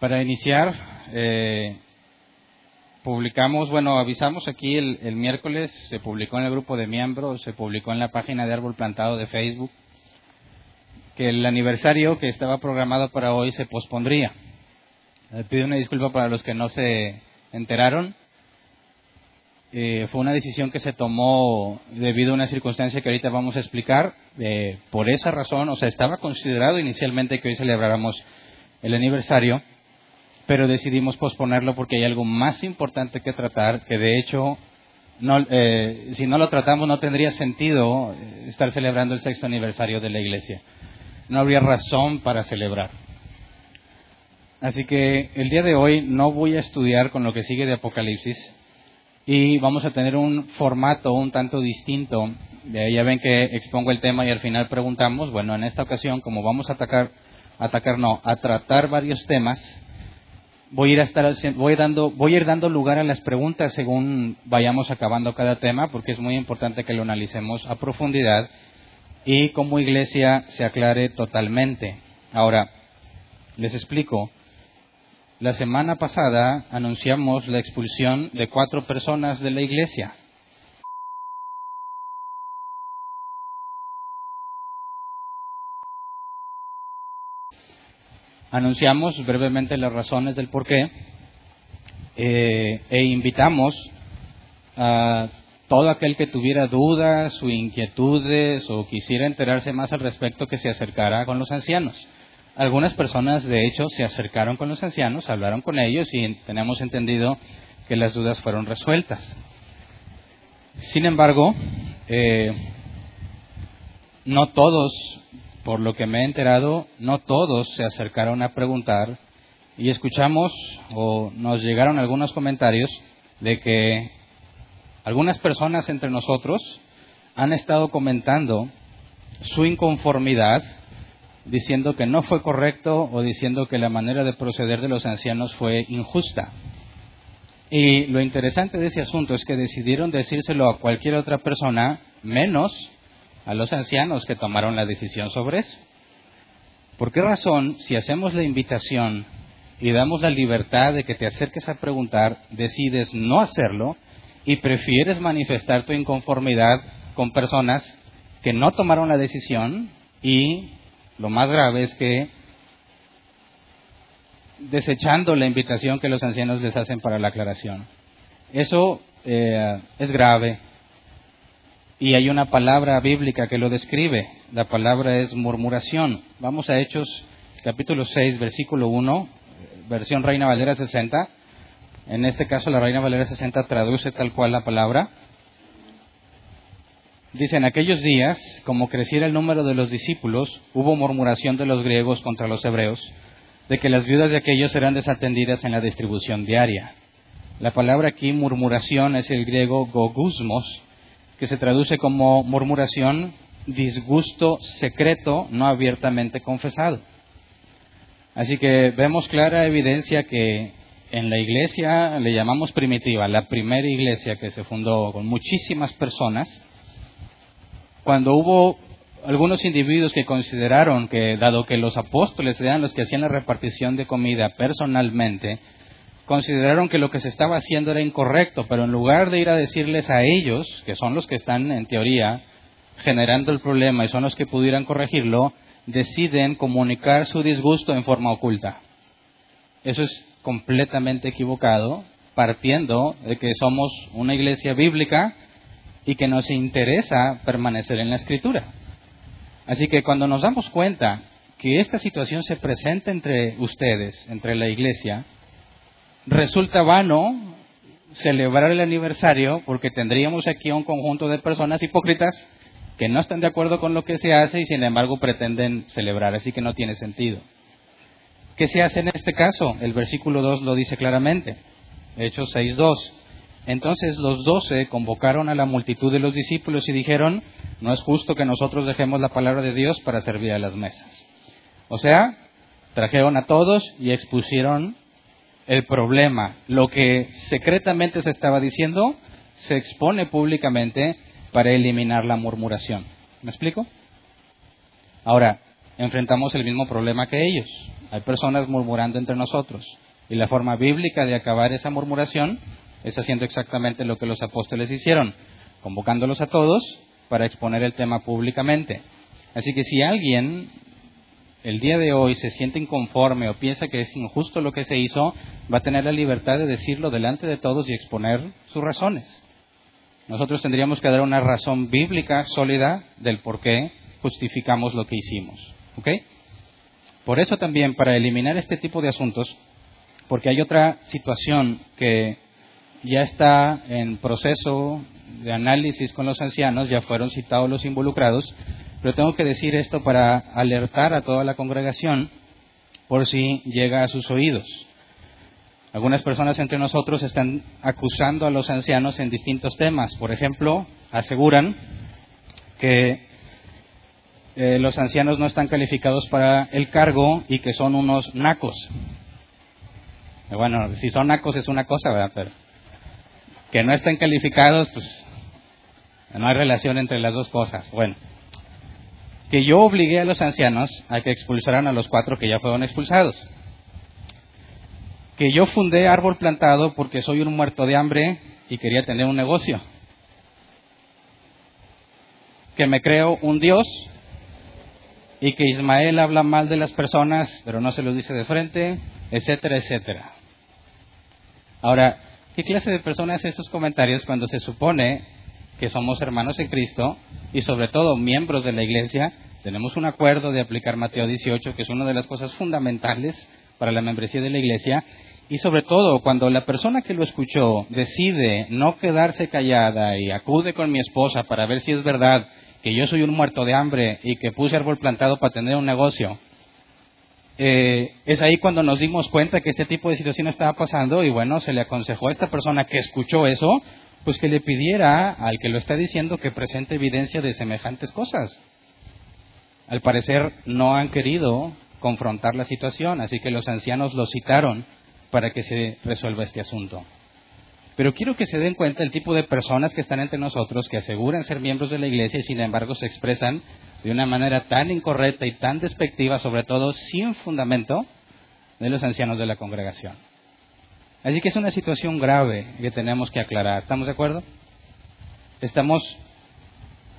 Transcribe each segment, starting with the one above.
Para iniciar, eh, publicamos, bueno, avisamos aquí el, miércoles, se publicó en el grupo de miembros, se publicó en la página de Árbol Plantado de Facebook, que el aniversario que estaba programado para hoy se pospondría. Le pido una disculpa para los que no se enteraron. Eh, fue una decisión que se tomó debido a una circunstancia que ahorita vamos a explicar. Eh, por esa razón, o sea, estaba considerado inicialmente que hoy celebráramos el aniversario, pero decidimos posponerlo porque hay algo más importante que tratar, que de hecho, no, eh, si no lo tratamos no tendría sentido estar celebrando el sexto aniversario de la iglesia. No habría razón para celebrar. Así que el día de hoy no voy a estudiar con lo que sigue de Apocalipsis y vamos a tener un formato un tanto distinto. Ya ven que expongo el tema y al final preguntamos. Bueno, en esta ocasión, como vamos a atacar, atacar no, a tratar varios temas, voy a ir, voy dando, voy a ir dando lugar a las preguntas según vayamos acabando cada tema, porque es muy importante que lo analicemos a profundidad y como iglesia se aclare totalmente. Ahora, les explico. La semana pasada anunciamos la expulsión de cuatro personas de la iglesia. Anunciamos brevemente las razones del por qué eh, e invitamos a todo aquel que tuviera dudas o inquietudes o quisiera enterarse más al respecto que se acercara con los ancianos. Algunas personas, de hecho, se acercaron con los ancianos, hablaron con ellos y tenemos entendido que las dudas fueron resueltas. Sin embargo, eh, no todos, por lo que me he enterado, no todos se acercaron a preguntar y escuchamos o nos llegaron algunos comentarios de que algunas personas entre nosotros han estado comentando su inconformidad diciendo que no fue correcto o diciendo que la manera de proceder de los ancianos fue injusta. Y lo interesante de ese asunto es que decidieron decírselo a cualquier otra persona, menos a los ancianos que tomaron la decisión sobre eso. ¿Por qué razón, si hacemos la invitación y damos la libertad de que te acerques a preguntar, decides no hacerlo y prefieres manifestar tu inconformidad con personas que no tomaron la decisión y lo más grave es que desechando la invitación que los ancianos les hacen para la aclaración. Eso eh, es grave. Y hay una palabra bíblica que lo describe. La palabra es murmuración. Vamos a Hechos capítulo 6, versículo 1, versión Reina Valera 60. En este caso la Reina Valera 60 traduce tal cual la palabra. Dice, en aquellos días, como creciera el número de los discípulos, hubo murmuración de los griegos contra los hebreos, de que las viudas de aquellos serán desatendidas en la distribución diaria. La palabra aquí, murmuración, es el griego gogusmos, que se traduce como murmuración, disgusto secreto, no abiertamente confesado. Así que vemos clara evidencia que en la iglesia le llamamos primitiva, la primera iglesia que se fundó con muchísimas personas, cuando hubo algunos individuos que consideraron que, dado que los apóstoles eran los que hacían la repartición de comida personalmente, consideraron que lo que se estaba haciendo era incorrecto, pero en lugar de ir a decirles a ellos, que son los que están en teoría generando el problema y son los que pudieran corregirlo, deciden comunicar su disgusto en forma oculta. Eso es completamente equivocado, partiendo de que somos una iglesia bíblica y que nos interesa permanecer en la escritura. Así que cuando nos damos cuenta que esta situación se presenta entre ustedes, entre la iglesia, resulta vano celebrar el aniversario porque tendríamos aquí un conjunto de personas hipócritas que no están de acuerdo con lo que se hace y sin embargo pretenden celebrar, así que no tiene sentido. ¿Qué se hace en este caso? El versículo 2 lo dice claramente. Hechos 6.2. Entonces los doce convocaron a la multitud de los discípulos y dijeron, no es justo que nosotros dejemos la palabra de Dios para servir a las mesas. O sea, trajeron a todos y expusieron el problema. Lo que secretamente se estaba diciendo se expone públicamente para eliminar la murmuración. ¿Me explico? Ahora, enfrentamos el mismo problema que ellos. hay personas murmurando entre nosotros. Y la forma bíblica de acabar esa murmuración es haciendo exactamente lo que los apóstoles hicieron, convocándolos a todos para exponer el tema públicamente. Así que si alguien el día de hoy se siente inconforme o piensa que es injusto lo que se hizo, va a tener la libertad de decirlo delante de todos y exponer sus razones. Nosotros tendríamos que dar una razón bíblica sólida del por qué justificamos lo que hicimos. ¿Ok? Por eso también, para eliminar este tipo de asuntos, porque hay otra situación que ya está en proceso de análisis con los ancianos, ya fueron citados los involucrados, pero tengo que decir esto para alertar a toda la congregación por si llega a sus oídos. Algunas personas entre nosotros están acusando a los ancianos en distintos temas. Por ejemplo, aseguran que eh, los ancianos no están calificados para el cargo y que son unos nacos. Bueno, si son nacos es una cosa, ¿verdad? Pero que no estén calificados, pues no hay relación entre las dos cosas. Bueno, que yo obligué a los ancianos a que expulsaran a los cuatro que ya fueron expulsados. Que yo fundé árbol plantado porque soy un muerto de hambre y quería tener un negocio. Que me creo un Dios y que Ismael habla mal de las personas, pero no se lo dice de frente, etcétera, etcétera. Ahora, ¿qué clase de personas estos comentarios cuando se supone que somos hermanos en Cristo y sobre todo miembros de la iglesia? Tenemos un acuerdo de aplicar Mateo 18, que es una de las cosas fundamentales para la membresía de la iglesia. Y sobre todo, cuando la persona que lo escuchó decide no quedarse callada y acude con mi esposa para ver si es verdad que yo soy un muerto de hambre y que puse árbol plantado para tener un negocio, eh, es ahí cuando nos dimos cuenta que este tipo de situación estaba pasando y bueno, se le aconsejó a esta persona que escuchó eso, pues que le pidiera al que lo está diciendo que presente evidencia de semejantes cosas. Al parecer no han querido confrontar la situación, así que los ancianos lo citaron para que se resuelva este asunto. Pero quiero que se den cuenta el tipo de personas que están entre nosotros, que aseguran ser miembros de la iglesia y sin embargo se expresan de una manera tan incorrecta y tan despectiva, sobre todo sin fundamento, de los ancianos de la congregación. Así que es una situación grave que tenemos que aclarar. ¿Estamos de acuerdo? Estamos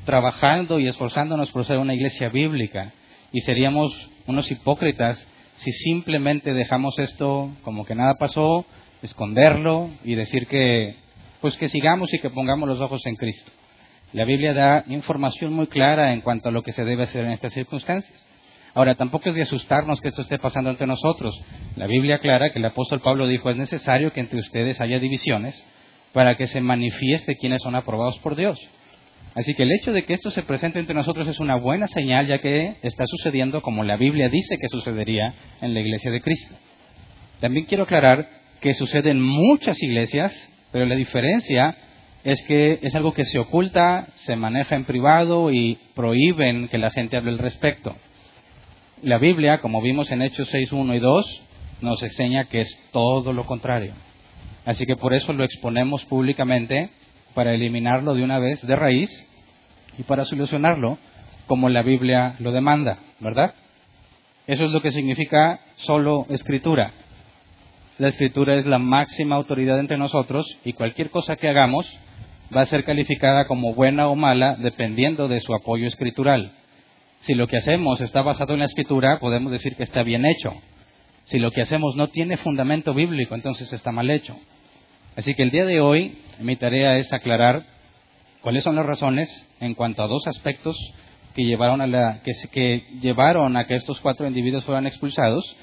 trabajando y esforzándonos por ser una iglesia bíblica y seríamos unos hipócritas si simplemente dejamos esto como que nada pasó, esconderlo y decir que pues que sigamos y que pongamos los ojos en Cristo. La Biblia da información muy clara en cuanto a lo que se debe hacer en estas circunstancias. Ahora, tampoco es de asustarnos que esto esté pasando entre nosotros. La Biblia aclara que el apóstol Pablo dijo, es necesario que entre ustedes haya divisiones para que se manifieste quienes son aprobados por Dios. Así que el hecho de que esto se presente entre nosotros es una buena señal, ya que está sucediendo como la Biblia dice que sucedería en la iglesia de Cristo. También quiero aclarar que sucede en muchas iglesias, pero la diferencia es que es algo que se oculta, se maneja en privado y prohíben que la gente hable al respecto. La Biblia, como vimos en Hechos 6, 1 y 2, nos enseña que es todo lo contrario. Así que por eso lo exponemos públicamente para eliminarlo de una vez de raíz y para solucionarlo como la Biblia lo demanda, ¿verdad? Eso es lo que significa solo escritura. La escritura es la máxima autoridad entre nosotros y cualquier cosa que hagamos va a ser calificada como buena o mala dependiendo de su apoyo escritural. Si lo que hacemos está basado en la escritura, podemos decir que está bien hecho. Si lo que hacemos no tiene fundamento bíblico, entonces está mal hecho. Así que el día de hoy mi tarea es aclarar cuáles son las razones en cuanto a dos aspectos que llevaron a, la, que, llevaron a que estos cuatro individuos fueran expulsados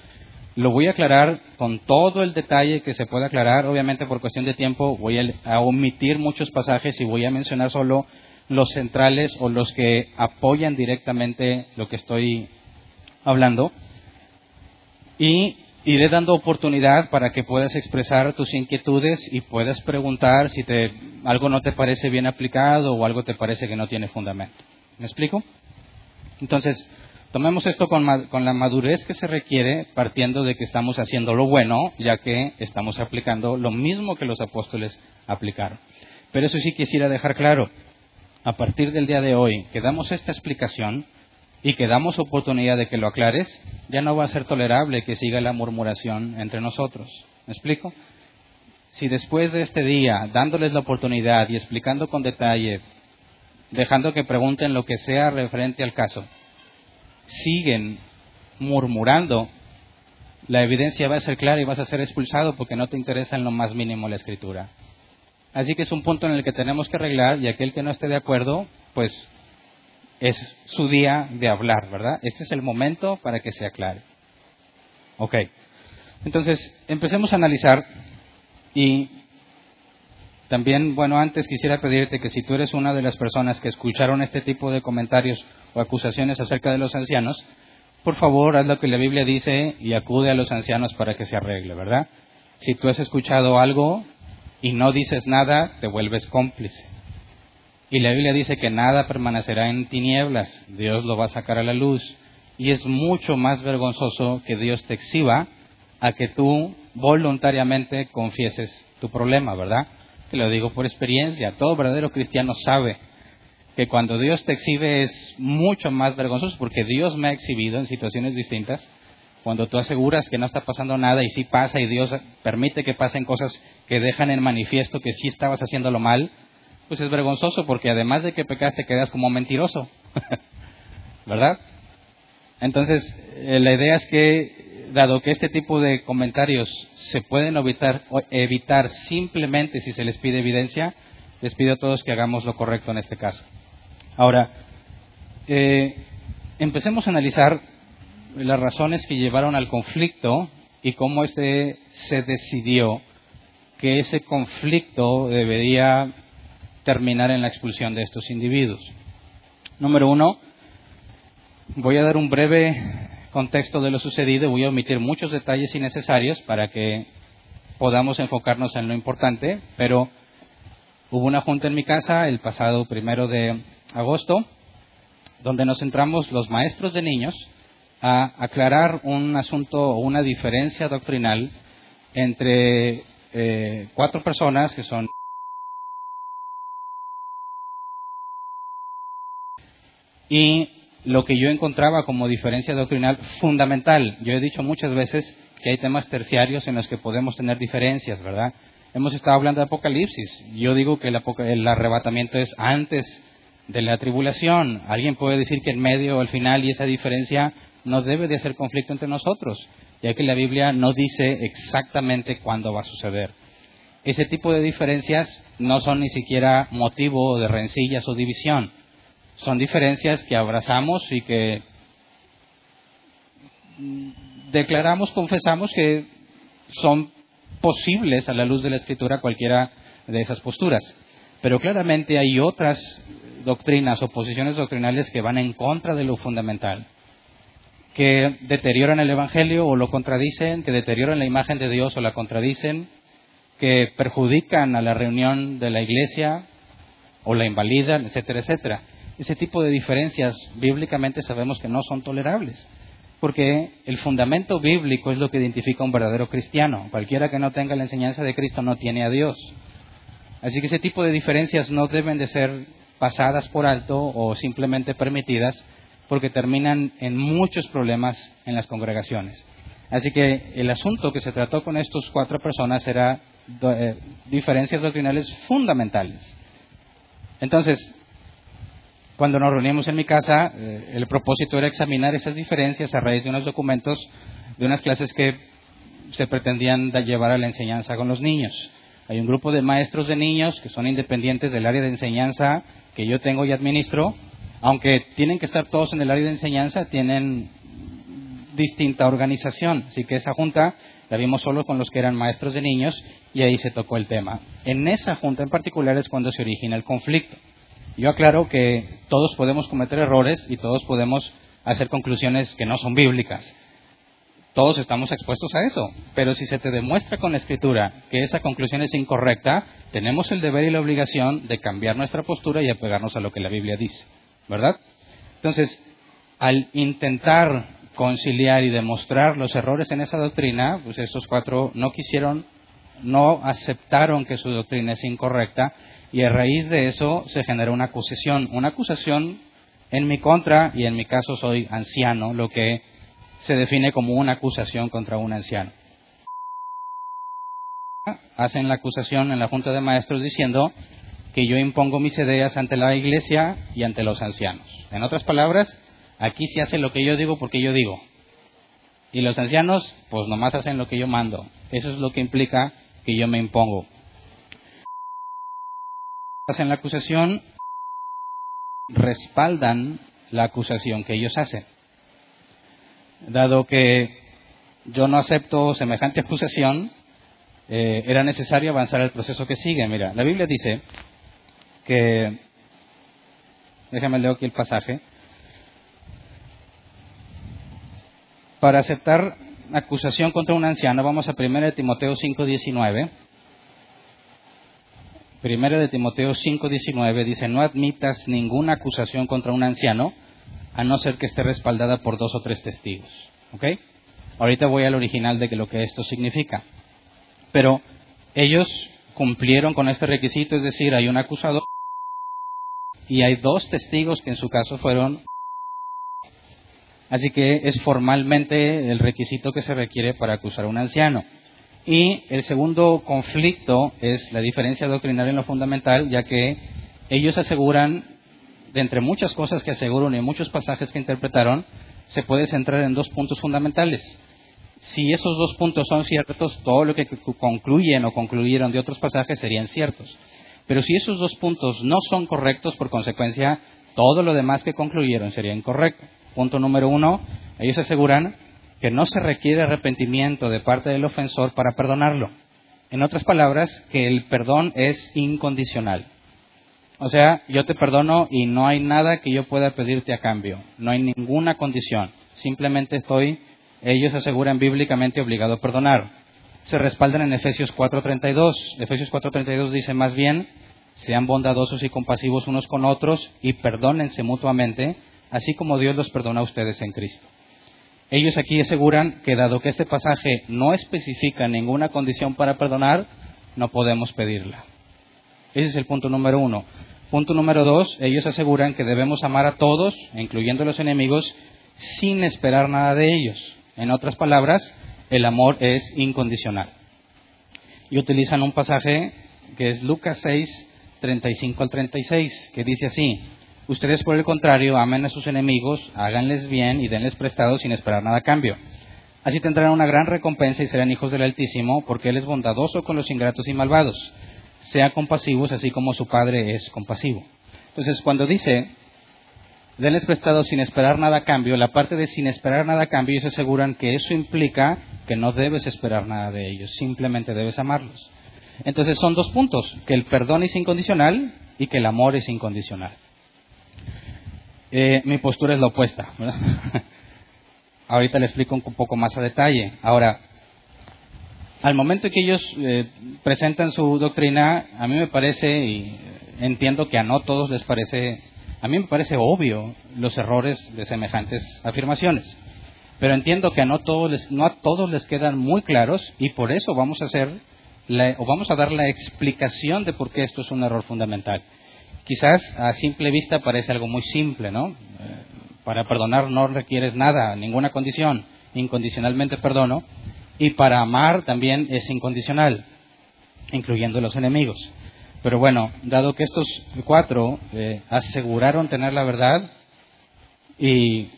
lo voy a aclarar con todo el detalle que se pueda aclarar. Obviamente, por cuestión de tiempo, voy a, omitir muchos pasajes y voy a mencionar solo los centrales o los que apoyan directamente lo que estoy hablando. Y iré dando oportunidad para que puedas expresar tus inquietudes y puedas preguntar si te, algo no te parece bien aplicado o algo te parece que no tiene fundamento. ¿Me explico? Entonces, Tomemos esto con, la madurez que se requiere, partiendo de que estamos haciendo lo bueno, ya que estamos aplicando lo mismo que los apóstoles aplicaron. Pero eso sí quisiera dejar claro, a partir del día de hoy, que damos esta explicación y que damos oportunidad de que lo aclares, ya no va a ser tolerable que siga la murmuración entre nosotros. ¿Me explico? Si después de este día, dándoles la oportunidad y explicando con detalle, dejando que pregunten lo que sea referente al caso, siguen murmurando, la evidencia va a ser clara y vas a ser expulsado porque no te interesa en lo más mínimo la escritura. Así que es un punto en el que tenemos que arreglar y aquel que no esté de acuerdo, pues es su día de hablar, ¿verdad? Este es el momento para que se aclare. Ok. Entonces, empecemos a analizar y también, bueno, antes quisiera pedirte que si tú eres una de las personas que escucharon este tipo de comentarios o acusaciones acerca de los ancianos, por favor, haz lo que la Biblia dice y acude a los ancianos para que se arregle, ¿verdad? Si tú has escuchado algo y no dices nada, te vuelves cómplice. Y la Biblia dice que nada permanecerá en tinieblas, Dios lo va a sacar a la luz. Y es mucho más vergonzoso que Dios te exhiba a que tú voluntariamente confieses tu problema, ¿verdad? Te lo digo por experiencia. Todo verdadero cristiano sabe que cuando Dios te exhibe es mucho más vergonzoso porque Dios me ha exhibido en situaciones distintas. Cuando tú aseguras que no está pasando nada y sí pasa y Dios permite que pasen cosas que dejan en manifiesto que sí estabas haciéndolo mal, pues es vergonzoso porque además de que pecaste quedas como mentiroso. ¿Verdad? Entonces, eh, la idea es que, dado que este tipo de comentarios se pueden evitar, simplemente si se les pide evidencia, les pido a todos que hagamos lo correcto en este caso. Ahora, eh, empecemos a analizar las razones que llevaron al conflicto y cómo este se decidió que ese conflicto debería terminar en la expulsión de estos individuos. Número uno, voy a dar un breve contexto de lo sucedido, voy a omitir muchos detalles innecesarios para que podamos enfocarnos en lo importante, pero hubo una junta en mi casa el pasado primero de agosto, donde nos centramos los maestros de niños a aclarar un asunto o una diferencia doctrinal entre eh, cuatro personas que son y lo que yo encontraba como diferencia doctrinal fundamental. Yo he dicho muchas veces que hay temas terciarios en los que podemos tener diferencias, ¿verdad? Hemos estado hablando de Apocalipsis. Yo digo que el, el arrebatamiento es antes de la tribulación. Alguien puede decir que en medio o al final y esa diferencia no debe de hacer conflicto entre nosotros, ya que la Biblia no dice exactamente cuándo va a suceder. Ese tipo de diferencias no son ni siquiera motivo de rencillas o división son diferencias que abrazamos y que declaramos, confesamos que son posibles a la luz de la escritura cualquiera de esas posturas. Pero claramente hay otras doctrinas o posiciones doctrinales que van en contra de lo fundamental, que deterioran el Evangelio o lo contradicen, que deterioran la imagen de Dios o la contradicen, que perjudican a la reunión de la iglesia o la invalidan, etcétera, etcétera ese tipo de diferencias bíblicamente sabemos que no son tolerables. Porque el fundamento bíblico es lo que identifica a un verdadero cristiano. Cualquiera que no tenga la enseñanza de Cristo no tiene a Dios. Así que ese tipo de diferencias no deben de ser pasadas por alto o simplemente permitidas porque terminan en muchos problemas en las congregaciones. Así que el asunto que se trató con estas cuatro personas era eh, diferencias doctrinales fundamentales. Entonces, cuando nos reunimos en mi casa, eh, el propósito era examinar esas diferencias a raíz de unos documentos de unas clases que se pretendían llevar a la enseñanza con los niños. Hay un grupo de maestros de niños que son independientes del área de enseñanza que yo tengo y administro, aunque tienen que estar todos en el área de enseñanza, tienen distinta organización. Así que esa junta la vimos solo con los que eran maestros de niños y ahí se tocó el tema. En esa junta en particular es cuando se origina el conflicto. Yo aclaro que todos podemos cometer errores y todos podemos hacer conclusiones que no son bíblicas. Todos estamos expuestos a eso. Pero si se te demuestra con la escritura que esa conclusión es incorrecta, tenemos el deber y la obligación de cambiar nuestra postura y apegarnos a lo que la Biblia dice. ¿Verdad? Entonces, al intentar conciliar y demostrar los errores en esa doctrina, pues esos cuatro no quisieron, no aceptaron que su doctrina es incorrecta y a raíz de eso se generó una acusación, una acusación en mi contra, y en mi caso soy anciano, lo que se define como una acusación contra un anciano. Hacen la acusación en la Junta de Maestros diciendo que yo impongo mis ideas ante la iglesia y ante los ancianos. En otras palabras, aquí se hace lo que yo digo porque yo digo. Y los ancianos, pues nomás hacen lo que yo mando. Eso es lo que implica que yo me impongo. Hacen la acusación, respaldan la acusación que ellos hacen. Dado que yo no acepto semejante acusación, eh, era necesario avanzar el proceso que sigue. Mira, la Biblia dice que, déjame leer aquí el pasaje, para aceptar acusación contra un anciano, vamos a 1 Timoteo 5.19. Primera de Timoteo 5:19 dice, no admitas ninguna acusación contra un anciano, a no ser que esté respaldada por dos o tres testigos. ¿Ok? Ahorita voy al original de lo que esto significa. Pero ellos cumplieron con este requisito, es decir, hay un acusador y hay dos testigos que en su caso fueron. Así que es formalmente el requisito que se requiere para acusar a un anciano. Y el segundo conflicto es la diferencia doctrinal en lo fundamental, ya que ellos aseguran, de entre muchas cosas que aseguran y muchos pasajes que interpretaron, se puede centrar en dos puntos fundamentales. Si esos dos puntos son ciertos, todo lo que concluyen o concluyeron de otros pasajes serían ciertos. Pero si esos dos puntos no son correctos, por consecuencia, todo lo demás que concluyeron sería incorrecto. Punto número uno, ellos aseguran que no se requiere arrepentimiento de parte del ofensor para perdonarlo. En otras palabras, que el perdón es incondicional. O sea, yo te perdono y no hay nada que yo pueda pedirte a cambio. No hay ninguna condición. Simplemente estoy, ellos aseguran bíblicamente obligado a perdonar. Se respaldan en Efesios 4.32. Efesios 4.32 dice más bien, sean bondadosos y compasivos unos con otros y perdónense mutuamente, así como Dios los perdona a ustedes en Cristo. Ellos aquí aseguran que dado que este pasaje no especifica ninguna condición para perdonar, no podemos pedirla. Ese es el punto número uno. Punto número dos, ellos aseguran que debemos amar a todos, incluyendo a los enemigos, sin esperar nada de ellos. En otras palabras, el amor es incondicional. Y utilizan un pasaje que es Lucas 6, 35 al 36, que dice así, Ustedes, por el contrario, amen a sus enemigos, háganles bien y denles prestado sin esperar nada a cambio. Así tendrán una gran recompensa y serán hijos del Altísimo, porque Él es bondadoso con los ingratos y malvados. Sean compasivos, así como su Padre es compasivo. Entonces, cuando dice, denles prestado sin esperar nada a cambio, la parte de sin esperar nada a cambio, ellos aseguran que eso implica que no debes esperar nada de ellos, simplemente debes amarlos. Entonces, son dos puntos, que el perdón es incondicional y que el amor es incondicional. Eh, mi postura es la opuesta. Ahorita le explico un poco más a detalle. Ahora, al momento que ellos eh, presentan su doctrina, a mí me parece, y entiendo que a no todos les parece, a mí me parece obvio los errores de semejantes afirmaciones. Pero entiendo que no todos les, no a todos les quedan muy claros y por eso vamos a hacer o vamos a dar la explicación de por qué esto es un error fundamental. Quizás a simple vista parece algo muy simple, ¿no? Eh, para perdonar no requieres nada, ninguna condición, incondicionalmente perdono. Y para amar también es incondicional, incluyendo los enemigos. Pero bueno, dado que estos cuatro eh, aseguraron tener la verdad y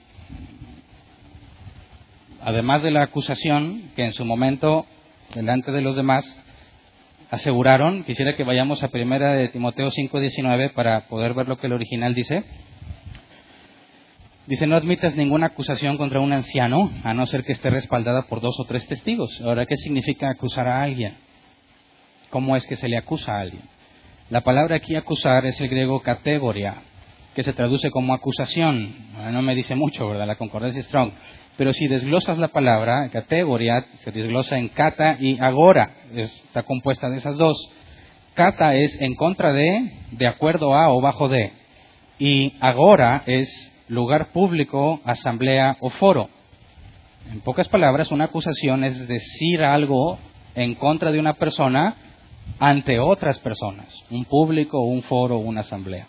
además de la acusación que en su momento delante de los demás aseguraron, quisiera que vayamos a primera de Timoteo 5:19 para poder ver lo que el original dice. Dice, no admitas ninguna acusación contra un anciano, a no ser que esté respaldada por dos o tres testigos. Ahora, ¿qué significa acusar a alguien? ¿Cómo es que se le acusa a alguien? La palabra aquí acusar es el griego categoria, que se traduce como acusación. no me dice mucho, ¿verdad? La concordancia strong. Pero si desglosas la palabra, categoría, se desglosa en kata y agora. Está compuesta de esas dos. Kata es en contra de, de acuerdo a o bajo de. Y agora es lugar público, asamblea o foro. En pocas palabras, una acusación es decir algo en contra de una persona ante otras personas, un público, un foro, una asamblea.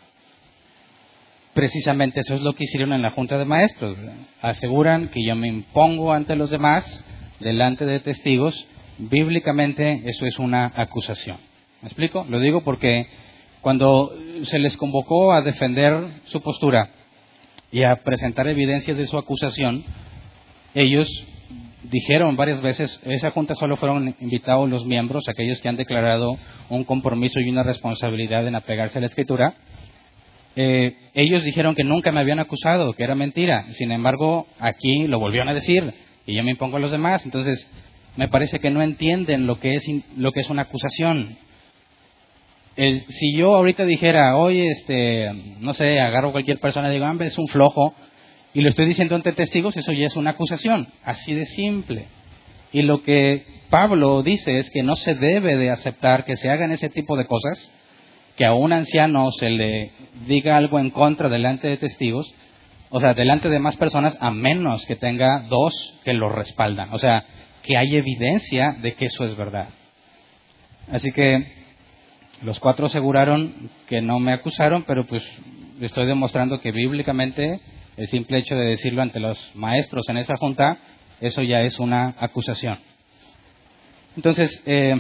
Precisamente eso es lo que hicieron en la Junta de Maestros. Aseguran que yo me impongo ante los demás, delante de testigos. Bíblicamente eso es una acusación. ¿Me explico? Lo digo porque cuando se les convocó a defender su postura y a presentar evidencia de su acusación, ellos dijeron varias veces, esa junta solo fueron invitados los miembros, aquellos que han declarado un compromiso y una responsabilidad en apegarse a la escritura, eh, ellos dijeron que nunca me habían acusado, que era mentira. Sin embargo, aquí lo volvieron a decir y yo me impongo a los demás. Entonces, me parece que no entienden lo que es, lo que es una acusación. si yo ahorita dijera, oye, este, no sé, agarro a cualquier persona y digo, ah, es un flojo, y lo estoy diciendo ante testigos, eso ya es una acusación, así de simple. Y lo que Pablo dice es que no se debe de aceptar que se hagan ese tipo de cosas, que a un anciano se le diga algo en contra delante de testigos, o sea, delante de más personas, a menos que tenga dos que lo respaldan. O sea, que hay evidencia de que eso es verdad. Así que los cuatro aseguraron que no me acusaron, pero pues estoy demostrando que bíblicamente el simple hecho de decirlo ante los maestros en esa junta, eso ya es una acusación. Entonces, eh,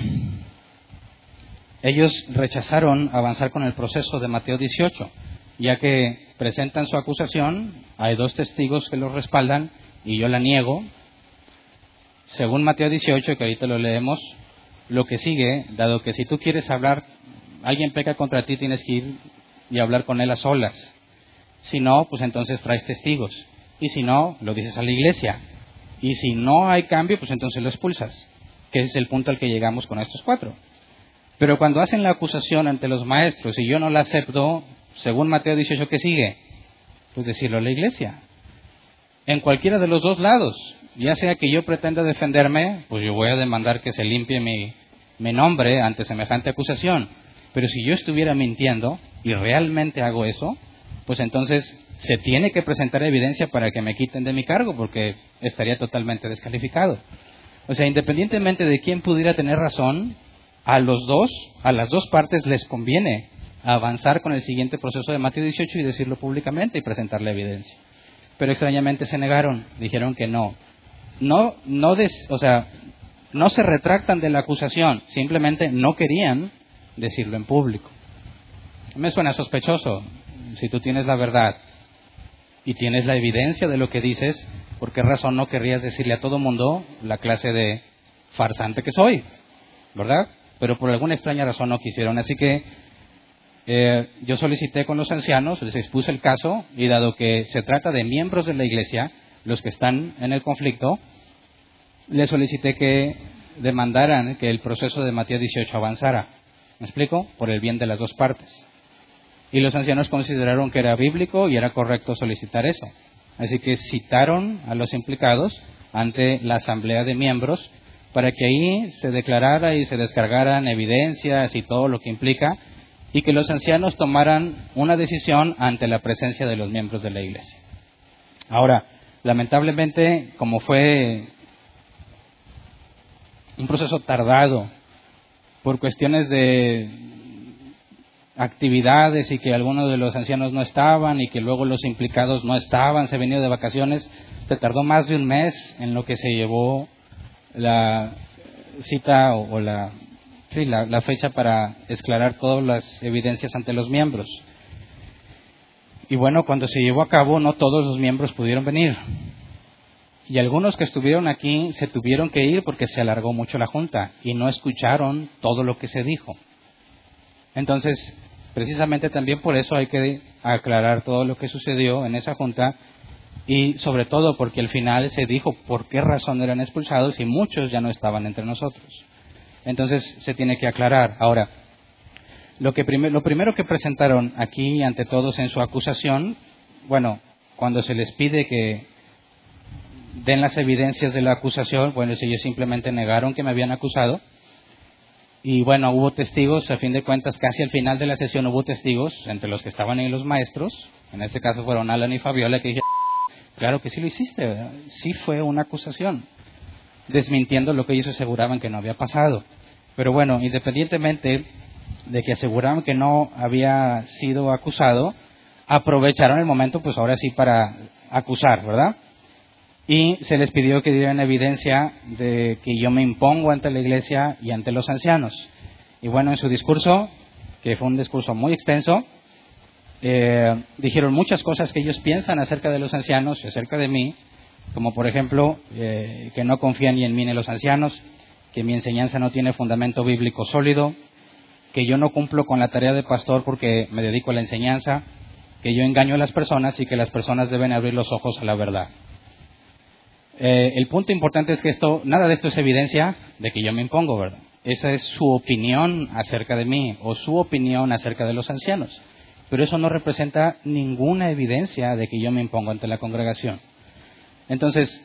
ellos rechazaron avanzar con el proceso de Mateo 18, ya que presentan su acusación, hay dos testigos que los respaldan y yo la niego. Según Mateo 18, que ahorita lo leemos, lo que sigue, dado que si tú quieres hablar, alguien peca contra ti, tienes que ir y hablar con él a solas. Si no, pues entonces traes testigos. Y si no, lo dices a la iglesia. Y si no hay cambio, pues entonces lo expulsas. Que ese es el punto al que llegamos con estos cuatro. Pero cuando hacen la acusación ante los maestros y yo no la acepto, según Mateo 18, ¿qué sigue? Pues decirlo a la iglesia. En cualquiera de los dos lados. Ya sea que yo pretenda defenderme, pues yo voy a demandar que se limpie mi, mi nombre ante semejante acusación. Pero si yo estuviera mintiendo y realmente hago eso, pues entonces se tiene que presentar evidencia para que me quiten de mi cargo, porque estaría totalmente descalificado. O sea, independientemente de quién pudiera tener razón, a los dos, a las dos partes les conviene avanzar con el siguiente proceso de Mateo 18 y decirlo públicamente y presentar la evidencia. Pero extrañamente se negaron, dijeron que no. No, no, o sea, no se retractan de la acusación, simplemente no querían decirlo en público. Me suena sospechoso. Si tú tienes la verdad y tienes la evidencia de lo que dices, ¿por qué razón no querrías decirle a todo mundo la clase de farsante que soy? ¿Verdad? Pero por alguna extraña razón no quisieron. Así que eh, yo solicité con los ancianos, les expuse el caso y dado que se trata de miembros de la iglesia, los que están en el conflicto, les solicité que demandaran que el proceso de Matías 18 avanzara. ¿Me explico? Por el bien de las dos partes. Y los ancianos consideraron que era bíblico y era correcto solicitar eso. Así que citaron a los implicados ante la asamblea de miembros para que ahí se declarara y se descargaran evidencias y todo lo que implica, y que los ancianos tomaran una decisión ante la presencia de los miembros de la iglesia. Ahora, lamentablemente, como fue un proceso tardado por cuestiones de actividades y que algunos de los ancianos no estaban y que luego los implicados no estaban, se venían de vacaciones, se tardó más de un mes en lo que se llevó la cita o, la, la, fecha para esclarar todas las evidencias ante los miembros. Y bueno, cuando se llevó a cabo, no todos los miembros pudieron venir. Y algunos que estuvieron aquí se tuvieron que ir porque se alargó mucho la junta y no escucharon todo lo que se dijo. Entonces, precisamente también por eso hay que aclarar todo lo que sucedió en esa junta y sobre todo porque al final se dijo por qué razón eran expulsados y muchos ya no estaban entre nosotros. Entonces se tiene que aclarar. Ahora, lo, que lo primero que presentaron aquí ante todos en su acusación, bueno, cuando se les pide que den las evidencias de la acusación, bueno, ellos simplemente negaron que me habían acusado. Y bueno, hubo testigos, a fin de cuentas, casi al final de la sesión hubo testigos, entre los que estaban ahí los maestros, en este caso fueron Alan y Fabiola, que dijeron, Claro que sí lo hiciste, sí fue una acusación, desmintiendo lo que ellos aseguraban que no había pasado. Pero bueno, independientemente de que aseguraban que no había sido acusado, aprovecharon el momento, pues ahora sí, para acusar, ¿verdad? Y se les pidió que dieran evidencia de que yo me impongo ante la iglesia y ante los ancianos. Y bueno, en su discurso, que fue un discurso muy extenso, eh, dijeron muchas cosas que ellos piensan acerca de los ancianos y acerca de mí, como por ejemplo eh, que no confían ni en mí ni en los ancianos, que mi enseñanza no tiene fundamento bíblico sólido, que yo no cumplo con la tarea de pastor porque me dedico a la enseñanza, que yo engaño a las personas y que las personas deben abrir los ojos a la verdad. Eh, el punto importante es que esto, nada de esto es evidencia de que yo me impongo, ¿verdad? Esa es su opinión acerca de mí o su opinión acerca de los ancianos. Pero eso no representa ninguna evidencia de que yo me impongo ante la congregación. Entonces,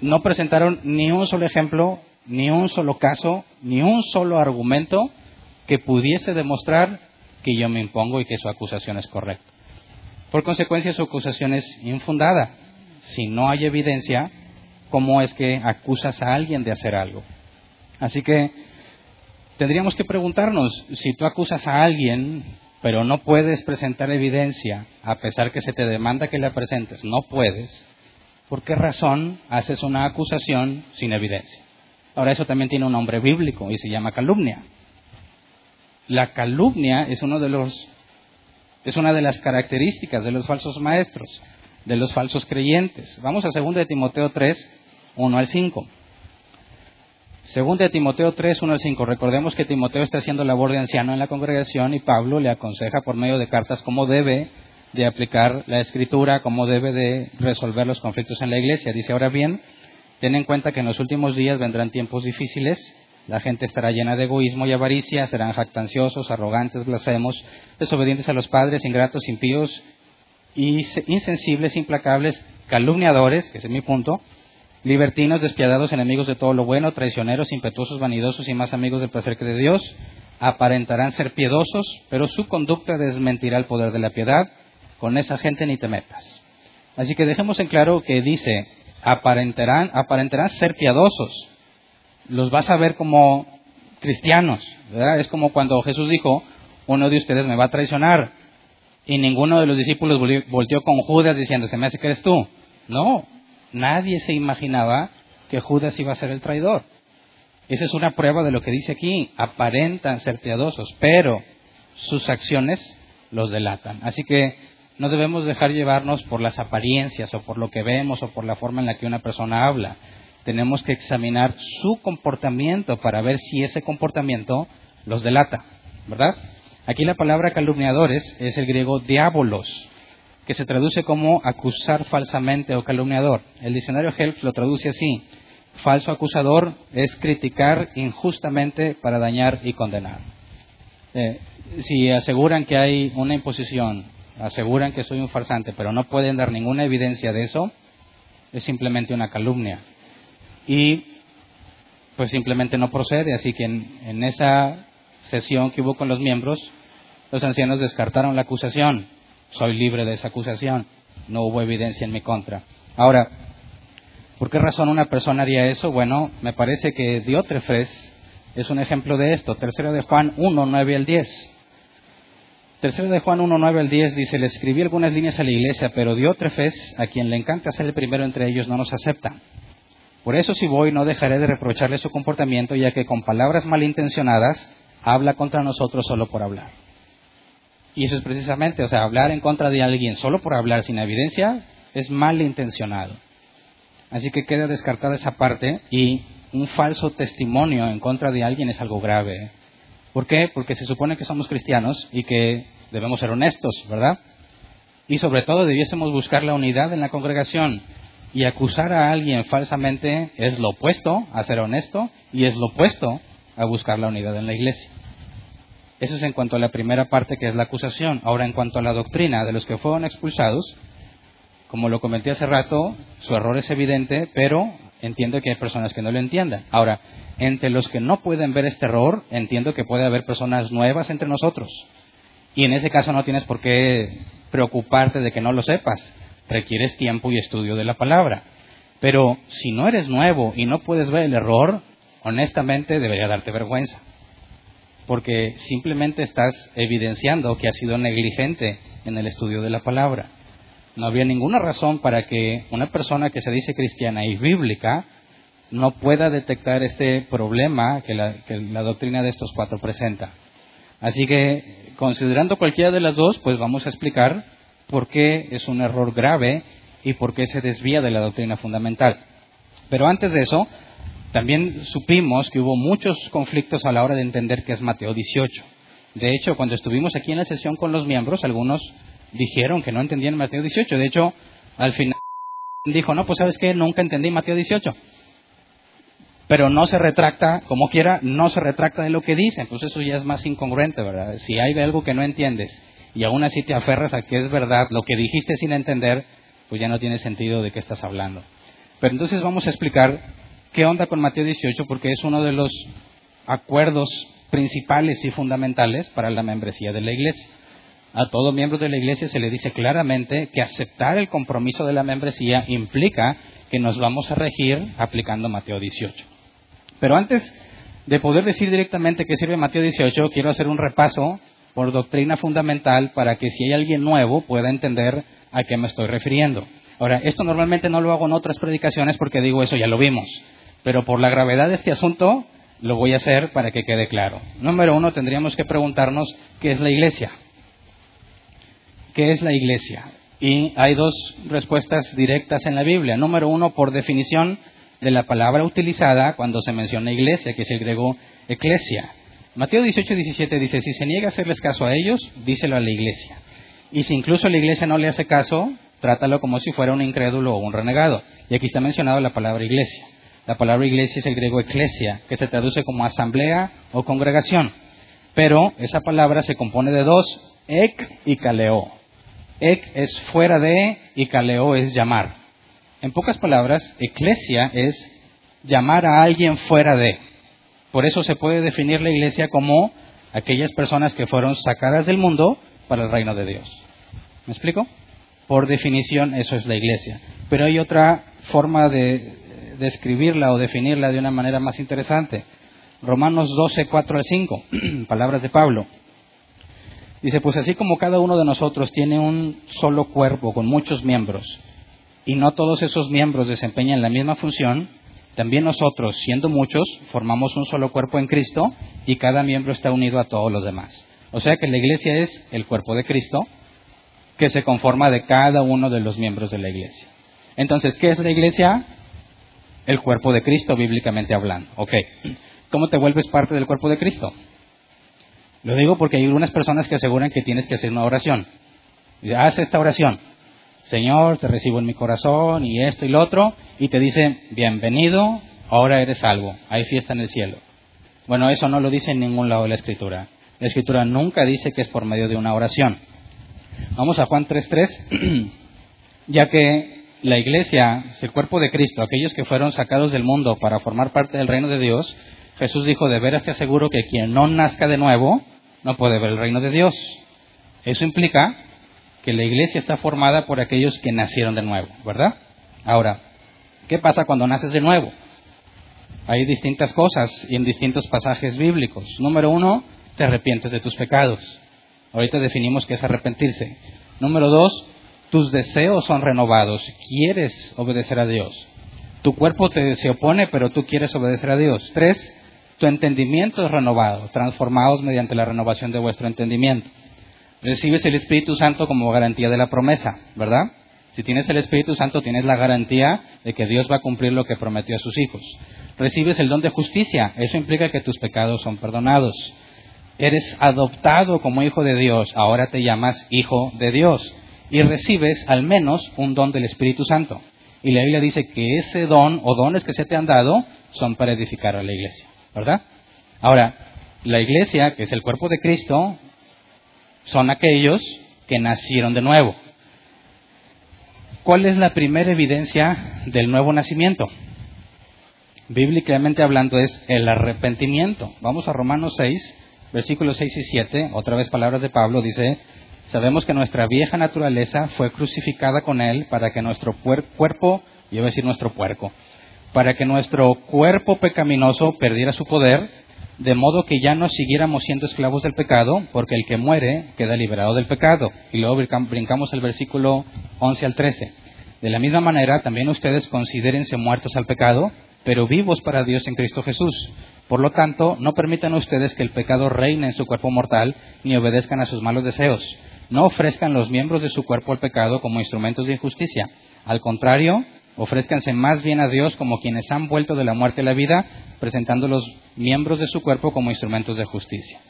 no presentaron ni un solo ejemplo, ni un solo caso, ni un solo argumento que pudiese demostrar que yo me impongo y que su acusación es correcta. Por consecuencia, su acusación es infundada. Si no hay evidencia, ¿cómo es que acusas a alguien de hacer algo? Así que tendríamos que preguntarnos, si tú acusas a alguien, pero no puedes presentar evidencia, a pesar que se te demanda que la presentes, no puedes, ¿por qué razón haces una acusación sin evidencia? Ahora, eso también tiene un nombre bíblico y se llama calumnia. La calumnia es uno de los es una de las características de los falsos maestros, de los falsos creyentes. Vamos a 2 de Timoteo 3, 1 al 5. 2 de Timoteo 3, 1 al 5. Recordemos que Timoteo está haciendo labor de anciano en la congregación y Pablo le aconseja por medio de cartas cómo debe de aplicar la escritura, cómo debe de resolver los conflictos en la iglesia. Dice, ahora bien, ten en cuenta que en los últimos días vendrán tiempos difíciles la gente estará llena de egoísmo y avaricia, serán jactanciosos, arrogantes, blasfemos, desobedientes a los padres, ingratos, impíos, insensibles, implacables, calumniadores, que es mi punto, libertinos, despiadados, enemigos de todo lo bueno, traicioneros, impetuosos, vanidosos y más amigos del placer que de Dios, aparentarán ser piedosos, pero su conducta desmentirá el poder de la piedad. Con esa gente ni te metas. Así que dejemos en claro que dice, aparentarán, aparentarán ser piadosos, los vas a ver como cristianos. ¿verdad? Es como cuando Jesús dijo, uno de ustedes me va a traicionar. Y ninguno de los discípulos volteó con Judas diciendo, se me hace que eres tú. No, nadie se imaginaba que Judas iba a ser el traidor. Esa es una prueba de lo que dice aquí. Aparentan ser piadosos, pero sus acciones los delatan. Así que no debemos dejar llevarnos por las apariencias o por lo que vemos o por la forma en la que una persona habla tenemos que examinar su comportamiento para ver si ese comportamiento los delata, ¿verdad? Aquí la palabra calumniadores es el griego diabolos, que se traduce como acusar falsamente o calumniador. El diccionario Helf lo traduce así. Falso acusador es criticar injustamente para dañar y condenar. Eh, si aseguran que hay una imposición, aseguran que soy un farsante, pero no pueden dar ninguna evidencia de eso, es simplemente una calumnia y pues simplemente no procede. Así que en, esa sesión que hubo con los miembros, los ancianos descartaron la acusación. Soy libre de esa acusación. No hubo evidencia en mi contra. Ahora, ¿por qué razón una persona haría eso? Bueno, me parece que Diótrefes es un ejemplo de esto. Tercero de Juan 1, 9 al 10. Tercero de Juan 1, 9 al 10 dice, le escribí algunas líneas a la iglesia, pero Diótrefes, a quien le encanta ser el primero entre ellos, no nos acepta. Por eso si voy no dejaré de reprocharle su comportamiento, ya que con palabras malintencionadas habla contra nosotros solo por hablar. Y eso es precisamente, o sea, hablar en contra de alguien solo por hablar sin evidencia es malintencionado. Así que queda descartada esa parte y un falso testimonio en contra de alguien es algo grave. ¿Por qué? Porque se supone que somos cristianos y que debemos ser honestos, ¿verdad? Y sobre todo debiésemos buscar la unidad en la congregación. Y acusar a alguien falsamente es lo opuesto a ser honesto y es lo opuesto a buscar la unidad en la iglesia. Eso es en cuanto a la primera parte que es la acusación. Ahora, en cuanto a la doctrina de los que fueron expulsados, como lo comenté hace rato, su error es evidente, pero entiendo que hay personas que no lo entiendan. Ahora, entre los que no pueden ver este error, entiendo que puede haber personas nuevas entre nosotros. Y en ese caso no tienes por qué preocuparte de que no lo sepas requieres tiempo y estudio de la palabra. Pero si no eres nuevo y no puedes ver el error, honestamente debería darte vergüenza. Porque simplemente estás evidenciando que has sido negligente en el estudio de la palabra. No había ninguna razón para que una persona que se dice cristiana y bíblica no pueda detectar este problema que la, que la doctrina de estos cuatro presenta. Así que, considerando cualquiera de las dos, pues vamos a explicar por qué es un error grave y por qué se desvía de la doctrina fundamental. Pero antes de eso, también supimos que hubo muchos conflictos a la hora de entender qué es Mateo 18. De hecho, cuando estuvimos aquí en la sesión con los miembros, algunos dijeron que no entendían Mateo 18. De hecho, al final dijo, no, pues sabes qué, nunca entendí Mateo 18. Pero no se retracta, como quiera, no se retracta de lo que dice. Entonces eso ya es más incongruente, ¿verdad? Si hay algo que no entiendes y aún así te aferras a que es verdad lo que dijiste sin entender, pues ya no tiene sentido de qué estás hablando. Pero entonces vamos a explicar qué onda con Mateo 18 porque es uno de los acuerdos principales y fundamentales para la membresía de la iglesia. A todo miembro de la iglesia se le dice claramente que aceptar el compromiso de la membresía implica que nos vamos a regir aplicando Mateo 18. Pero antes de poder decir directamente qué sirve Mateo 18, quiero hacer un repaso por doctrina fundamental para que si hay alguien nuevo pueda entender a qué me estoy refiriendo. Ahora, esto normalmente no lo hago en otras predicaciones porque digo eso ya lo vimos, pero por la gravedad de este asunto lo voy a hacer para que quede claro. Número uno, tendríamos que preguntarnos qué es la iglesia. ¿Qué es la iglesia? Y hay dos respuestas directas en la Biblia. Número uno, por definición de la palabra utilizada cuando se menciona iglesia, que es el griego eclesia. Mateo 18, 17 dice, si se niega a hacerles caso a ellos, díselo a la iglesia. Y si incluso la iglesia no le hace caso, trátalo como si fuera un incrédulo o un renegado. Y aquí está mencionado la palabra iglesia. La palabra iglesia es el griego eclesia, que se traduce como asamblea o congregación. Pero esa palabra se compone de dos, ek y kaleo. Ek es fuera de y kaleo es llamar. En pocas palabras, eclesia es llamar a alguien fuera de. Por eso se puede definir la iglesia como aquellas personas que fueron sacadas del mundo para el reino de Dios. ¿Me explico? Por definición, eso es la iglesia. Pero hay otra forma de describirla o definirla de una manera más interesante. Romanos 12, 4 al 5, palabras de Pablo. Dice, pues así como cada uno de nosotros tiene un solo cuerpo con muchos miembros, y no todos esos miembros desempeñan la misma función, también nosotros, siendo muchos, formamos un solo cuerpo en Cristo y cada miembro está unido a todos los demás. O sea que la iglesia es el cuerpo de Cristo que se conforma de cada uno de los miembros de la iglesia. Entonces, ¿qué es la iglesia? El cuerpo de Cristo, bíblicamente hablando. Ok. ¿Cómo te vuelves parte del cuerpo de Cristo? Lo digo porque hay algunas personas que aseguran que tienes que hacer una oración. Haz esta oración. Señor, te recibo en mi corazón y esto y lo otro, y te dice, bienvenido, ahora eres salvo, hay fiesta en el cielo. Bueno, eso no lo dice en ningún lado de la Escritura. La Escritura nunca dice que es por medio de una oración. Vamos a Juan 3.3, ya que la iglesia es el cuerpo de Cristo, aquellos que fueron sacados del mundo para formar parte del reino de Dios, Jesús dijo, de veras te aseguro que quien no nazca de nuevo no puede ver el reino de Dios. Eso implica que la iglesia está formada por aquellos que nacieron de nuevo, ¿verdad? Ahora, ¿qué pasa cuando naces de nuevo? Hay distintas cosas y en distintos pasajes bíblicos. Número uno, te arrepientes de tus pecados. Ahorita definimos qué es arrepentirse. Número dos, tus deseos son renovados. Quieres obedecer a Dios. Tu cuerpo te, se opone, pero tú quieres obedecer a Dios. Tres, tu entendimiento es renovado, transformados mediante la renovación de vuestro entendimiento recibes el Espíritu Santo como garantía de la promesa, ¿verdad? Si tienes el Espíritu Santo, tienes la garantía de que Dios va a cumplir lo que prometió a sus hijos. Recibes el don de justicia, eso implica que tus pecados son perdonados. Eres adoptado como hijo de Dios, ahora te llamas hijo de Dios. Y recibes al menos un don del Espíritu Santo. Y la Biblia dice que ese don o dones que se te han dado son para edificar a la iglesia, ¿verdad? Ahora, la iglesia, que es el cuerpo de Cristo, son aquellos que nacieron de nuevo. ¿Cuál es la primera evidencia del nuevo nacimiento? Bíblicamente hablando es el arrepentimiento. Vamos a Romanos 6, versículos 6 y 7, otra vez palabras de Pablo, dice, sabemos que nuestra vieja naturaleza fue crucificada con él para que nuestro cuerpo, yo voy a decir nuestro puerco, para que nuestro cuerpo pecaminoso perdiera su poder de modo que ya no siguiéramos siendo esclavos del pecado, porque el que muere queda liberado del pecado. Y luego brincamos el versículo 11 al 13. De la misma manera, también ustedes considérense muertos al pecado, pero vivos para Dios en Cristo Jesús. Por lo tanto, no permitan ustedes que el pecado reine en su cuerpo mortal, ni obedezcan a sus malos deseos. No ofrezcan los miembros de su cuerpo al pecado como instrumentos de injusticia. Al contrario, ofrézcanse más bien a Dios como quienes han vuelto de la muerte a la vida, presentando los miembros de su cuerpo como instrumentos de justicia.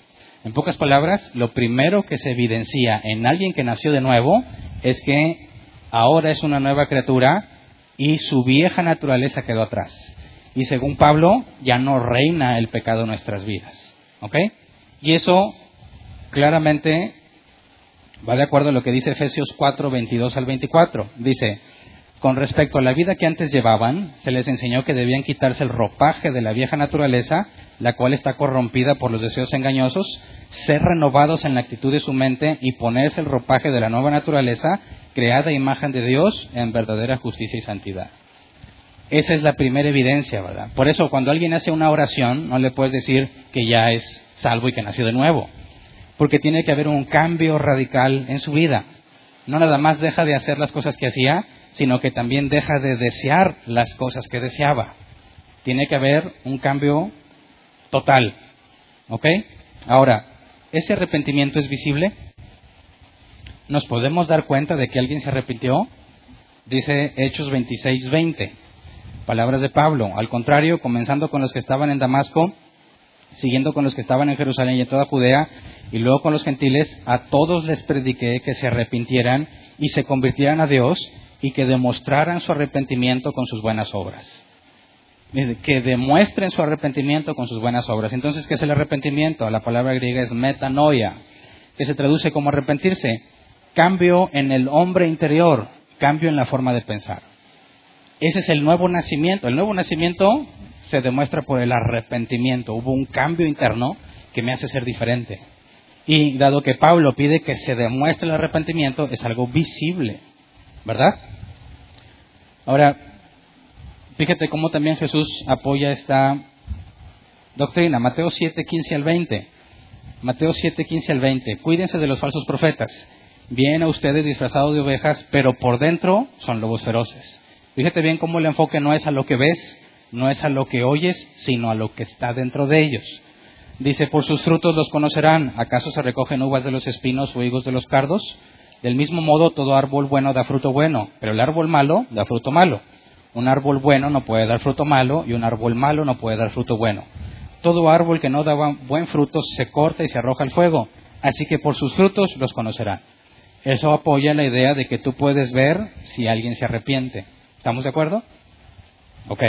En pocas palabras, lo primero que se evidencia en alguien que nació de nuevo es que ahora es una nueva criatura y su vieja naturaleza quedó atrás. Y según Pablo, ya no reina el pecado en nuestras vidas. ¿Ok? Y eso claramente va de acuerdo a lo que dice Efesios 4, 22 al 24. Dice, con respecto a la vida que antes llevaban, se les enseñó que debían quitarse el ropaje de la vieja naturaleza, la cual está corrompida por los deseos engañosos, ser renovados en la actitud de su mente y ponerse el ropaje de la nueva naturaleza, creada imagen de Dios en verdadera justicia y santidad. Esa es la primera evidencia, ¿verdad? Por eso cuando alguien hace una oración, no le puedes decir que ya es salvo y que nació de nuevo, porque tiene que haber un cambio radical en su vida. No nada más deja de hacer las cosas que hacía, sino que también deja de desear las cosas que deseaba. Tiene que haber un cambio total. ¿Ok? Ahora, ¿ese arrepentimiento es visible? ¿Nos podemos dar cuenta de que alguien se arrepintió? Dice Hechos 26, 20. Palabras de Pablo. Al contrario, comenzando con los que estaban en Damasco, siguiendo con los que estaban en Jerusalén y en toda Judea, y luego con los gentiles, a todos les prediqué que se arrepintieran y se convirtieran a Dios y que demostraran su arrepentimiento con sus buenas obras. Que demuestren su arrepentimiento con sus buenas obras. Entonces, ¿qué es el arrepentimiento? La palabra griega es metanoia, que se traduce como arrepentirse. Cambio en el hombre interior, cambio en la forma de pensar. Ese es el nuevo nacimiento. El nuevo nacimiento se demuestra por el arrepentimiento. Hubo un cambio interno que me hace ser diferente. Y dado que Pablo pide que se demuestre el arrepentimiento, es algo visible. ¿verdad? Ahora, fíjate cómo también Jesús apoya esta doctrina. Mateo 7, 15 al 20. Mateo 7, 15 al 20. Cuídense de los falsos profetas. Vienen a ustedes disfrazados de ovejas, pero por dentro son lobos feroces. Fíjate bien cómo el enfoque no es a lo que ves, no es a lo que oyes, sino a lo que está dentro de ellos. Dice, por sus frutos los conocerán. ¿Acaso se recogen uvas de los espinos o higos de los cardos? Del mismo modo, todo árbol bueno da fruto bueno, pero el árbol malo da fruto malo. Un árbol bueno no puede dar fruto malo y un árbol malo no puede dar fruto bueno. Todo árbol que no da buen fruto se corta y se arroja al fuego, así que por sus frutos los conocerán. Eso apoya la idea de que tú puedes ver si alguien se arrepiente. ¿Estamos de acuerdo? Ok.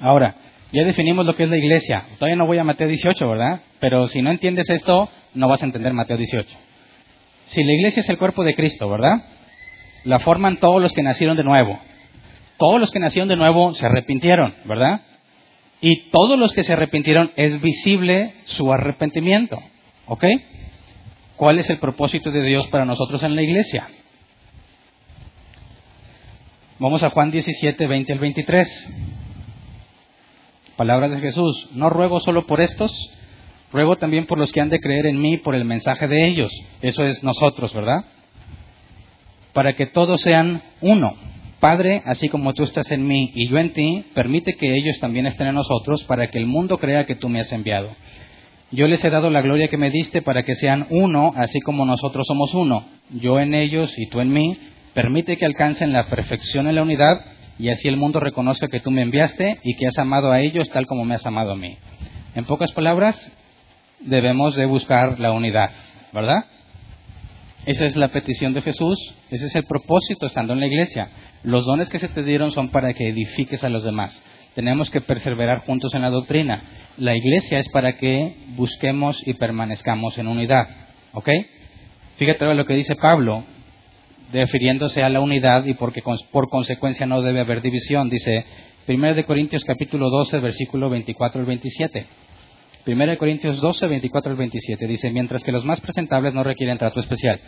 Ahora, ya definimos lo que es la iglesia. Todavía no voy a Mateo 18, ¿verdad? Pero si no entiendes esto, no vas a entender Mateo 18. Si la iglesia es el cuerpo de Cristo, ¿verdad? La forman todos los que nacieron de nuevo. Todos los que nacieron de nuevo se arrepintieron, ¿verdad? Y todos los que se arrepintieron es visible su arrepentimiento. ¿Ok? ¿Cuál es el propósito de Dios para nosotros en la iglesia? Vamos a Juan 17, 20 al 23. Palabras de Jesús. No ruego solo por estos, Ruego también por los que han de creer en mí por el mensaje de ellos. Eso es nosotros, ¿verdad? Para que todos sean uno. Padre, así como tú estás en mí y yo en ti, permite que ellos también estén en nosotros para que el mundo crea que tú me has enviado. Yo les he dado la gloria que me diste para que sean uno, así como nosotros somos uno. Yo en ellos y tú en mí. Permite que alcancen la perfección en la unidad y así el mundo reconozca que tú me enviaste y que has amado a ellos tal como me has amado a mí. En pocas palabras, debemos de buscar la unidad, ¿verdad? Esa es la petición de Jesús, ese es el propósito estando en la iglesia. Los dones que se te dieron son para que edifiques a los demás. Tenemos que perseverar juntos en la doctrina. La iglesia es para que busquemos y permanezcamos en unidad. ¿Ok? Fíjate lo que dice Pablo, refiriéndose a la unidad y porque por consecuencia no debe haber división. Dice 1 de Corintios capítulo 12, versículo 24 al 27. 1 Corintios 12, 24 al 27 dice, mientras que los más presentables no requieren trato especial.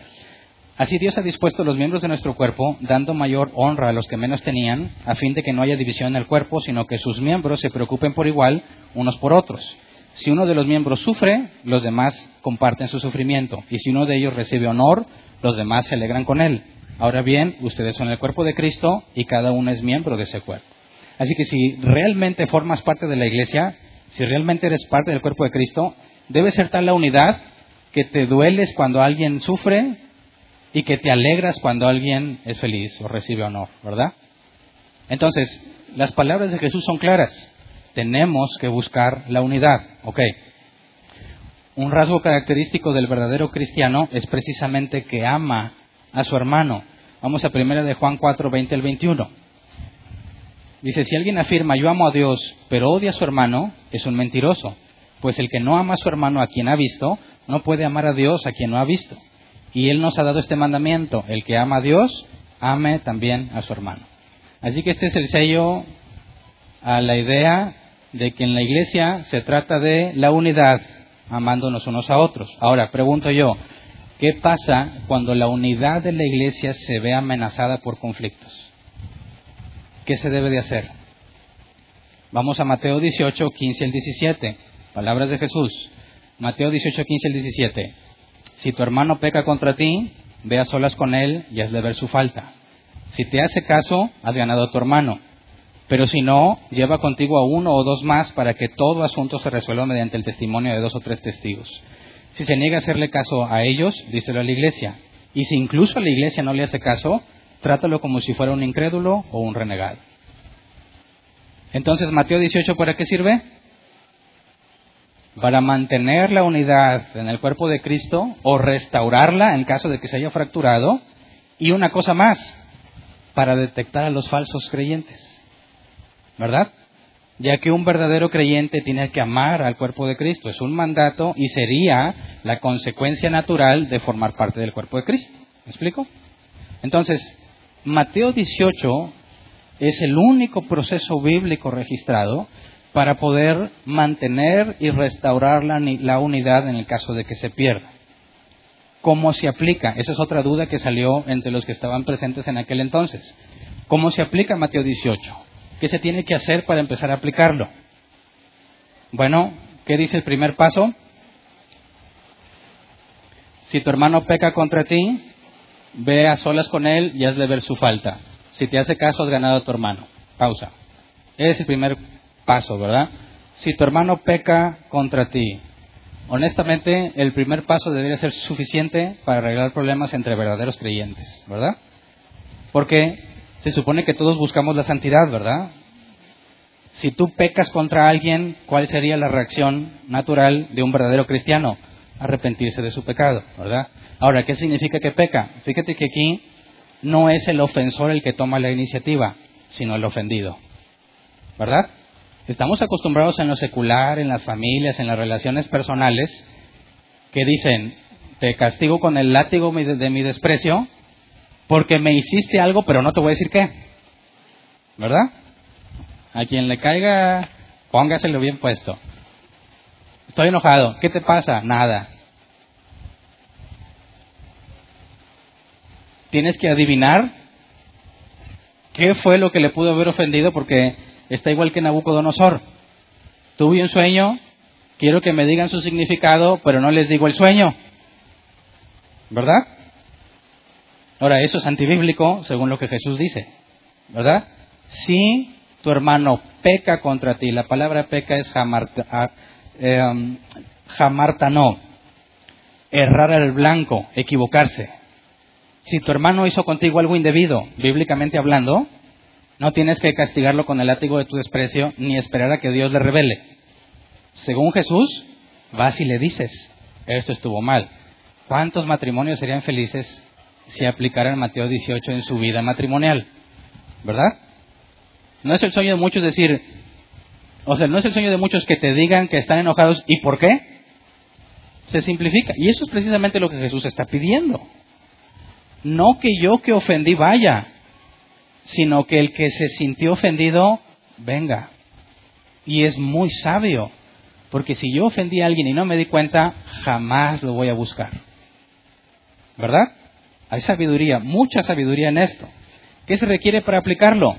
Así Dios ha dispuesto los miembros de nuestro cuerpo, dando mayor honra a los que menos tenían, a fin de que no haya división en el cuerpo, sino que sus miembros se preocupen por igual unos por otros. Si uno de los miembros sufre, los demás comparten su sufrimiento. Y si uno de ellos recibe honor, los demás se alegran con él. Ahora bien, ustedes son el cuerpo de Cristo y cada uno es miembro de ese cuerpo. Así que si realmente formas parte de la iglesia, si realmente eres parte del cuerpo de Cristo, debe ser tal la unidad que te dueles cuando alguien sufre y que te alegras cuando alguien es feliz o recibe honor, ¿verdad? Entonces, las palabras de Jesús son claras. Tenemos que buscar la unidad, ¿ok? Un rasgo característico del verdadero cristiano es precisamente que ama a su hermano. Vamos a primera de Juan 4, 20 al 21. Dice, si alguien afirma yo amo a Dios, pero odia a su hermano, es un mentiroso, pues el que no ama a su hermano a quien ha visto, no puede amar a Dios a quien no ha visto. Y Él nos ha dado este mandamiento, el que ama a Dios, ame también a su hermano. Así que este es el sello a la idea de que en la iglesia se trata de la unidad, amándonos unos a otros. Ahora, pregunto yo, ¿qué pasa cuando la unidad de la iglesia se ve amenazada por conflictos? ¿Qué se debe de hacer? Vamos a Mateo 18, 15 al 17. Palabras de Jesús. Mateo 18, 15 al 17. Si tu hermano peca contra ti, ve a solas con él y hazle ver su falta. Si te hace caso, has ganado a tu hermano. Pero si no, lleva contigo a uno o dos más para que todo asunto se resuelva mediante el testimonio de dos o tres testigos. Si se niega a hacerle caso a ellos, díselo a la iglesia. Y si incluso la iglesia no le hace caso, trátalo como si fuera un incrédulo o un renegado. Entonces, Mateo 18, ¿para qué sirve? Para mantener la unidad en el cuerpo de Cristo o restaurarla en caso de que se haya fracturado. Y una cosa más, para detectar a los falsos creyentes. ¿verdad? Ya que un verdadero creyente tiene que amar al cuerpo de Cristo. Es un mandato y sería la consecuencia natural de formar parte del cuerpo de Cristo. ¿Me explico? Entonces, Mateo 18 es el único proceso bíblico registrado para poder mantener y restaurar la, la, unidad en el caso de que se pierda. ¿Cómo se aplica? Esa es otra duda que salió entre los que estaban presentes en aquel entonces. ¿Cómo se aplica Mateo 18? ¿Qué se tiene que hacer para empezar a aplicarlo? Bueno, ¿qué dice el primer paso? Si tu hermano peca contra ti, ve a solas con él y hazle ver su falta. Si te hace caso, has ganado a tu hermano. Pausa. Es el primer paso, ¿verdad? Si tu hermano peca contra ti, honestamente, el primer paso debería ser suficiente para arreglar problemas entre verdaderos creyentes, ¿verdad? Porque se supone que todos buscamos la santidad, ¿verdad? Si tú pecas contra alguien, ¿cuál sería la reacción natural de un verdadero cristiano? Arrepentirse de su pecado, ¿verdad? Ahora, ¿qué significa que peca? Fíjate que aquí no es el ofensor el que toma la iniciativa, sino el ofendido, ¿verdad? Estamos acostumbrados en lo secular, en las familias, en las relaciones personales, que dicen, te castigo con el látigo de mi desprecio porque me hiciste algo, pero no te voy a decir qué. ¿Verdad? A quien le caiga, póngaselo bien puesto. Estoy enojado. ¿Qué te pasa? Nada. Tienes que adivinar qué fue lo que le pudo haber ofendido porque está igual que Nabucodonosor. Tuve un sueño, quiero que me digan su significado, pero no les digo el sueño. ¿Verdad? Ahora, eso es antibíblico según lo que Jesús dice, ¿verdad? Si tu hermano peca contra ti, la palabra peca es em, jamartano, errar al blanco, equivocarse. Si tu hermano hizo contigo algo indebido, bíblicamente hablando, no tienes que castigarlo con el látigo de tu desprecio ni esperar a que Dios le revele. Según Jesús, vas y le dices, esto estuvo mal. ¿Cuántos matrimonios serían felices si aplicara el Mateo 18 en su vida matrimonial. ¿Verdad? No es el sueño de muchos decir, o sea, no es el sueño de muchos que te digan que están enojados y por qué. Se simplifica. Y eso es precisamente lo que Jesús está pidiendo. No que yo que ofendí vaya, sino que el que se sintió ofendido venga. Y es muy sabio, porque si yo ofendí a alguien y no me di cuenta, jamás lo voy a buscar. ¿Verdad? Hay sabiduría, mucha sabiduría en esto. ¿Qué se requiere para aplicarlo?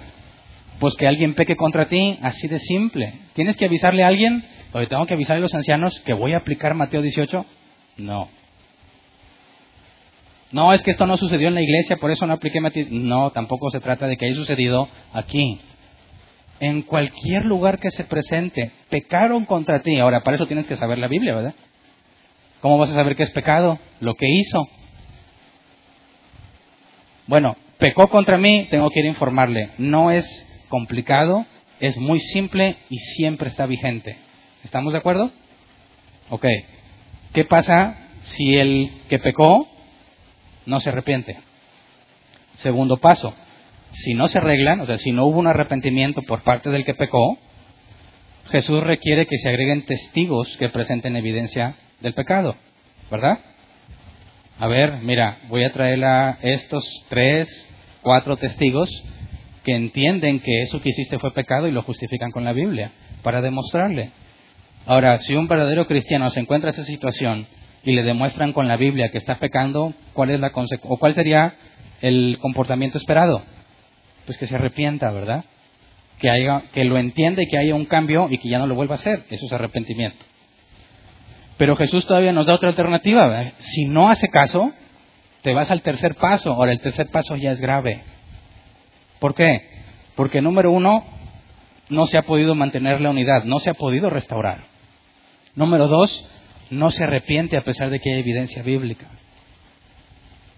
Pues que alguien peque contra ti, así de simple. Tienes que avisarle a alguien, Oye, ¿tengo que avisar a los ancianos que voy a aplicar Mateo 18? No. No, es que esto no sucedió en la iglesia, por eso no apliqué Mateo. No, tampoco se trata de que haya sucedido aquí. En cualquier lugar que se presente, pecaron contra ti. Ahora, para eso tienes que saber la Biblia, ¿verdad? ¿Cómo vas a saber qué es pecado? Lo que hizo. Bueno, pecó contra mí, tengo que ir a informarle. No es complicado, es muy simple y siempre está vigente. ¿Estamos de acuerdo? Ok. ¿Qué pasa si el que pecó no se arrepiente? Segundo paso. Si no se arreglan, o sea, si no hubo un arrepentimiento por parte del que pecó, Jesús requiere que se agreguen testigos que presenten evidencia del pecado, ¿verdad? A ver, mira, voy a traer a estos tres, cuatro testigos que entienden que eso que hiciste fue pecado y lo justifican con la Biblia, para demostrarle. Ahora, si un verdadero cristiano se encuentra en esa situación y le demuestran con la Biblia que está pecando, ¿cuál es la o cuál sería el comportamiento esperado? Pues que se arrepienta, ¿verdad? Que haya, que lo entienda y que haya un cambio y que ya no lo vuelva a hacer. Eso es arrepentimiento. Pero Jesús todavía nos da otra alternativa. Si no hace caso, te vas al tercer paso. Ahora, el tercer paso ya es grave. ¿Por qué? Porque número uno, no se ha podido mantener la unidad, no se ha podido restaurar. Número dos, no se arrepiente a pesar de que hay evidencia bíblica.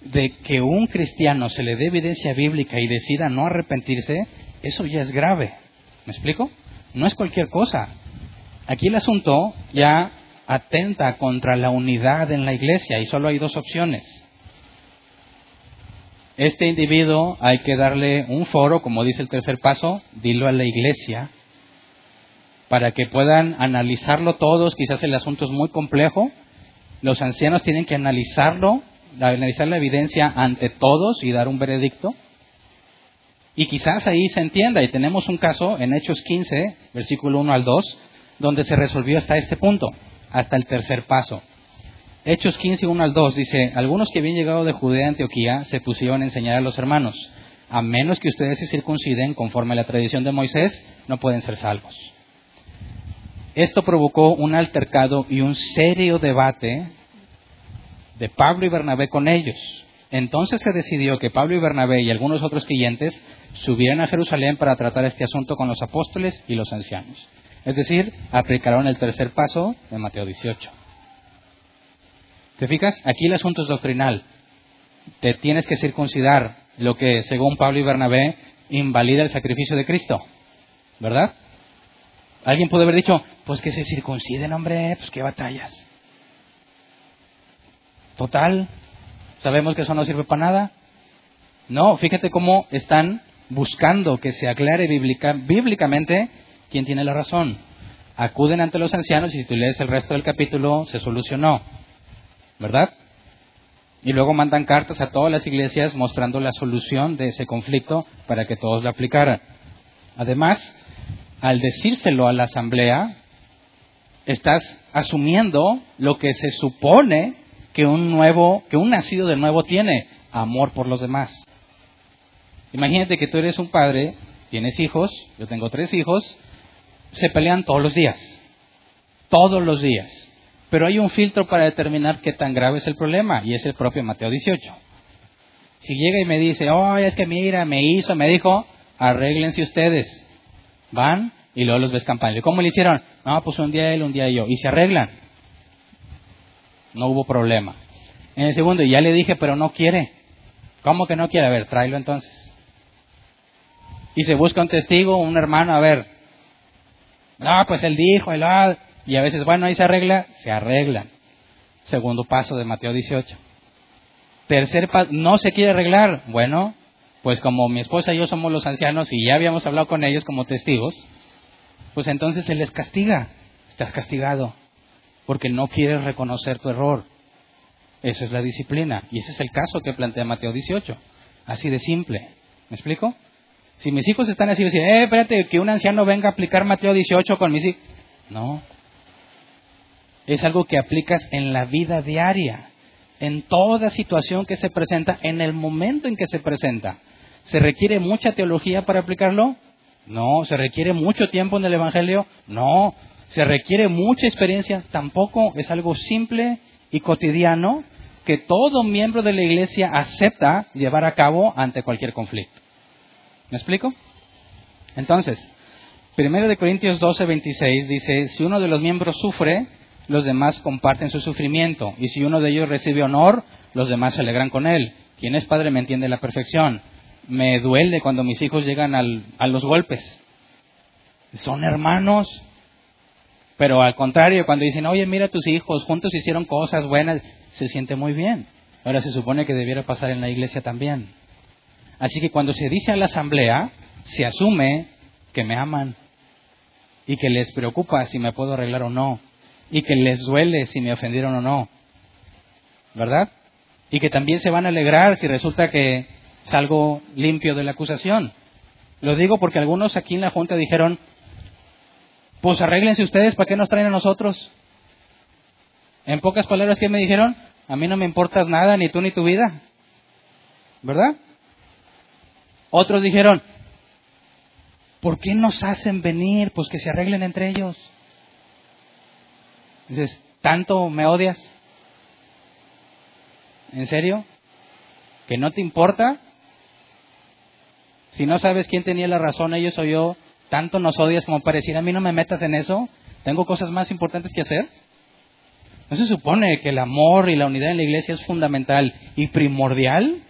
De que un cristiano se le dé evidencia bíblica y decida no arrepentirse, eso ya es grave. ¿Me explico? No es cualquier cosa. Aquí el asunto ya atenta contra la unidad en la iglesia y solo hay dos opciones. Este individuo hay que darle un foro, como dice el tercer paso, dilo a la iglesia, para que puedan analizarlo todos. Quizás el asunto es muy complejo. Los ancianos tienen que analizarlo, analizar la evidencia ante todos y dar un veredicto. Y quizás ahí se entienda, y tenemos un caso en Hechos 15, versículo 1 al 2, donde se resolvió hasta este punto, hasta el tercer paso. Hechos 15, 1 al 2 dice, algunos que habían llegado de Judea a Antioquía se pusieron a enseñar a los hermanos, a menos que ustedes se circunciden conforme a la tradición de Moisés, no pueden ser salvos. Esto provocó un altercado y un serio debate de Pablo y Bernabé con ellos. Entonces se decidió que Pablo y Bernabé y algunos otros clientes subieran a Jerusalén para tratar este asunto con los apóstoles y los ancianos. Es decir, aplicaron el tercer paso de Mateo 18. ¿Te fijas? Aquí el asunto es doctrinal. Te tienes que circuncidar lo que, según Pablo y Bernabé, invalida el sacrificio de Cristo. ¿Verdad? Alguien puede haber dicho, pues que se circunciden, hombre, pues qué batallas. Total, sabemos que eso no sirve para nada. No, fíjate cómo están buscando que se aclare bíblicamente quién tiene la razón. Acuden ante los ancianos y si tú lees el resto del capítulo se solucionó. ¿Verdad? Y luego mandan cartas a todas las iglesias mostrando la solución de ese conflicto para que todos la aplicaran. Además, al decírselo a la asamblea, estás asumiendo lo que se supone que un nuevo, que un nacido de nuevo tiene, amor por los demás. Imagínate que tú eres un padre, tienes hijos, yo tengo tres hijos, se pelean todos los días, todos los días. Pero hay un filtro para determinar qué tan grave es el problema y es el propio Mateo 18. Si llega y me dice, oh, es que mira, me hizo, me dijo, arréglense ustedes. Van y luego los ves campaña. ¿Cómo le hicieron? No, pues un día él, un día yo. Y se arreglan. No hubo problema. En el segundo, ya le dije, pero no quiere. ¿Cómo que no quiere? A ver, tráelo entonces. Y se busca un testigo, un hermano, a ver. No, pues él dijo, él, ah", y a veces, bueno, ahí se arregla, se arreglan. Segundo paso de Mateo 18. Tercer paso, no se quiere arreglar. Bueno, pues como mi esposa y yo somos los ancianos y ya habíamos hablado con ellos como testigos, pues entonces se les castiga. Estás castigado porque no quieres reconocer tu error. Eso es la disciplina. Y ese es el caso que plantea Mateo 18. Así de simple. ¿Me explico? Si mis hijos están así, dicen, eh, espérate, que un anciano venga a aplicar Mateo 18 con mis hijos. No. Es algo que aplicas en la vida diaria, en toda situación que se presenta, en el momento en que se presenta. ¿Se requiere mucha teología para aplicarlo? No. ¿Se requiere mucho tiempo en el Evangelio? No. se requiere mucha experiencia, tampoco es algo simple y cotidiano que todo miembro de la iglesia acepta llevar a cabo ante cualquier conflicto. ¿Me explico? Entonces, 1 de Corintios 12, 26 dice, si uno de los miembros sufre, los demás comparten su sufrimiento, y si uno de ellos recibe honor, los demás se alegran con él. Quien es padre me entiende la perfección. Me duele cuando mis hijos llegan a los golpes. Son hermanos. Pero al contrario, cuando dicen, oye, mira tus hijos, juntos hicieron cosas buenas, se siente muy bien. Ahora se supone que debiera pasar en la iglesia también. Así que cuando se dice a la asamblea, se asume que me aman y que les preocupa si me puedo arreglar o no y que les duele si me ofendieron o no. ¿Verdad? Y que también se van a alegrar si resulta que salgo limpio de la acusación. Lo digo porque algunos aquí en la Junta dijeron, pues arréglense ustedes, ¿para qué nos traen a nosotros? En pocas palabras, ¿qué me dijeron? A mí no me importas nada, ni tú ni tu vida. ¿Verdad? Otros dijeron, ¿por qué nos hacen venir? Pues que se arreglen entre ellos. Dices, ¿tanto me odias? ¿En serio? ¿Que no te importa? Si no sabes quién tenía la razón, ellos o yo, tanto nos odias como para decir, a mí no me metas en eso, tengo cosas más importantes que hacer. ¿No se supone que el amor y la unidad en la iglesia es fundamental y primordial?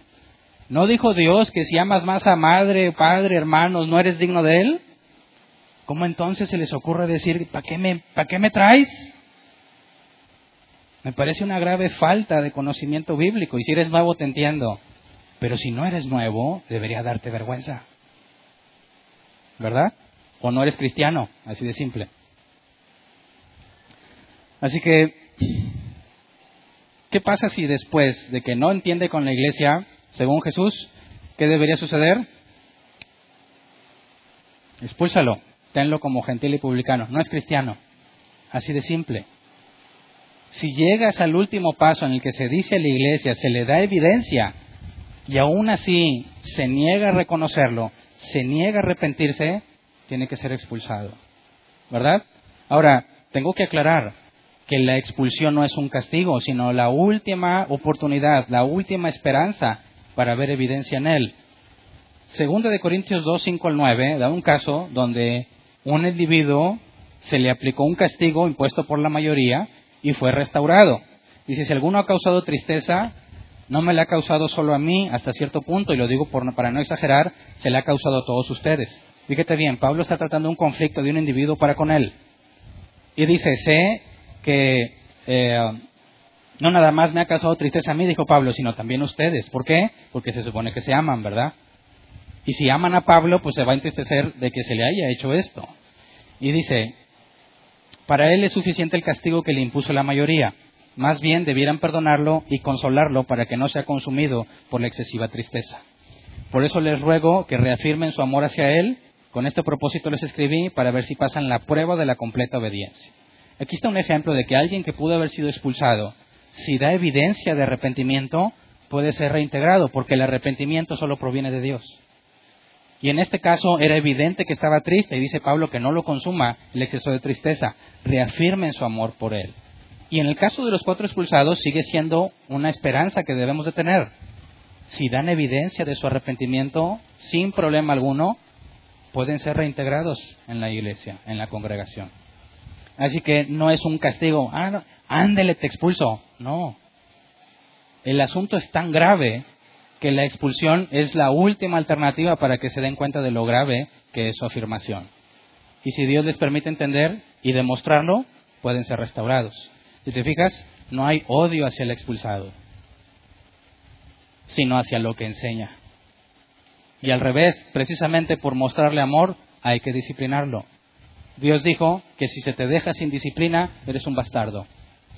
¿No dijo Dios que si amas más a madre, padre, hermanos, no eres digno de Él? ¿Cómo entonces se les ocurre decir, ¿para qué me, qué me traes? Me parece una grave falta de conocimiento bíblico. Y si eres nuevo, te entiendo. Pero si no eres nuevo, debería darte vergüenza. ¿Verdad? O no eres cristiano, así de simple. Así que, ¿qué pasa si después de que no entiende con la iglesia, según Jesús, qué debería suceder? Expúlsalo, tenlo como gentil y publicano. No es cristiano, así de simple. Si llegas al último paso en el que se dice a la iglesia, se le da evidencia y aún así se niega a reconocerlo, se niega a arrepentirse, tiene que ser expulsado. ¿Verdad? Ahora, tengo que aclarar que la expulsión no es un castigo, sino la última oportunidad, la última esperanza para ver evidencia en él. Segunda de Corintios 2, 5 al 9 da un caso donde un individuo se le aplicó un castigo impuesto por la mayoría y fue restaurado. Dice, si alguno ha causado tristeza, no me la ha causado solo a mí hasta cierto punto, y lo digo para no exagerar, se la ha causado a todos ustedes. Fíjate bien, Pablo está tratando un conflicto de un individuo para con él. Y dice, sé que eh, no nada más me ha causado tristeza a mí, dijo Pablo, sino también a ustedes. ¿Por qué? Porque se supone que se aman, ¿verdad? Y si aman a Pablo, pues se va a entristecer de que se le haya hecho esto. Y dice, para él es suficiente el castigo que le impuso la mayoría. Más bien debieran perdonarlo y consolarlo para que no sea consumido por la excesiva tristeza. Por eso les ruego que reafirmen su amor hacia Él. Con este propósito les escribí para ver si pasan la prueba de la completa obediencia. Aquí está un ejemplo de que alguien que pudo haber sido expulsado, si da evidencia de arrepentimiento, puede ser reintegrado, porque el arrepentimiento solo proviene de Dios. Y en este caso era evidente que estaba triste y dice Pablo que no lo consuma el exceso de tristeza, reafirmen su amor por él. Y en el caso de los cuatro expulsados sigue siendo una esperanza que debemos de tener. Si dan evidencia de su arrepentimiento sin problema alguno, pueden ser reintegrados en la iglesia, en la congregación. Así que no es un castigo, ah, ándele, te expulso. No. El asunto es tan grave que la expulsión es la última alternativa para que se den cuenta de lo grave que es su afirmación. Y si Dios les permite entender y demostrarlo, pueden ser restaurados. Si te fijas, no hay odio hacia el expulsado, sino hacia lo que enseña. Y al revés, precisamente por mostrarle amor, hay que disciplinarlo. Dios dijo que si se te deja sin disciplina, eres un bastardo,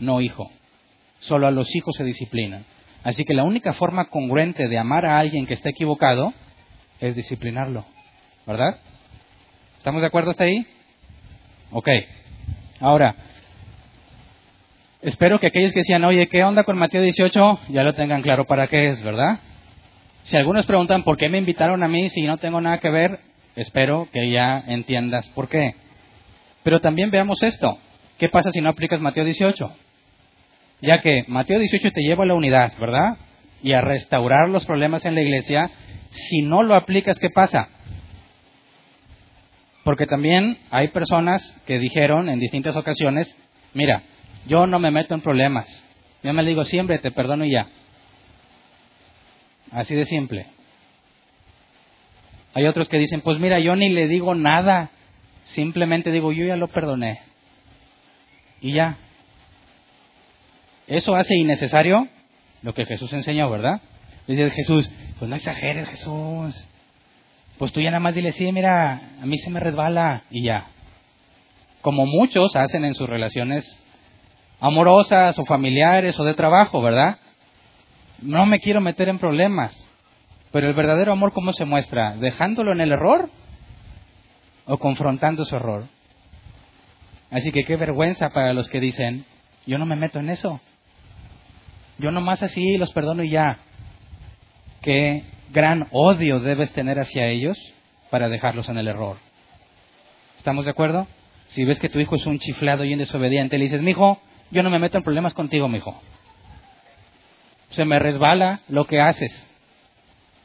no hijo. Solo a los hijos se disciplinan. Así que la única forma congruente de amar a alguien que está equivocado es disciplinarlo. ¿Verdad? ¿Estamos de acuerdo hasta ahí? Ok. Ahora, espero que aquellos que decían, oye, ¿qué onda con Mateo 18? Ya lo tengan claro para qué es, ¿verdad? Si algunos preguntan, ¿por qué me invitaron a mí si no tengo nada que ver? Espero que ya entiendas por qué. Pero también veamos esto. ¿Qué pasa si no aplicas Mateo 18? Ya que Mateo 18 te lleva a la unidad, ¿verdad? Y a restaurar los problemas en la iglesia. Si no lo aplicas, ¿qué pasa? Porque también hay personas que dijeron en distintas ocasiones, mira, yo no me meto en problemas. Yo me digo siempre, te perdono y ya. Así de simple. Hay otros que dicen, pues mira, yo ni le digo nada. Simplemente digo, yo ya lo perdoné. Y ya. Eso hace innecesario lo que Jesús enseñó, ¿verdad? Dice Jesús, pues no exageres, Jesús. Pues tú ya nada más dile, sí, mira, a mí se me resbala y ya. Como muchos hacen en sus relaciones amorosas o familiares o de trabajo, ¿verdad? No me quiero meter en problemas. Pero el verdadero amor, ¿cómo se muestra? ¿Dejándolo en el error o confrontando su error? Así que qué vergüenza para los que dicen, yo no me meto en eso. Yo nomás así los perdono y ya. Qué gran odio debes tener hacia ellos para dejarlos en el error. ¿Estamos de acuerdo? Si ves que tu hijo es un chiflado y un desobediente, le dices, mi hijo, yo no me meto en problemas contigo, mi hijo. Se me resbala lo que haces.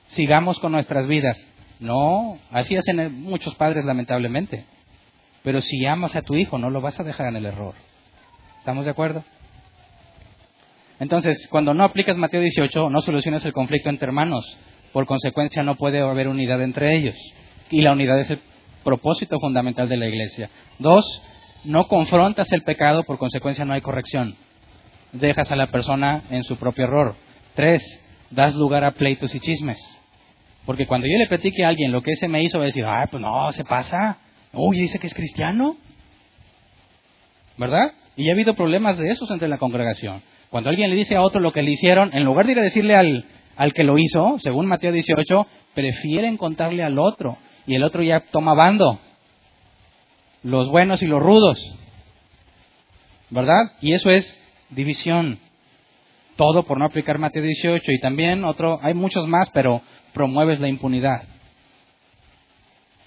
Sigamos con nuestras vidas. No, así hacen muchos padres lamentablemente. Pero si amas a tu hijo, no lo vas a dejar en el error. ¿Estamos de acuerdo? Entonces, cuando no aplicas Mateo 18, no solucionas el conflicto entre hermanos. Por consecuencia, no puede haber unidad entre ellos. Y la unidad es el propósito fundamental de la iglesia. Dos, no confrontas el pecado, por consecuencia no hay corrección. Dejas a la persona en su propio error. Tres, das lugar a pleitos y chismes. Porque cuando yo le platique a alguien lo que ese me hizo, va a decir, ay, pues no, se pasa. Uy, dice que es cristiano. ¿Verdad? Y ha habido problemas de esos entre la congregación. Cuando alguien le dice a otro lo que le hicieron, en lugar de ir a decirle al, al que lo hizo, según Mateo 18, prefieren contarle al otro. Y el otro ya toma bando. Los buenos y los rudos. ¿Verdad? Y eso es división. Todo por no aplicar Mateo 18. Y también otro, hay muchos más, pero promueves la impunidad.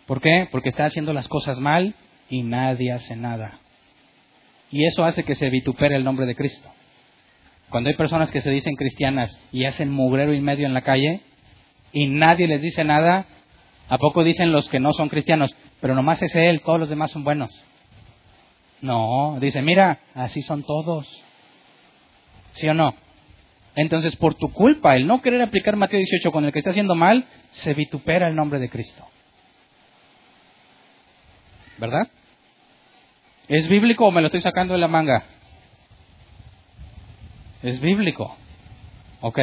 ¿Por qué? Porque está haciendo las cosas mal y nadie hace nada. Y eso hace que se vitupere el nombre de Cristo. Cuando hay personas que se dicen cristianas y hacen mugrero y medio en la calle y nadie les dice nada, ¿a poco dicen los que no son cristianos? Pero nomás es él, todos los demás son buenos. No, dice, mira, así son todos. ¿Sí o no? Entonces, por tu culpa, el no querer aplicar Mateo 18 con el que está haciendo mal, se vitupera el nombre de Cristo. ¿Verdad? ¿Es bíblico o me lo estoy sacando de la manga? Es bíblico. Ok.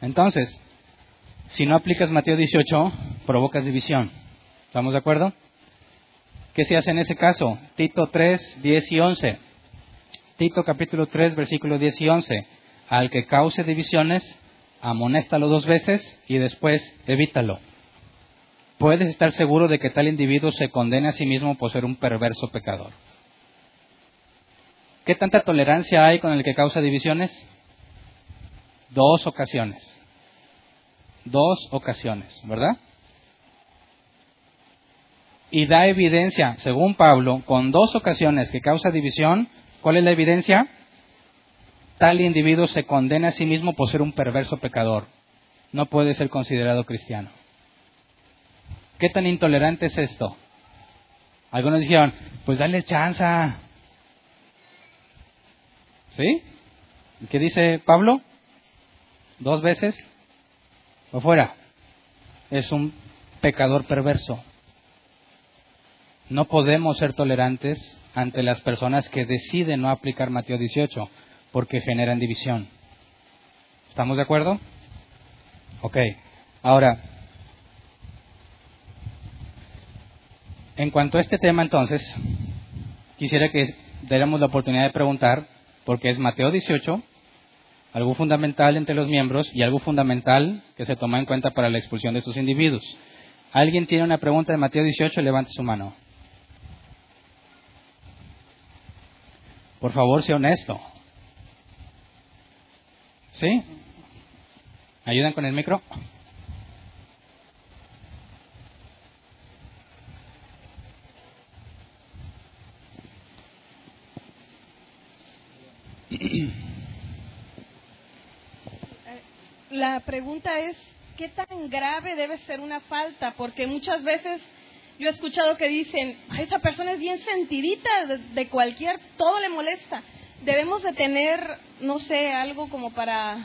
Entonces, si no aplicas Mateo 18, provocas división. ¿Estamos de acuerdo? ¿Qué se hace en ese caso? Tito 3, 10 y 11. Tito capítulo 3, versículo 10 y 11. Al que cause divisiones, amonéstalo dos veces y después evítalo. Puedes estar seguro de que tal individuo se condena a sí mismo por ser un perverso pecador. ¿Qué tanta tolerancia hay con el que causa divisiones? Dos ocasiones. Dos ocasiones, ¿verdad? Y da evidencia, según Pablo, con dos ocasiones que causa división. ¿Cuál es la evidencia? tal individuo se condena a sí mismo por ser un perverso pecador. No puede ser considerado cristiano. ¿Qué tan intolerante es esto? Algunos dijeron, pues dale chance. ¿Sí? ¿Qué dice Pablo? ¿Dos veces? ¿O fuera? Es un pecador perverso. No podemos ser tolerantes ante las personas que deciden no aplicar Mateo 18 porque generan división. ¿Estamos de acuerdo? Ok. Ahora, en cuanto a este tema entonces, quisiera que diéramos la oportunidad de preguntar, porque es Mateo 18, algo fundamental entre los miembros y algo fundamental que se toma en cuenta para la expulsión de estos individuos. ¿Alguien tiene una pregunta de Mateo 18? Levante su mano. Por favor, sea honesto. ¿Sí? ¿Ayudan con el micro? La pregunta es, ¿qué tan grave debe ser una falta? Porque muchas veces yo he escuchado que dicen, esa persona es bien sentidita, de, cualquier, todo le molesta. Debemos de tener, no sé, algo como para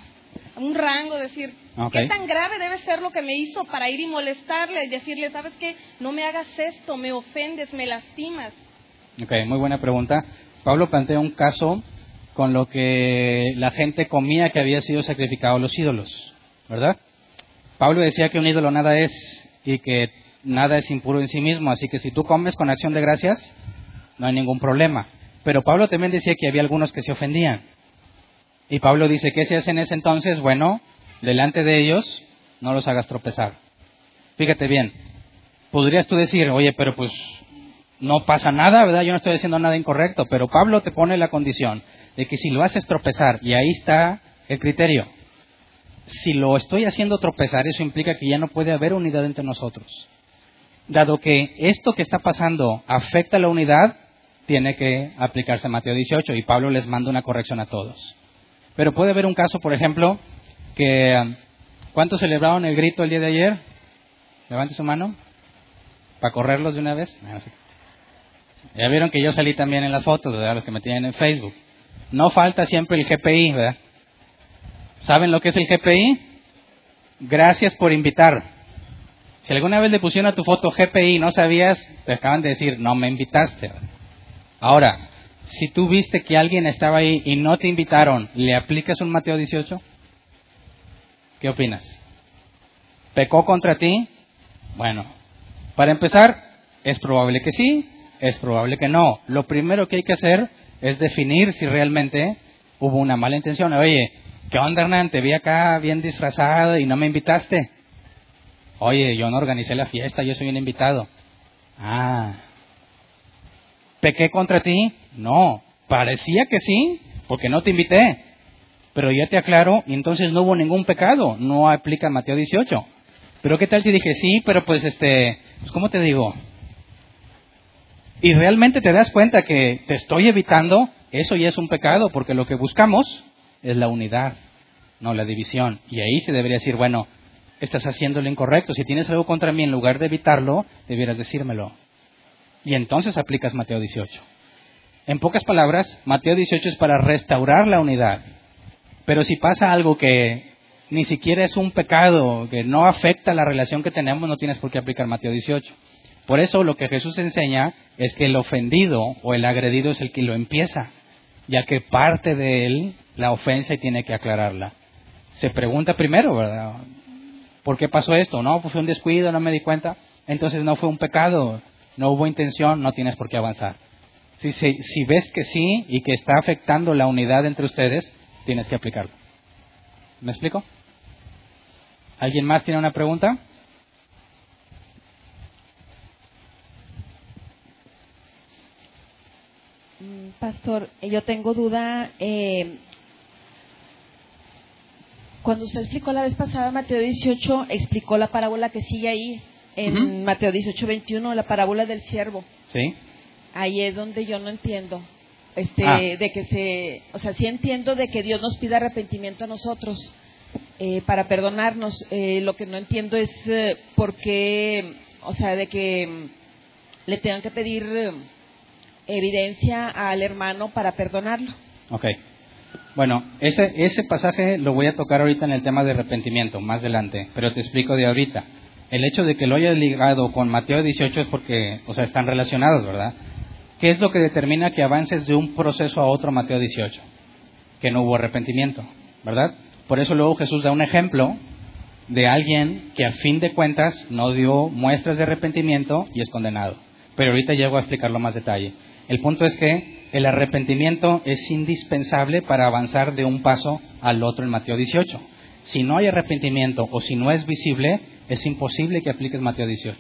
un rango, decir, ¿qué tan grave debe ser lo que me hizo para ir y molestarle y decirle, sabes qué, no me hagas esto, me ofendes, me lastimas? Ok, muy buena pregunta. Pablo plantea un caso con lo que la gente comía que había sido sacrificado a los ídolos, ¿verdad? Pablo decía que un ídolo nada es y que nada es impuro en sí mismo, así que si tú comes con acción de gracias, no hay ningún problema. Pero Pablo también decía que había algunos que se ofendían. Y Pablo dice, ¿qué se hace en ese entonces? Bueno, delante de ellos, no los hagas tropezar. Fíjate bien, podrías tú decir, oye, pero pues no pasa nada, ¿verdad? Yo no estoy haciendo nada incorrecto, pero Pablo te pone la condición de que si lo haces tropezar, y ahí está el criterio, si lo estoy haciendo tropezar, eso implica que ya no puede haber unidad entre nosotros. Dado que esto que está pasando afecta a la unidad, tiene que aplicarse Mateo 18 y Pablo les manda una corrección a todos. Pero puede haber un caso, por ejemplo, que ¿cuántos celebraron el grito el día de ayer? Levante su mano para correrlos de una vez. Ya vieron que yo salí también en las fotos, ¿verdad? Los que me tienen en Facebook. No falta siempre el GPI, ¿verdad? ¿Saben lo que es el GPI? Gracias por invitar. Si alguna vez le pusieron a tu foto GPI y no sabías, te acaban de decir, no me invitaste. Ahora, si tú viste que alguien estaba ahí y no te invitaron, ¿le aplicas un Mateo 18? ¿Qué opinas? ¿Pecó contra ti? Bueno, para empezar, es probable que sí, es probable que no. Lo primero que hay que hacer es definir si realmente hubo una mala intención. Oye, ¿qué onda Hernán? Te vi acá bien disfrazado y no me invitaste. Oye, yo no organicé la fiesta, yo soy un invitado. Ah. ¿Pequé contra ti? No. Parecía que sí, porque no te invité. Pero ya te aclaro, y entonces no hubo ningún pecado. No aplica Mateo 18. Pero ¿qué tal si dije sí, pero pues este, pues, ¿cómo te digo? Y realmente te das cuenta que te estoy evitando, eso ya es un pecado, porque lo que buscamos es la unidad, no la división. Y ahí se debería decir, bueno, estás haciendo lo incorrecto. Si tienes algo contra mí, en lugar de evitarlo, debieras decírmelo. Y entonces aplicas Mateo 18. En pocas palabras, Mateo 18 es para restaurar la unidad. Pero si pasa algo que ni siquiera es un pecado, que no afecta la relación que tenemos, no tienes por qué aplicar Mateo 18. Por eso lo que Jesús enseña es que el ofendido o el agredido es el que lo empieza, ya que parte de él la ofensa y tiene que aclararla. Se pregunta primero, ¿verdad? ¿Por qué pasó esto? No, pues fue un descuido, no me di cuenta. Entonces no fue un pecado, no hubo intención, no tienes por qué avanzar. Si, si ves que sí y que está afectando la unidad entre ustedes, tienes que aplicarlo. ¿Me explico? ¿Alguien más tiene una pregunta? Pastor, yo tengo duda. Eh, cuando usted explicó la vez pasada Mateo 18, explicó la parábola que sigue ahí en Mateo 18, 21, la parábola del siervo. Sí. Ahí es donde yo no entiendo. Este, ah. de que se, o sea, sí entiendo de que Dios nos pida arrepentimiento a nosotros eh, para perdonarnos. Eh, lo que no entiendo es por qué, o sea, de que le tengan que pedir evidencia al hermano para perdonarlo. Ok. Bueno, ese, ese pasaje lo voy a tocar ahorita en el tema de arrepentimiento, más adelante, pero te explico de ahorita. El hecho de que lo haya ligado con Mateo 18 es porque, o sea, están relacionados, ¿verdad? ¿Qué es lo que determina que avances de un proceso a otro Mateo 18? Que no hubo arrepentimiento, ¿verdad? Por eso luego Jesús da un ejemplo de alguien que a fin de cuentas no dio muestras de arrepentimiento y es condenado. Pero ahorita llego a explicarlo más detalle. El punto es que el arrepentimiento es indispensable para avanzar de un paso al otro en Mateo 18. Si no hay arrepentimiento o si no es visible, es imposible que apliques Mateo 18.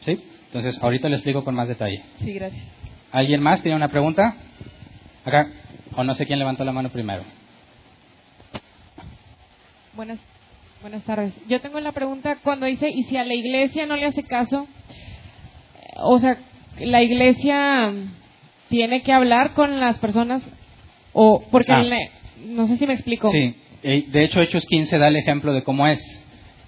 ¿Sí? Entonces, ahorita le explico con más detalle. Sí, gracias. ¿Alguien más tiene una pregunta? Acá. O no sé quién levantó la mano primero. Buenas, buenas tardes. Yo tengo la pregunta cuando dice, ¿y si a la iglesia no le hace caso? O sea, la iglesia tiene que hablar con las personas O porque Ah. le- no sé si me explico. Sí, eh, de hecho Hechos 15 da el ejemplo de cómo es.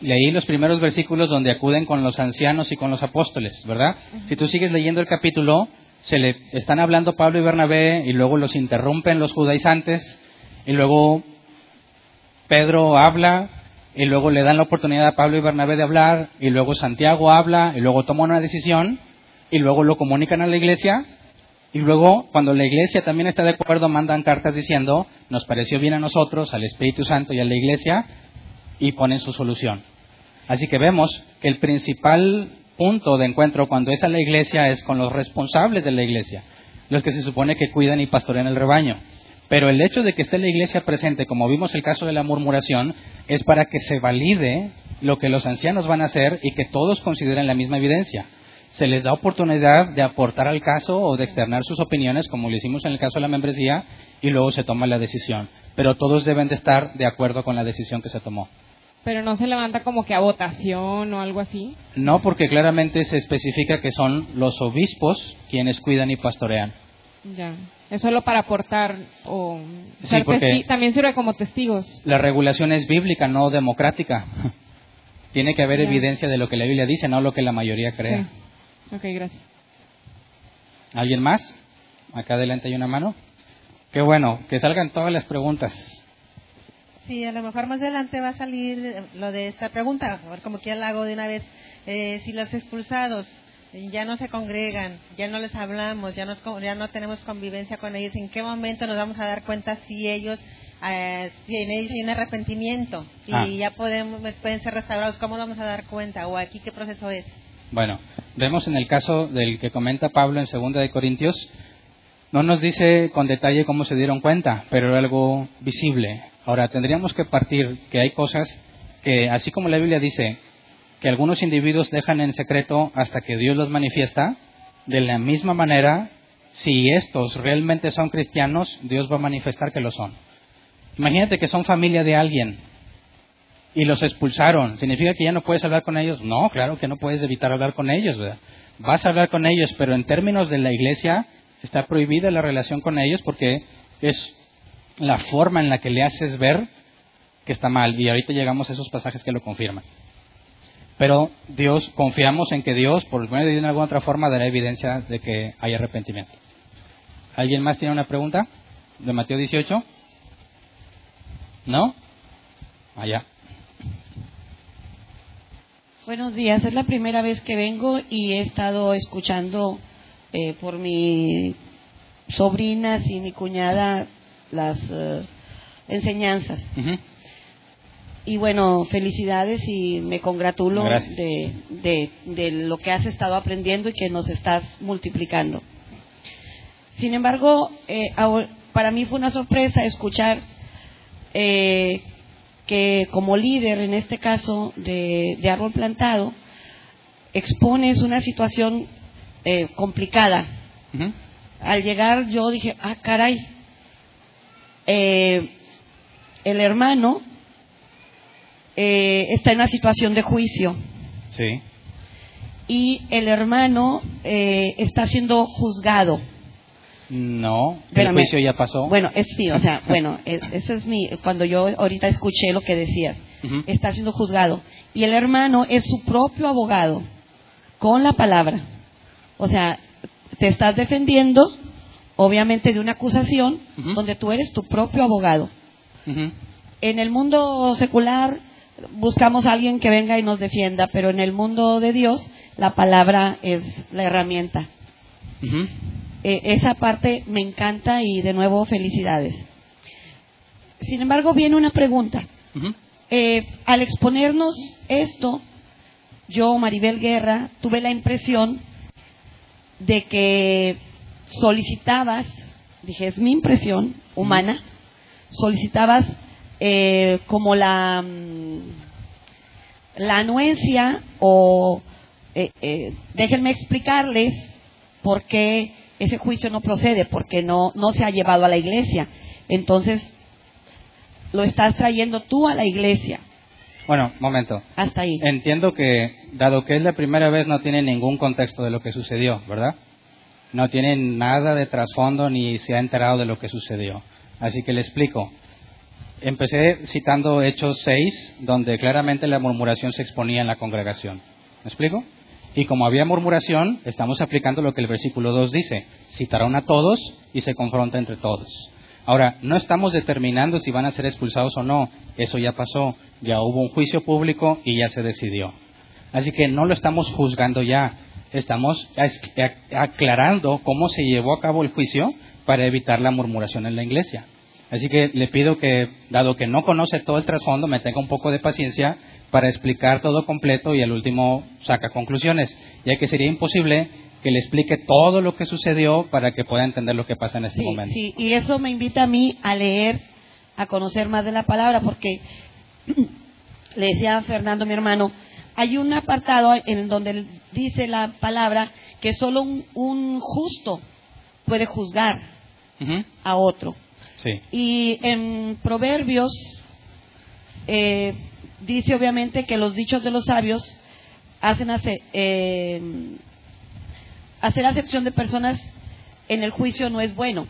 Leí los primeros versículos donde acuden con los ancianos y con los apóstoles, ¿verdad? Si tú sigues leyendo el capítulo, se le están hablando Pablo y Bernabé y luego los interrumpen los judaizantes y luego Pedro habla y luego le dan la oportunidad a Pablo y Bernabé de hablar y luego Santiago habla y luego toma una decisión y luego lo comunican a la iglesia y luego, cuando la iglesia también está de acuerdo, mandan cartas diciendo, nos pareció bien a nosotros, al Espíritu Santo y a la iglesia, y ponen su solución. Así que vemos que el principal punto de encuentro cuando es a la iglesia es con los responsables de la iglesia, los que se supone que cuidan y pastorean el rebaño. Pero el hecho de que esté la iglesia presente, como vimos el caso de la murmuración, es para que se valide lo que los ancianos van a hacer y que todos consideren la misma evidencia se les da oportunidad de aportar al caso o de externar sus opiniones, como lo hicimos en el caso de la membresía, y luego se toma la decisión. Pero todos deben de estar de acuerdo con la decisión que se tomó. Pero no se levanta como que a votación o algo así. No porque claramente se especifica que son los obispos quienes cuidan y pastorean. Ya. Es solo para aportar o Sí, porque- también sirve como testigos. La regulación es bíblica, no democrática. Tiene que haber Ya. evidencia de lo que la Biblia dice, no lo que la mayoría crea. Sí. Ok, gracias. ¿Alguien más? Acá adelante hay una mano. Qué bueno, que salgan todas las preguntas. Sí, a lo mejor más adelante va a salir eh, lo de esta pregunta, a ver como que la hago de una vez. Eh, si los expulsados ya no se congregan, ya no les hablamos, ya, nos ya no tenemos convivencia con ellos, ¿en qué momento nos vamos a dar cuenta si ellos, eh, si en ellos hay un arrepentimiento? Si Ah. ya podemos, pueden ser restaurados, ¿cómo nos vamos a dar cuenta? ¿O aquí qué proceso es? Bueno, vemos en el caso del que comenta Pablo en Segunda de Corintios, no nos dice con detalle cómo se dieron cuenta, pero era algo visible. Ahora, tendríamos que partir que hay cosas que, así como la Biblia dice, que algunos individuos dejan en secreto hasta que Dios los manifiesta, de la misma manera, si estos realmente son cristianos, Dios va a manifestar que lo son. Imagínate que son familia de alguien y los expulsaron. ¿Significa que ya no puedes hablar con ellos? No, claro que no puedes evitar hablar con ellos. ¿verdad? Vas a hablar con ellos, pero en términos de la iglesia está prohibida la relación con ellos porque es la forma en la que le haces ver que está mal. Y ahorita llegamos a esos pasajes que lo confirman. Pero Dios, confiamos en que Dios, por medio de alguna otra forma, dará evidencia de que hay arrepentimiento. ¿Alguien más tiene una pregunta? ¿De Mateo 18? ¿No? Allá. Buenos días, es la primera vez que vengo y he estado escuchando eh, por mis sobrinas y mi cuñada las eh, enseñanzas. Y bueno, felicidades y me congratulo de, de, de lo que has estado aprendiendo y que nos estás multiplicando. Sin embargo, eh, para mí fue una sorpresa escuchar eh, que como líder, en este caso de, de árbol plantado, expones una situación eh, complicada. Al llegar yo dije, ah, caray, eh, el hermano eh, está en una situación de juicio Sí. y el hermano está siendo juzgado. No, el juicio ya pasó. Bueno, es sí, o sea, bueno, es- ese es mi, cuando yo ahorita escuché lo que decías, está siendo juzgado. Y el hermano es su propio abogado, con la palabra. O sea, te estás defendiendo, obviamente, de una acusación donde tú eres tu propio abogado. En el mundo secular buscamos a alguien que venga y nos defienda, pero en el mundo de Dios la palabra es la herramienta. Ujú. Eh, esa parte me encanta y de nuevo felicidades. Sin embargo, viene una pregunta. Eh, al exponernos esto, yo, Maribel Guerra, tuve la impresión de que solicitabas, dije, es mi impresión humana, solicitabas eh, como la, mm, la anuencia o, eh, eh, déjenme explicarles por qué ese juicio no procede, porque no, no se ha llevado a la iglesia. Entonces, lo estás trayendo tú a la iglesia. Bueno, momento. Hasta ahí. Entiendo que, dado que es la primera vez, no tiene ningún contexto de lo que sucedió, ¿verdad? No tiene nada de trasfondo ni se ha enterado de lo que sucedió. Así que le explico. Empecé citando Hechos 6, donde claramente la murmuración se exponía en la congregación. ¿Me explico? Y como había murmuración, estamos aplicando lo que el versículo 2 dice. Citaron a todos y se confronta entre todos. Ahora, no estamos determinando si van a ser expulsados o no. Eso ya pasó. Ya hubo un juicio público y ya se decidió. Así que no lo estamos juzgando ya. Estamos aclarando cómo se llevó a cabo el juicio para evitar la murmuración en la iglesia. Así que le pido que, dado que no conoce todo el trasfondo, me tenga un poco de paciencia para explicar todo completo y al último saca conclusiones, ya que sería imposible que le explique todo lo que sucedió para que pueda entender lo que pasa en este momento. Sí, y eso me invita a mí a leer, a conocer más de la palabra, porque le decía a Fernando, mi hermano, hay un apartado en donde dice la palabra que solo un, justo puede juzgar a otro. Y en Proverbios eh, dice obviamente que los dichos de los sabios hacen hacer, eh, hacer acepción de personas en el juicio no es bueno,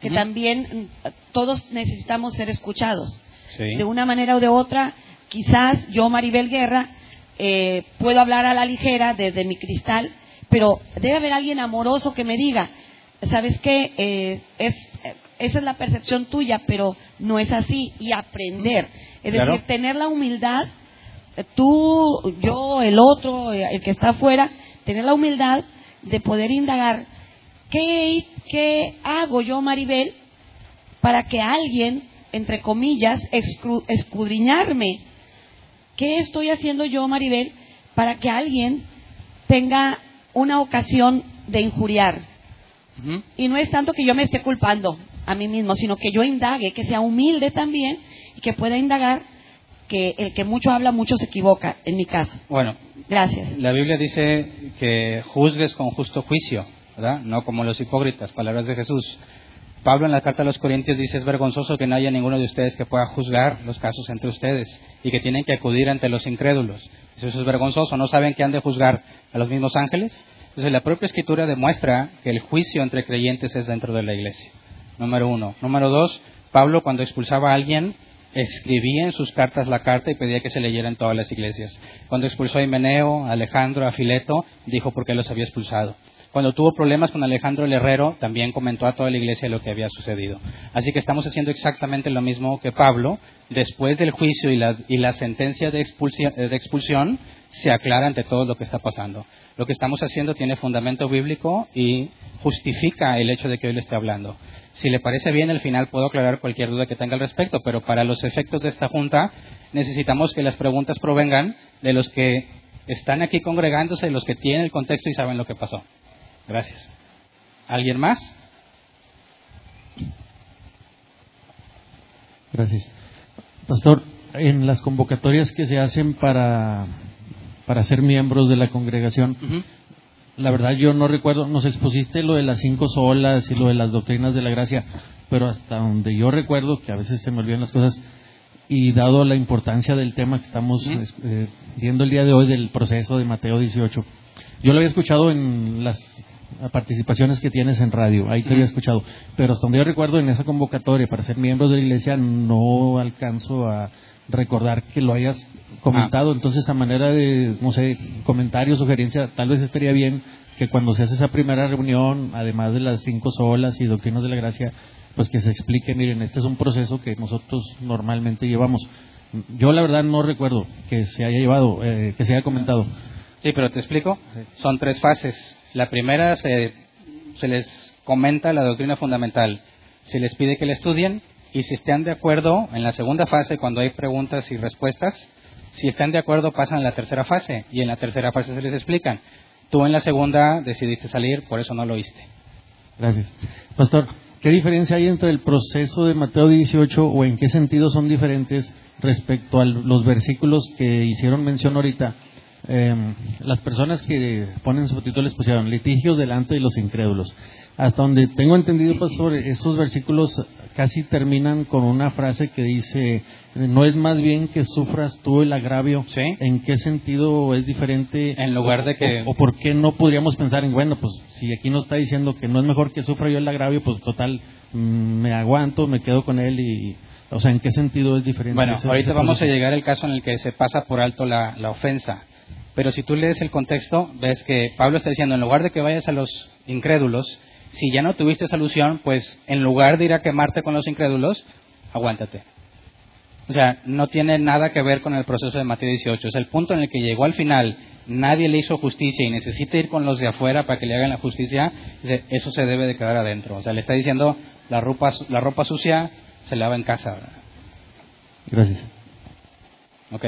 que también todos necesitamos ser escuchados. De una manera o de otra, quizás yo, Maribel Guerra, eh, puedo hablar a la ligera desde mi cristal, pero debe haber alguien amoroso que me diga, ¿sabes qué? Eh, es, esa es la percepción tuya, pero no es así, y aprender. Es decir, tener la humildad, tú, yo, el otro, el que está afuera, tener la humildad de poder indagar, ¿qué, qué hago yo, Maribel, para que alguien, entre comillas, escudriñarme? ¿Qué estoy haciendo yo, Maribel, para que alguien tenga una ocasión de injuriar? Y no es tanto que yo me esté culpando a mí mismo, sino que yo indague, que sea humilde también y que pueda indagar que el que mucho habla, mucho se equivoca, en mi caso. Bueno, gracias. La Biblia dice que juzgues con justo juicio, ¿verdad? No como los hipócritas, palabras de Jesús. Pablo en la carta a los Corintios dice, es vergonzoso que no haya ninguno de ustedes que pueda juzgar los casos entre ustedes y que tienen que acudir ante los incrédulos. Eso es vergonzoso, ¿no saben que han de juzgar a los mismos ángeles? Entonces la propia escritura demuestra que el juicio entre creyentes es dentro de la iglesia. Número uno. Número dos, Pablo cuando expulsaba a alguien escribía en sus cartas la carta y pedía que se leyera en todas las iglesias. Cuando expulsó a Himeneo, a Alejandro, a Fileto, dijo por qué los había expulsado. Cuando tuvo problemas con Alejandro el Herrero, también comentó a toda la iglesia lo que había sucedido. Así que estamos haciendo exactamente lo mismo que Pablo. Después del juicio y la, sentencia de expulsión, se aclara ante todo lo que está pasando. Lo que estamos haciendo tiene fundamento bíblico y justifica el hecho de que hoy le esté hablando. Si le parece bien, al final puedo aclarar cualquier duda que tenga al respecto, pero para los efectos de esta junta necesitamos que las preguntas provengan de los que están aquí congregándose, de los que tienen el contexto y saben lo que pasó. Gracias. ¿Alguien más? Gracias. Pastor, en las convocatorias que se hacen para, para ser miembros de la congregación, la verdad yo no recuerdo, nos expusiste lo de las cinco solas y lo de las doctrinas de la gracia, pero hasta donde yo recuerdo, que a veces se me olvidan las cosas, y dado la importancia del tema que estamos eh, viendo el día de hoy del proceso de Mateo 18, yo lo había escuchado en las participaciones que tienes en radio, ahí te había escuchado, pero hasta donde yo recuerdo en esa convocatoria para ser miembro de la iglesia no alcanzo a recordar que lo hayas comentado, ah. entonces a manera de, no sé, comentario, sugerencia, tal vez estaría bien que cuando se hace esa primera reunión, además de las cinco solas y doctrinas de la gracia, pues que se explique, miren, este es un proceso que nosotros normalmente llevamos. Yo la verdad no recuerdo que se haya llevado, eh, que se haya comentado. Sí, pero te explico. Son tres fases. La primera se, se les comenta la doctrina fundamental. Se les pide que la estudien y si están de acuerdo, en la segunda fase, cuando hay preguntas y respuestas, si están de acuerdo pasan a la tercera fase y en la tercera fase se les explican. Tú en la segunda decidiste salir, por eso no lo oíste. Gracias. Pastor, ¿qué diferencia hay entre el proceso de Mateo 18 o en qué sentido son diferentes respecto a los versículos que hicieron mención ahorita em, las personas que ponen subtítulos pusieron litigio delante de los incrédulos. Hasta donde tengo entendido, pastor, estos versículos casi terminan con una frase que dice, no es más bien que sufras tú el agravio. Sí. ¿En qué sentido es diferente? En lugar de que- O, o por qué no podríamos pensar en, bueno, pues si aquí nos está diciendo que no es mejor que sufra yo el agravio, pues total, mm, me aguanto, me quedo con él y... O sea, ¿en qué sentido es diferente? Bueno, ese- ahorita ese vamos a llegar al caso en el que se pasa por alto la, la ofensa. Pero si tú lees el contexto, ves que Pablo está diciendo, en lugar de que vayas a los incrédulos, si ya no tuviste solución, pues en lugar de ir a quemarte con los incrédulos, aguántate. O sea, no tiene nada que ver con el proceso de Mateo 18. Es el punto en el que llegó al final, nadie le hizo justicia y necesita ir con los de afuera para que le hagan la justicia, eso se debe de quedar adentro. O sea, le está diciendo, la ropa, la ropa sucia se lava en casa. Gracias. Ok.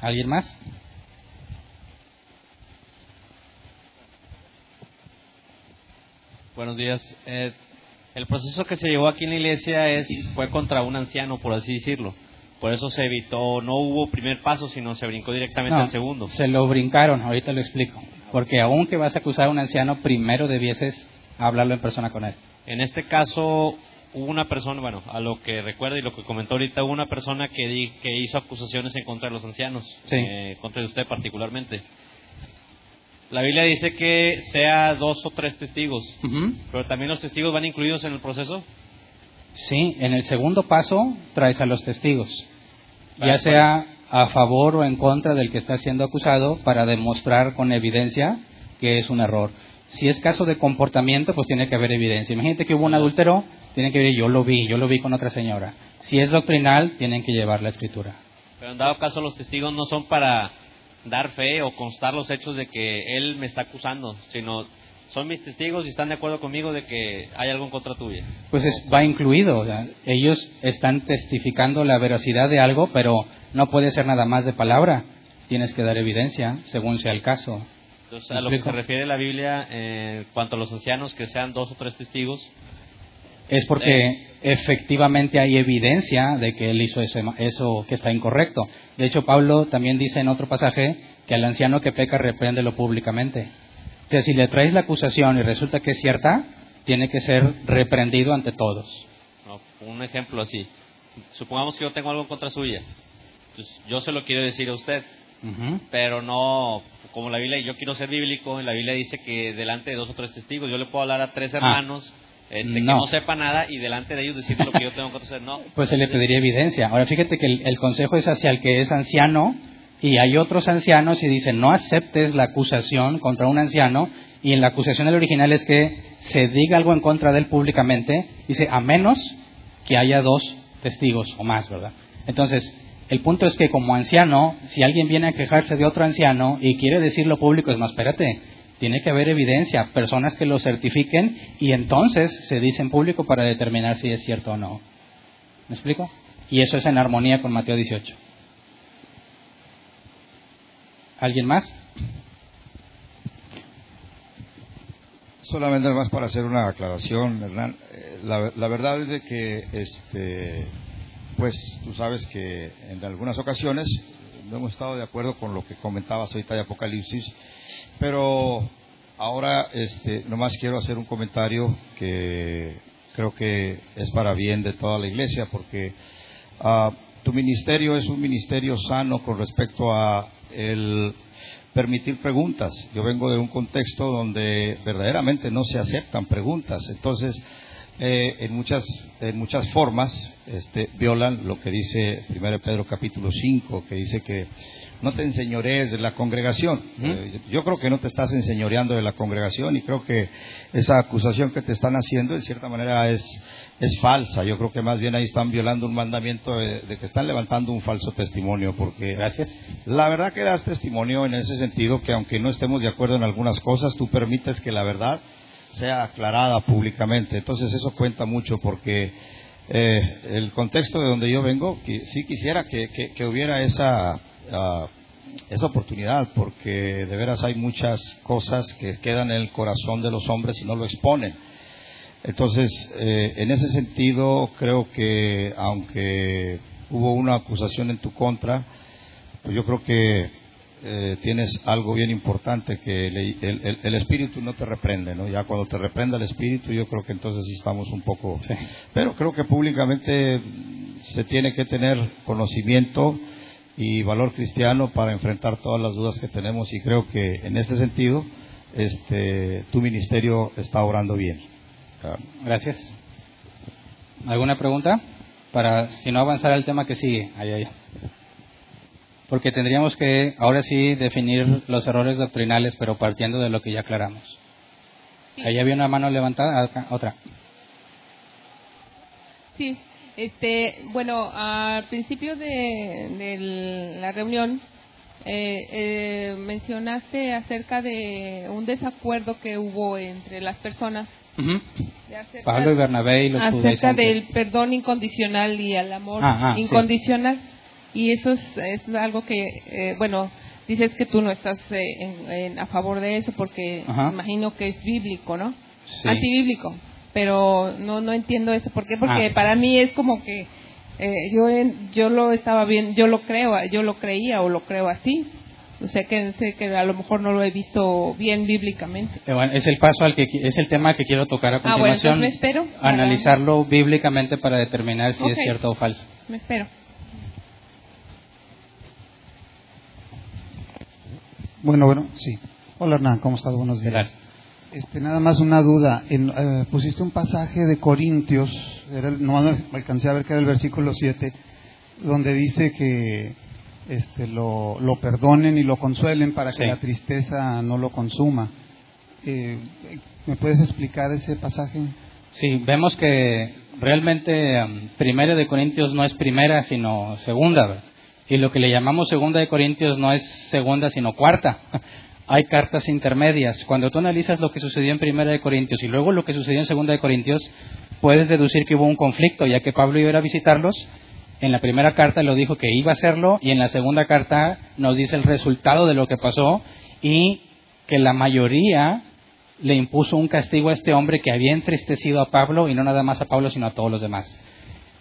¿Alguien más? Buenos días. Eh, el proceso que se llevó aquí en la iglesia es fue contra un anciano, por así decirlo. Por eso se evitó, no hubo primer paso, sino se brincó directamente No, al segundo. Se lo brincaron, ahorita lo explico. Porque aunque vas a acusar a un anciano, primero debieses hablarlo en persona con él. En este caso hubo una persona, bueno, a lo que recuerdo y lo que comentó ahorita, hubo una persona que, di- que hizo acusaciones en contra de los ancianos, Sí. eh, contra usted particularmente. La Biblia dice que sea dos o tres testigos, pero también los testigos van incluidos en el proceso. Sí, en el segundo paso traes a los testigos, Vale, ya sea a favor o en contra del que está siendo acusado para demostrar con evidencia que es un error. Si es caso de comportamiento, pues tiene que haber evidencia. Imagínate que hubo un adúltero, tiene que ver, yo lo vi, yo lo vi con otra señora. Si es doctrinal, tienen que llevar la escritura. Pero en dado caso los testigos no son para dar fe o constar los hechos de que él me está acusando, sino son mis testigos y están de acuerdo conmigo de que hay algo en contra tuya. Pues es- va incluido. o sea, ellos están testificando la veracidad de algo, pero no puede ser nada más de palabra. Tienes que dar evidencia, según sea el caso. Entonces, ¿Me a lo que se refiere la Biblia, eh, cuanto a los ancianos, que sean dos o tres testigos, Es porque efectivamente hay evidencia de que él hizo ese eso que está incorrecto. De hecho, Pablo también dice en otro pasaje que al anciano que peca repréndelo públicamente. O sea, si le traes la acusación y resulta que es cierta, tiene que ser reprendido ante todos. ¿no? un ejemplo así. Supongamos que yo tengo algo en contra suya. Pues yo se lo quiero decir a usted, pero no, como la Biblia, yo quiero ser bíblico, en la Biblia dice que delante de dos o tres testigos, yo le puedo hablar a tres hermanos este, que no. sepa nada y delante de ellos decirle lo que yo tengo de usted. No, Pues se le pediría evidencia. Ahora fíjate que el, el consejo es hacia el que es anciano y hay otros ancianos y dicen no aceptes la acusación contra un anciano y en la acusación del original es que se diga algo en contra de él públicamente, dice a menos que haya dos testigos o más, ¿verdad? Entonces, el punto es que como anciano, si alguien viene a quejarse de otro anciano y quiere decirlo público, es más, espérate, tiene que haber evidencia, personas que lo certifiquen y entonces se dice en público para determinar si es cierto o no. ¿Me explico? Y eso es en armonía con Mateo 18. ¿Alguien más? Solamente más para hacer una aclaración, Hernán. Eh, La, verdad es de que, este, pues, tú sabes que en algunas ocasiones no hemos estado de acuerdo con lo que comentabas ahorita de Apocalipsis, pero ahora, este, nomás quiero hacer un comentario que creo que es para bien de toda la iglesia, porque ah, tu ministerio es un ministerio sano con respecto a el permitir preguntas. Yo vengo de un contexto donde verdaderamente no se aceptan preguntas. Entonces, eh, en, muchas, en muchas formas este, violan lo que dice 1 Pedro capítulo 5, que dice que no te enseñorees de la congregación. Eh, yo creo que no te estás enseñoreando de la congregación y creo que esa acusación que te están haciendo, en cierta manera, es, es falsa. Yo creo que más bien ahí están violando un mandamiento de, de que están levantando un falso testimonio, porque Gracias. la verdad que das testimonio en ese sentido que aunque no estemos de acuerdo en algunas cosas, tú permites que la verdad sea aclarada públicamente. Entonces eso cuenta mucho porque eh, el contexto de donde yo vengo, que sí quisiera que, que- que hubiera esa, ah, esa oportunidad, porque de veras hay muchas cosas que quedan en el corazón de los hombres y no lo exponen. Entonces, eh, en ese sentido, creo que aunque hubo una acusación en tu contra, pues yo creo que eh, tienes algo bien importante, que el, el- el espíritu no te reprende, ¿no? Ya cuando te reprenda el espíritu, yo creo que entonces estamos un poco... Pero creo que públicamente se tiene que tener conocimiento y valor cristiano para enfrentar todas las dudas que tenemos y creo que en ese sentido este, tu ministerio está obrando bien. Gracias. ¿Alguna pregunta? Para, si no, avanzar al tema que sigue. Ahí, ahí. Porque tendríamos que, ahora sí, definir los errores doctrinales, pero partiendo de lo que ya aclaramos. Ahí había una mano levantada, acá, otra. Sí, este, bueno, al principio de, de la reunión eh, eh, mencionaste acerca de un desacuerdo que hubo entre las personas de acerca- Pablo y Bernabé y los acerca del perdón incondicional y el amor Ah, ah, sí. incondicional. Y eso es, es algo que, eh, bueno, dices que tú no estás eh, en- en- a favor de eso porque Ajá. imagino que es bíblico, ¿no? Sí. Antibíblico. Pero no no entiendo eso. ¿Por qué? Porque Ah. para mí es como que eh, yo yo lo estaba bien, yo lo creo, yo lo creía o lo creo así. O sea que sé que a lo mejor no lo he visto bien bíblicamente. Eh, bueno, es el paso al que es el tema que quiero tocar a Ah, bueno, continuación. me espero para- Analizarlo bíblicamente para determinar si es cierto o falso. Me espero. Bueno, bueno, sí. Hola Hernán, ¿cómo estás? Buenos días. Este, nada más una duda. En, eh, pusiste un pasaje de Corintios, era el- no alcancé a ver que era el versículo 7, donde dice que este, lo, lo perdonen y lo consuelen para que Sí. la tristeza no lo consuma. Eh, ¿Me puedes explicar ese pasaje? Sí, vemos que realmente um, Primera de Corintios no es primera, sino segunda. Y lo que le llamamos Segunda de Corintios no es segunda, sino cuarta. Hay cartas intermedias. Cuando tú analizas lo que sucedió en Primera de Corintios y luego lo que sucedió en Segunda de Corintios, puedes deducir que hubo un conflicto, ya que Pablo iba a visitarlos. En la primera carta lo dijo que iba a hacerlo y en la segunda carta nos dice el resultado de lo que pasó y que la mayoría le impuso un castigo a este hombre que había entristecido a Pablo y no nada más a Pablo sino a todos los demás.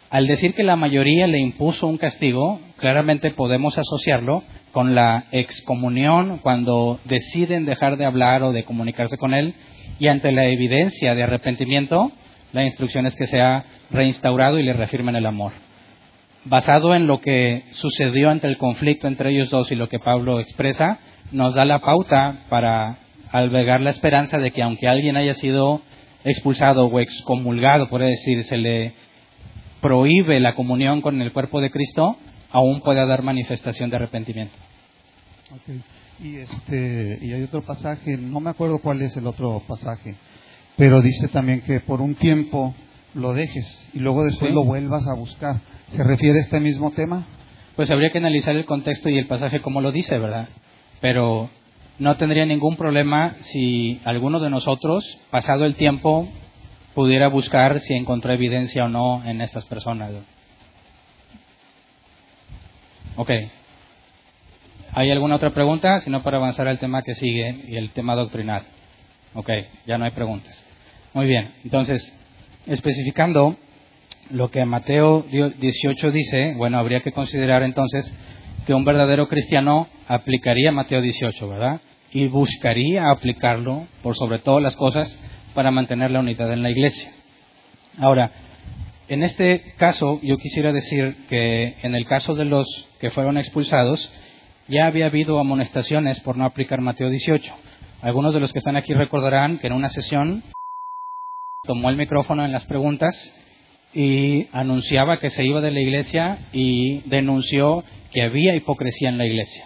Al decir que la mayoría le impuso un castigo, claramente podemos asociarlo con la excomunión cuando deciden dejar de hablar o de comunicarse con él y ante la evidencia de arrepentimiento, la instrucción es que sea reinstaurado y le reafirmen el amor. Basado en lo que sucedió ante el conflicto entre ellos dos y lo que Pablo expresa, nos da la pauta para albergar la esperanza de que aunque alguien haya sido expulsado o excomulgado, por decir, se le prohíbe la comunión con el cuerpo de Cristo, aún pueda dar manifestación de arrepentimiento. Y, este, y hay otro pasaje, no me acuerdo cuál es el otro pasaje, pero dice también que por un tiempo lo dejes y luego después Sí. lo vuelvas a buscar. ¿Se refiere a este mismo tema? Pues habría que analizar el contexto y el pasaje como lo dice, ¿verdad? Pero no tendría ningún problema si alguno de nosotros, pasado el tiempo, pudiera buscar si encontró evidencia o no en estas personas. Ok. ¿Hay alguna otra pregunta? Si no, para avanzar al tema que sigue y el tema doctrinal. Ok, ya no hay preguntas. Muy bien, entonces, especificando lo que Mateo 18 dice, bueno, habría que considerar entonces que un verdadero cristiano aplicaría Mateo 18, ¿verdad? Y buscaría aplicarlo por sobre todas las cosas para mantener la unidad en la iglesia. Ahora, en este caso, yo quisiera decir que en el caso de los que fueron expulsados, ya había habido amonestaciones por no aplicar Mateo 18. Algunos de los que están aquí recordarán que en una sesión tomó el micrófono en las preguntas y anunciaba que se iba de la iglesia y denunció que había hipocresía en la iglesia.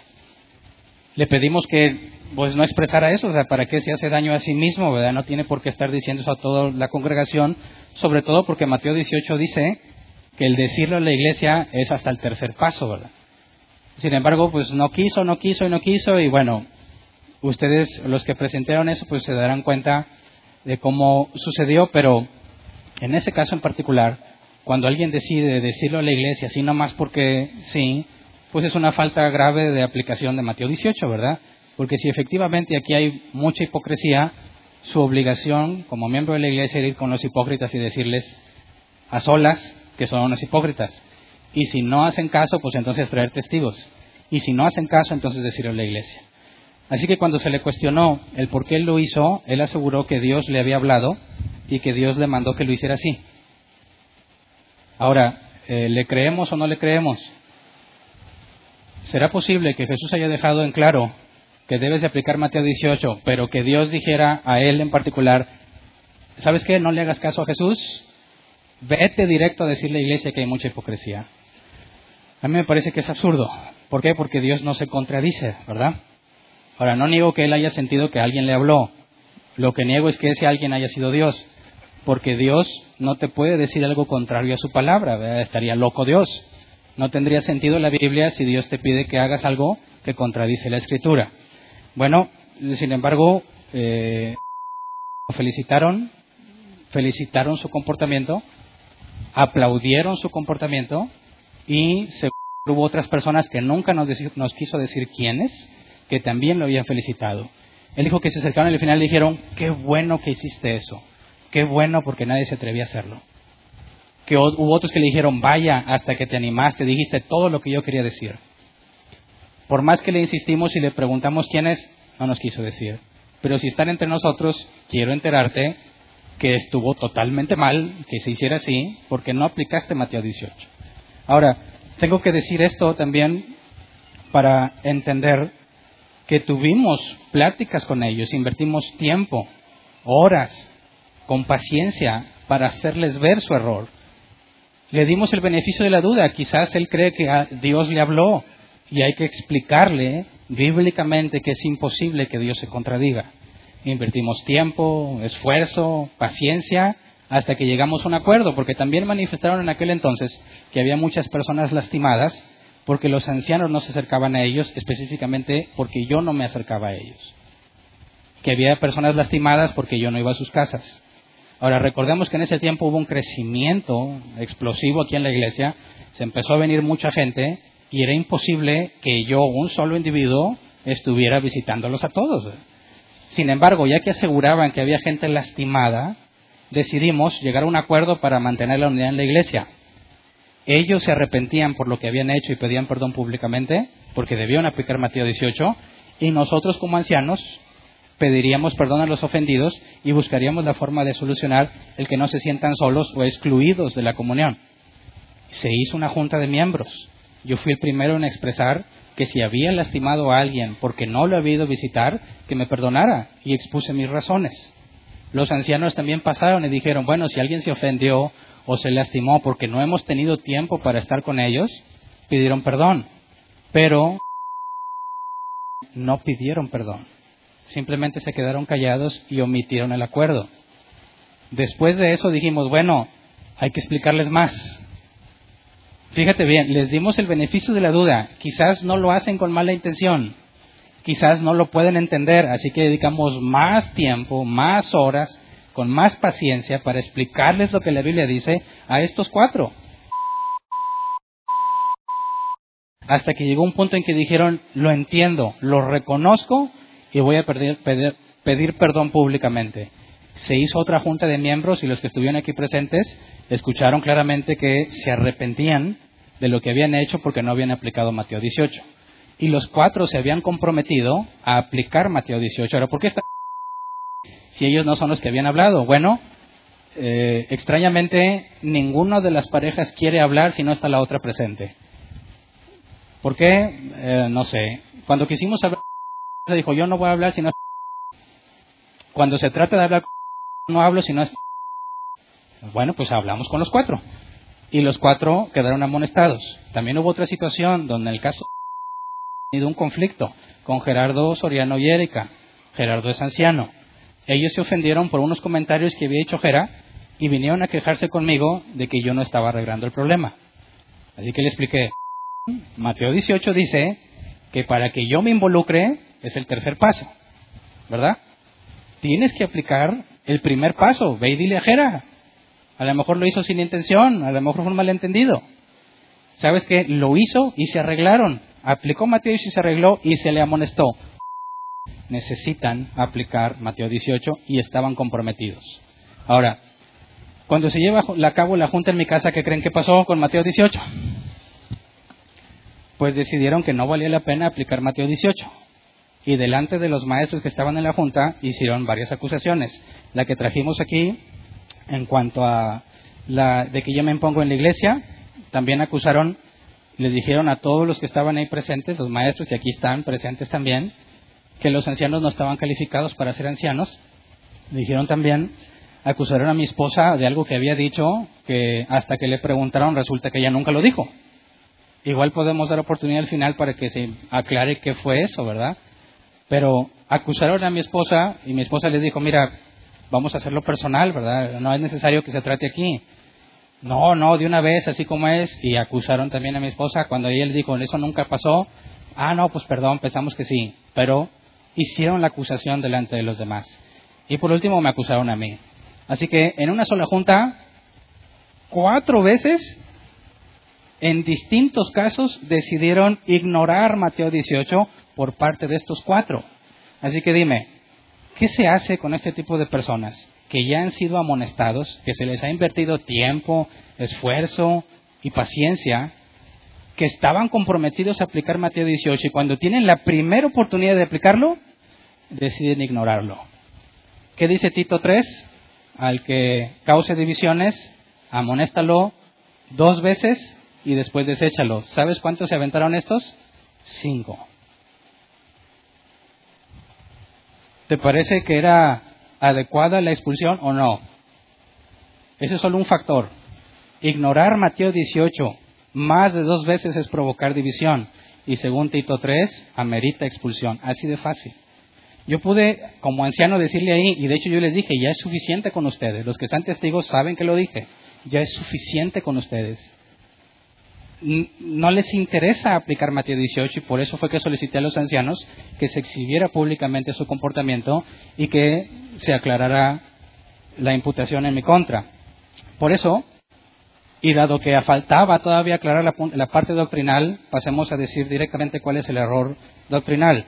Le pedimos que pues no expresara eso, o sea, para qué se hace daño a sí mismo, ¿verdad? No tiene por qué estar diciendo eso a toda la congregación, sobre todo porque Mateo 18 dice que el decirlo en la iglesia es hasta el tercer paso, ¿verdad? Sin embargo, pues no quiso, no quiso y no quiso y bueno, ustedes los que presentaron eso pues se darán cuenta de cómo sucedió, pero en ese caso en particular, cuando alguien decide decirlo a la iglesia, así nomás porque sí, pues es una falta grave de aplicación de Mateo 18, ¿verdad? Porque si efectivamente aquí hay mucha hipocresía, su obligación como miembro de la iglesia era ir con los hipócritas y decirles a solas que son unos hipócritas. Y si no hacen caso, pues entonces traer testigos. y si no hacen caso, entonces decirlo a la iglesia. Así que cuando se le cuestionó el por qué él lo hizo, él aseguró que Dios le había hablado y que Dios le mandó que lo hiciera así. Ahora, eh, ¿le creemos o no le creemos? ¿Será posible que Jesús haya dejado en claro que debes de aplicar Mateo 18, pero que Dios dijera a él en particular, ¿sabes qué? No le hagas caso a Jesús. Vete directo a decirle a la iglesia que hay mucha hipocresía. A mí me parece que es absurdo. ¿Por qué? Porque Dios no se contradice, ¿verdad? Ahora, no niego que él haya sentido que alguien le habló. Lo que niego es que ese alguien haya sido Dios. Porque Dios no te puede decir algo contrario a su palabra. Estaría loco Dios. No tendría sentido la Biblia si Dios te pide que hagas algo que contradice la Escritura. Bueno, sin embargo, eh, felicitaron, felicitaron su comportamiento, aplaudieron su comportamiento y se, hubo otras personas que nunca nos, quiso decir quiénes, que también lo habían felicitado. Él dijo que se acercaron al final le dijeron, qué bueno que hiciste eso, qué bueno porque nadie se atrevía a hacerlo. Que hubo otros que le dijeron, vaya, hasta que te animaste, dijiste todo lo que yo quería decir. Por más que le insistimos y le preguntamos quién es, no nos quiso decir. Pero si están entre nosotros, quiero enterarte que estuvo totalmente mal que se hiciera así porque no aplicaste Mateo 18. Ahora, tengo que decir esto también para entender que tuvimos pláticas con ellos, invertimos tiempo, horas, con paciencia para hacerles ver su error. Le dimos el beneficio de la duda, quizás él cree que Dios le habló, y hay que explicarle bíblicamente que es imposible que Dios se contradiga. Invertimos tiempo, esfuerzo, paciencia, hasta que llegamos a un acuerdo, porque también manifestaron en aquel entonces que había muchas personas lastimadas porque los ancianos no se acercaban a ellos, específicamente porque yo no me acercaba a ellos. Que había personas lastimadas porque yo no iba a sus casas. Ahora, recordemos que en ese tiempo hubo un crecimiento explosivo aquí en la iglesia, se empezó a venir mucha gente y era imposible que yo, un solo individuo, estuviera visitándolos a todos. Sin embargo, ya que aseguraban que había gente lastimada, decidimos llegar a un acuerdo para mantener la unidad en la iglesia. Ellos se arrepentían por lo que habían hecho y pedían perdón públicamente, porque debían aplicar Mateo 18, y nosotros como ancianos pediríamos perdón a los ofendidos y buscaríamos la forma de solucionar el que no se sientan solos o excluidos de la comunión. Se hizo una junta de miembros yo fui el primero en expresar que si había lastimado a alguien porque no lo había ido a visitar, que me perdonara y expuse mis razones. Los ancianos también pasaron y dijeron, bueno, si alguien se ofendió o se lastimó porque no hemos tenido tiempo para estar con ellos, pidieron perdón. Pero no pidieron perdón. Simplemente se quedaron callados y omitieron el acuerdo. Después de eso dijimos, bueno, hay que explicarles más. Fíjate bien, les dimos el beneficio de la duda. Quizás no lo hacen con mala intención. Quizás no lo pueden entender. Así que dedicamos más tiempo, más horas, con más paciencia para explicarles lo que la Biblia dice a estos cuatro. Hasta que llegó un punto en que dijeron, lo entiendo, lo reconozco y voy a pedir, perdón públicamente se hizo otra junta de miembros y los que estuvieron aquí presentes escucharon claramente que se arrepentían de lo que habían hecho porque no habían aplicado Mateo 18. Y los cuatro se habían comprometido a aplicar Mateo 18. Ahora, ¿por qué está si ellos no son los que habían hablado? Bueno, eh, extrañamente ninguno de las parejas quiere hablar si no está la otra presente. ¿Por qué? Eh, no sé. Cuando quisimos hablar, se dijo, yo no voy a hablar si no Cuando se trata de hablar, no hablo si no es... Bueno, pues hablamos con los cuatro y los cuatro quedaron amonestados. También hubo otra situación donde en el caso tenido un conflicto con Gerardo Soriano y Erika. Gerardo es anciano. Ellos se ofendieron por unos comentarios que había hecho Gera y vinieron a quejarse conmigo de que yo no estaba arreglando el problema. Así que le expliqué. Mateo 18 dice que para que yo me involucre es el tercer paso, ¿verdad? Tienes que aplicar el primer paso. Ve y dile a Gera, a lo mejor lo hizo sin intención, a lo mejor fue un malentendido. ¿Sabes qué? Lo hizo y se arreglaron. Aplicó Mateo y se arregló y se le amonestó. Necesitan aplicar Mateo 18 y estaban comprometidos. Ahora, cuando se lleva a cabo la junta en mi casa, ¿qué creen que pasó con Mateo 18? pues decidieron que no valía la pena aplicar Mateo 18. Y delante de los maestros que estaban en la junta hicieron varias acusaciones. La que trajimos aquí en cuanto a la de que yo me impongo en la iglesia, también acusaron, les dijeron a todos los que estaban ahí presentes, los maestros que aquí están presentes también, que los ancianos no estaban calificados para ser ancianos. Dijeron también, acusaron a mi esposa de algo que había dicho, que hasta que le preguntaron resulta que ella nunca lo dijo. Igual podemos dar oportunidad al final para que se aclare qué fue eso, ¿verdad? Pero acusaron a mi esposa y mi esposa les dijo, mira, vamos a hacerlo personal, ¿verdad? No es necesario que se trate aquí. No, no, de una vez, así como es. Y acusaron también a mi esposa cuando ella le dijo, eso nunca pasó. Ah, no, pues perdón, pensamos que sí. Pero hicieron la acusación delante de los demás. Y por último me acusaron a mí. Así que en una sola junta, cuatro veces en distintos casos decidieron ignorar Mateo 18 por parte de estos cuatro. Así que dime, ¿qué se hace con este tipo de personas que ya han sido amonestados, que se les ha invertido tiempo, esfuerzo y paciencia, que estaban comprometidos a aplicar Mateo 18 y cuando tienen la primera oportunidad de aplicarlo, deciden ignorarlo? ¿Qué dice Tito 3? Al que cause divisiones, amonéstalo dos veces y después deséchalo. ¿Sabes cuántos se aventaron estos? Cinco. ¿Te parece que era adecuada la expulsión o no? Ese es solo un factor. Ignorar Mateo 18 más de dos veces es provocar división. Y según Tito 3, amerita expulsión. Así de fácil. Yo pude, como anciano, decirle ahí, y de hecho yo les dije, ya es suficiente con ustedes. Los que están testigos saben que lo dije. Ya es suficiente con ustedes no les interesa aplicar Mateo 18 y por eso fue que solicité a los ancianos que se exhibiera públicamente su comportamiento y que se aclarara la imputación en mi contra. Por eso, y dado que faltaba todavía aclarar la, la parte doctrinal, pasemos a decir directamente cuál es el error doctrinal.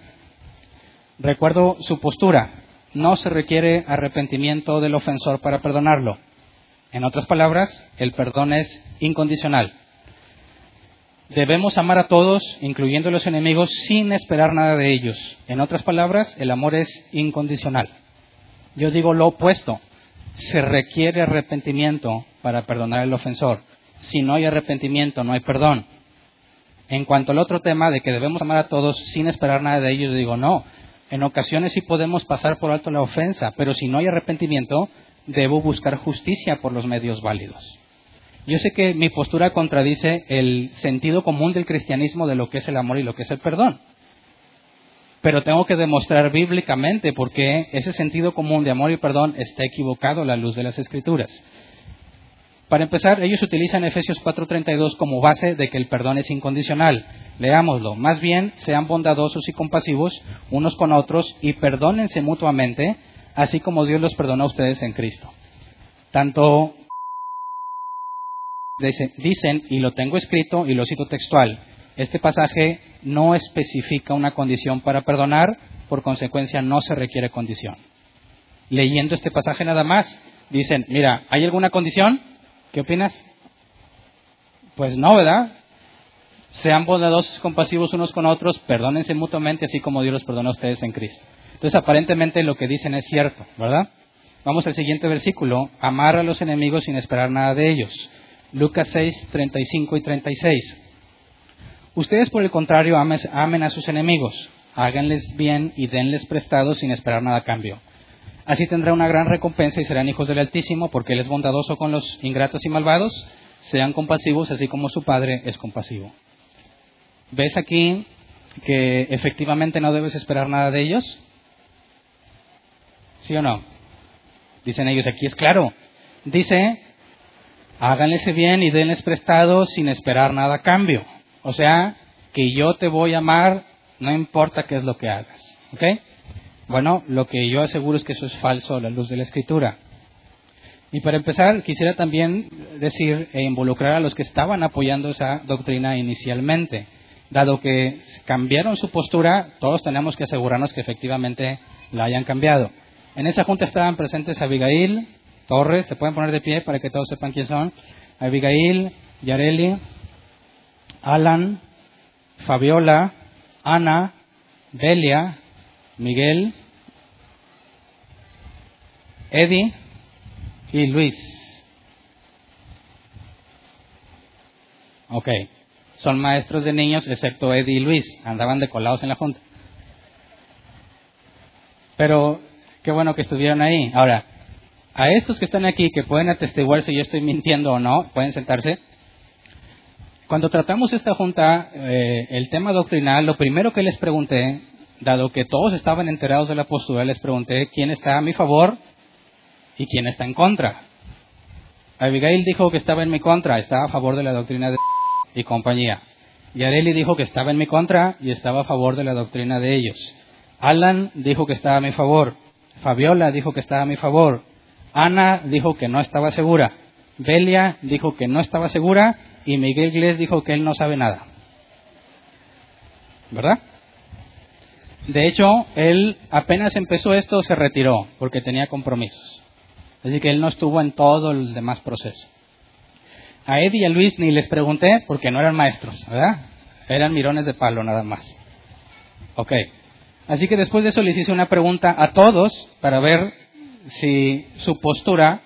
Recuerdo su postura. No se requiere arrepentimiento del ofensor para perdonarlo. En otras palabras, el perdón es incondicional. Debemos amar a todos, incluyendo a los enemigos, sin esperar nada de ellos. En otras palabras, el amor es incondicional. Yo digo lo opuesto. Se requiere arrepentimiento para perdonar al ofensor. Si no hay arrepentimiento, no hay perdón. En cuanto al otro tema de que debemos amar a todos sin esperar nada de ellos, digo no. En ocasiones sí podemos pasar por alto la ofensa, pero si no hay arrepentimiento, debo buscar justicia por los medios válidos. Yo sé que mi postura contradice el sentido común del cristianismo de lo que es el amor y lo que es el perdón. Pero tengo que demostrar bíblicamente por qué ese sentido común de amor y perdón está equivocado a la luz de las Escrituras. Para empezar, ellos utilizan Efesios 4:32 como base de que el perdón es incondicional. Leámoslo. Más bien, sean bondadosos y compasivos unos con otros y perdónense mutuamente, así como Dios los perdonó a ustedes en Cristo. Tanto Dicen, y lo tengo escrito y lo cito textual, este pasaje no especifica una condición para perdonar, por consecuencia no se requiere condición. Leyendo este pasaje nada más, dicen, mira, ¿hay alguna condición? ¿Qué opinas? Pues no, ¿verdad? Sean bondadosos compasivos unos con otros, perdónense mutuamente, así como Dios los perdona a ustedes en Cristo. Entonces, aparentemente lo que dicen es cierto, ¿verdad? Vamos al siguiente versículo. Amar a los enemigos sin esperar nada de ellos. Lucas 6, 35 y 36. Ustedes, por el contrario, amen a sus enemigos, háganles bien y denles prestado sin esperar nada a cambio. Así tendrá una gran recompensa y serán hijos del Altísimo, porque Él es bondadoso con los ingratos y malvados. Sean compasivos, así como su Padre es compasivo. ¿Ves aquí que efectivamente no debes esperar nada de ellos? ¿Sí o no? Dicen ellos, aquí es claro. Dice háganles bien y denles prestado sin esperar nada a cambio. O sea, que yo te voy a amar, no importa qué es lo que hagas. ¿Ok? Bueno, lo que yo aseguro es que eso es falso a la luz de la escritura. Y para empezar, quisiera también decir e involucrar a los que estaban apoyando esa doctrina inicialmente. Dado que cambiaron su postura, todos tenemos que asegurarnos que efectivamente la hayan cambiado. En esa junta estaban presentes Abigail, Torres, se pueden poner de pie para que todos sepan quién son. Abigail, Yareli, Alan, Fabiola, Ana, Belia, Miguel, Eddie y Luis. Ok, son maestros de niños excepto Eddie y Luis, andaban decolados en la junta. Pero qué bueno que estuvieron ahí. Ahora, a estos que están aquí, que pueden atestiguar si yo estoy mintiendo o no, pueden sentarse. Cuando tratamos esta junta, eh, el tema doctrinal, lo primero que les pregunté, dado que todos estaban enterados de la postura, les pregunté quién está a mi favor y quién está en contra. Abigail dijo que estaba en mi contra, estaba a favor de la doctrina de y compañía. Y Areli dijo que estaba en mi contra y estaba a favor de la doctrina de ellos. Alan dijo que estaba a mi favor. Fabiola dijo que estaba a mi favor. Ana dijo que no estaba segura. Belia dijo que no estaba segura. Y Miguel Glés dijo que él no sabe nada. ¿Verdad? De hecho, él apenas empezó esto se retiró porque tenía compromisos. Así que él no estuvo en todo el demás proceso. A Eddie y a Luis ni les pregunté porque no eran maestros, ¿verdad? Eran mirones de palo nada más. Ok. Así que después de eso les hice una pregunta a todos para ver si su postura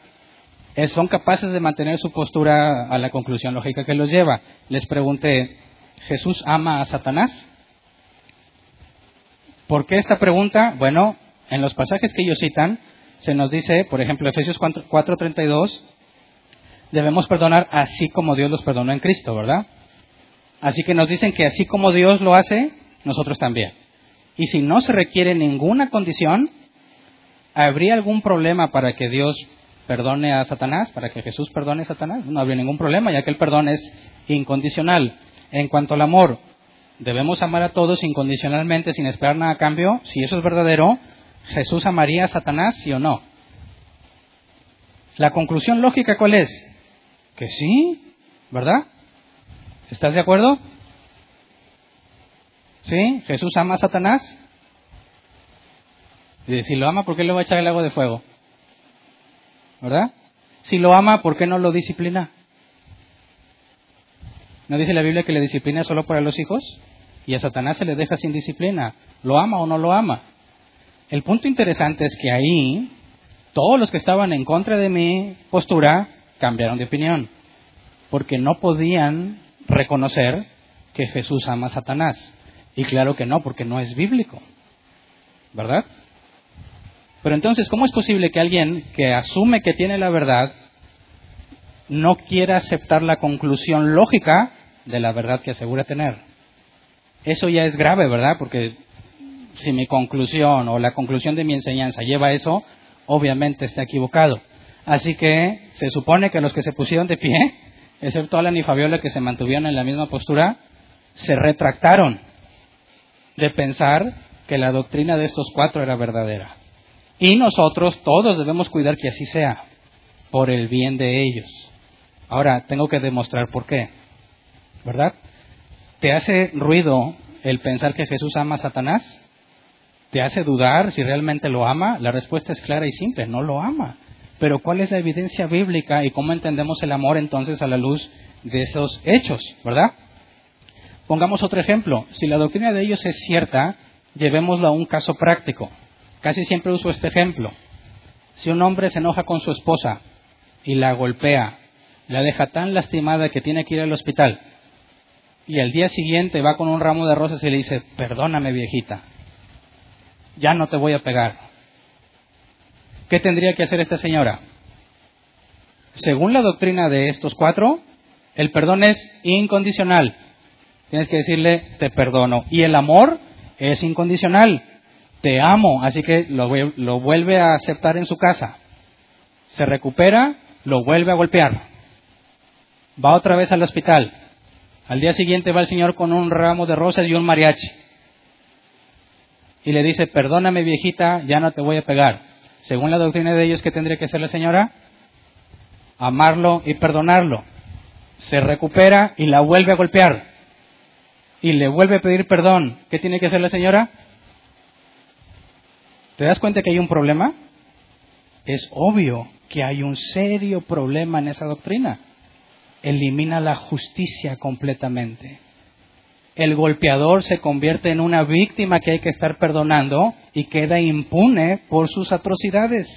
son capaces de mantener su postura a la conclusión lógica que los lleva. Les pregunté, ¿Jesús ama a Satanás? ¿Por qué esta pregunta? Bueno, en los pasajes que ellos citan, se nos dice, por ejemplo, Efesios 4:32, debemos perdonar así como Dios los perdonó en Cristo, ¿verdad? Así que nos dicen que así como Dios lo hace, nosotros también. Y si no se requiere ninguna condición, ¿habría algún problema para que Dios perdone a Satanás, para que Jesús perdone a Satanás? No habría ningún problema, ya que el perdón es incondicional. En cuanto al amor, debemos amar a todos incondicionalmente, sin esperar nada a cambio. Si eso es verdadero, ¿Jesús amaría a Satanás, sí o no? La conclusión lógica, ¿cuál es? Que sí, ¿verdad? ¿Estás de acuerdo? ¿Sí? ¿Jesús ama a Satanás? Si lo ama, ¿por qué le va a echar el agua de fuego? ¿Verdad? Si lo ama, ¿por qué no lo disciplina? ¿No dice la Biblia que le disciplina solo para los hijos? Y a Satanás se le deja sin disciplina. ¿Lo ama o no lo ama? El punto interesante es que ahí todos los que estaban en contra de mi postura cambiaron de opinión, porque no podían reconocer que Jesús ama a Satanás. Y claro que no, porque no es bíblico. ¿Verdad? Pero entonces, ¿cómo es posible que alguien que asume que tiene la verdad no quiera aceptar la conclusión lógica de la verdad que asegura tener? Eso ya es grave, ¿verdad? Porque si mi conclusión o la conclusión de mi enseñanza lleva eso, obviamente está equivocado. Así que se supone que los que se pusieron de pie, excepto Alan y Fabiola que se mantuvieron en la misma postura, se retractaron de pensar que la doctrina de estos cuatro era verdadera. Y nosotros todos debemos cuidar que así sea, por el bien de ellos. Ahora, tengo que demostrar por qué. ¿Verdad? ¿Te hace ruido el pensar que Jesús ama a Satanás? ¿Te hace dudar si realmente lo ama? La respuesta es clara y simple, no lo ama. Pero ¿cuál es la evidencia bíblica y cómo entendemos el amor entonces a la luz de esos hechos, verdad? Pongamos otro ejemplo. Si la doctrina de ellos es cierta, llevémoslo a un caso práctico. Casi siempre uso este ejemplo. Si un hombre se enoja con su esposa y la golpea, la deja tan lastimada que tiene que ir al hospital, y al día siguiente va con un ramo de rosas y le dice, perdóname viejita, ya no te voy a pegar. ¿Qué tendría que hacer esta señora? Según la doctrina de estos cuatro, el perdón es incondicional. Tienes que decirle, te perdono. Y el amor es incondicional. Te amo, así que lo, vuelve a aceptar en su casa. Se recupera, lo vuelve a golpear. Va otra vez al hospital. Al día siguiente va el Señor con un ramo de rosas y un mariachi. Y le dice, perdóname viejita, ya no te voy a pegar. Según la doctrina de ellos, ¿qué tendría que hacer la señora? Amarlo y perdonarlo. Se recupera y la vuelve a golpear y le vuelve a pedir perdón, ¿qué tiene que hacer la señora? ¿Te das cuenta que hay un problema? Es obvio que hay un serio problema en esa doctrina. Elimina la justicia completamente. el golpeador se convierte en una víctima que hay que estar perdonando y queda impune por sus atrocidades.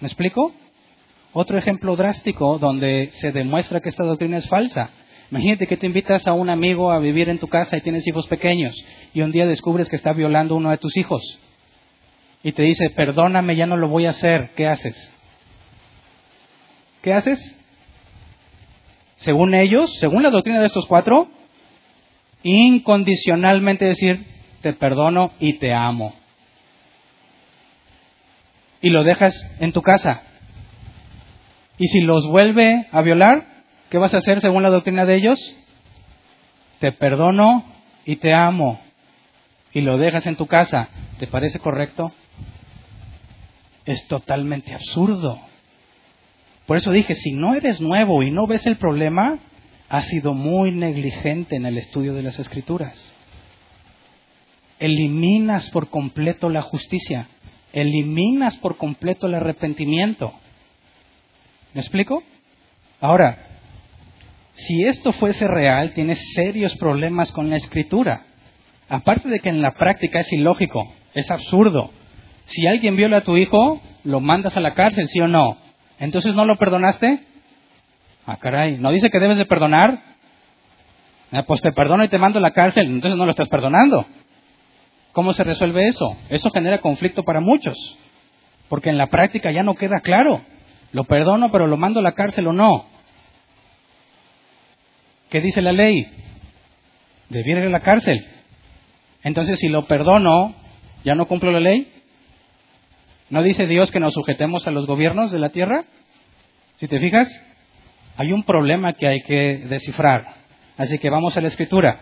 ¿Me explico? Otro ejemplo drástico donde se demuestra que esta doctrina es falsa. Imagínate que te invitas a un amigo a vivir en tu casa y tienes hijos pequeños y un día descubres que está violando uno de tus hijos y te dice, perdóname, ya no lo voy a hacer. ¿Qué haces? ¿Qué haces? Según ellos, según la doctrina de estos cuatro, incondicionalmente decir, te perdono y te amo. Y lo dejas en tu casa. Y si los vuelve a violar, ¿qué vas a hacer según la doctrina de ellos? Te perdono y te amo. Y lo dejas en tu casa. ¿Te parece correcto? Es totalmente absurdo. Por eso dije, si no eres nuevo y no ves el problema, has sido muy negligente en el estudio de las escrituras. Eliminas por completo la justicia, eliminas por completo el arrepentimiento. ¿Me explico? Ahora, si esto fuese real, tienes serios problemas con la escritura. Aparte de que en la práctica es ilógico, es absurdo. Si alguien viola a tu hijo, lo mandas a la cárcel, ¿sí o no? Entonces no lo perdonaste. Ah, caray, ¿no dice que debes de perdonar? Ah, pues te perdono y te mando a la cárcel, entonces no lo estás perdonando. ¿Cómo se resuelve eso? Eso genera conflicto para muchos, porque en la práctica ya no queda claro. Lo perdono, pero lo mando a la cárcel o no. ¿Qué dice la ley? Debiera ir a la cárcel. Entonces, si lo perdono, ¿ya no cumplo la ley? ¿No dice Dios que nos sujetemos a los gobiernos de la tierra? Si te fijas, hay un problema que hay que descifrar. Así que vamos a la escritura.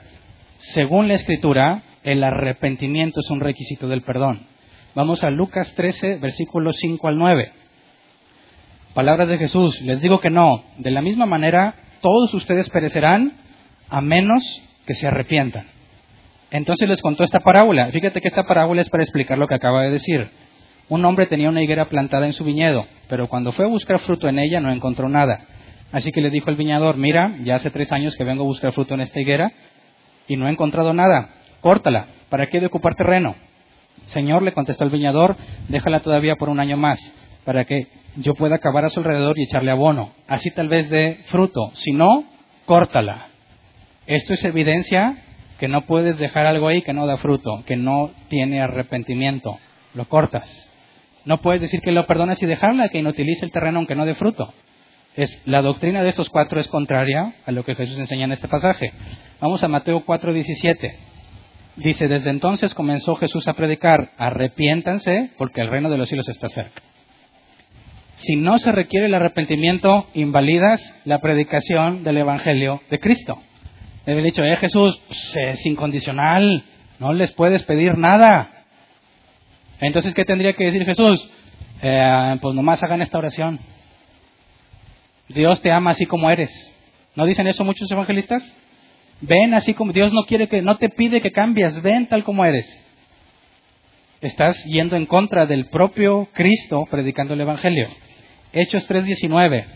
Según la escritura, el arrepentimiento es un requisito del perdón. Vamos a Lucas 13, versículos 5 al 9. Palabras de Jesús, les digo que no. De la misma manera, todos ustedes perecerán a menos que se arrepientan. Entonces les contó esta parábola. Fíjate que esta parábola es para explicar lo que acaba de decir. Un hombre tenía una higuera plantada en su viñedo, pero cuando fue a buscar fruto en ella no encontró nada. Así que le dijo el viñador, mira, ya hace tres años que vengo a buscar fruto en esta higuera y no he encontrado nada. Córtala, ¿para qué de ocupar terreno? Señor, le contestó el viñador, déjala todavía por un año más, para que yo pueda acabar a su alrededor y echarle abono. Así tal vez de fruto. Si no, córtala. Esto es evidencia que no puedes dejar algo ahí que no da fruto, que no tiene arrepentimiento. Lo cortas. No puedes decir que lo perdonas y dejarla, que inutilice el terreno aunque no dé fruto. Es, la doctrina de estos cuatro es contraria a lo que Jesús enseña en este pasaje. Vamos a Mateo 4:17. Dice, desde entonces comenzó Jesús a predicar, arrepiéntanse porque el reino de los cielos está cerca. Si no se requiere el arrepentimiento, invalidas la predicación del Evangelio de Cristo. Debe dicho, eh Jesús, pues, es incondicional, no les puedes pedir nada. Entonces, ¿qué tendría que decir Jesús? Eh, pues nomás hagan esta oración. Dios te ama así como eres. ¿No dicen eso muchos evangelistas? Ven así como Dios no quiere que, no te pide que cambies, ven tal como eres. Estás yendo en contra del propio Cristo predicando el Evangelio. Hechos 3:19,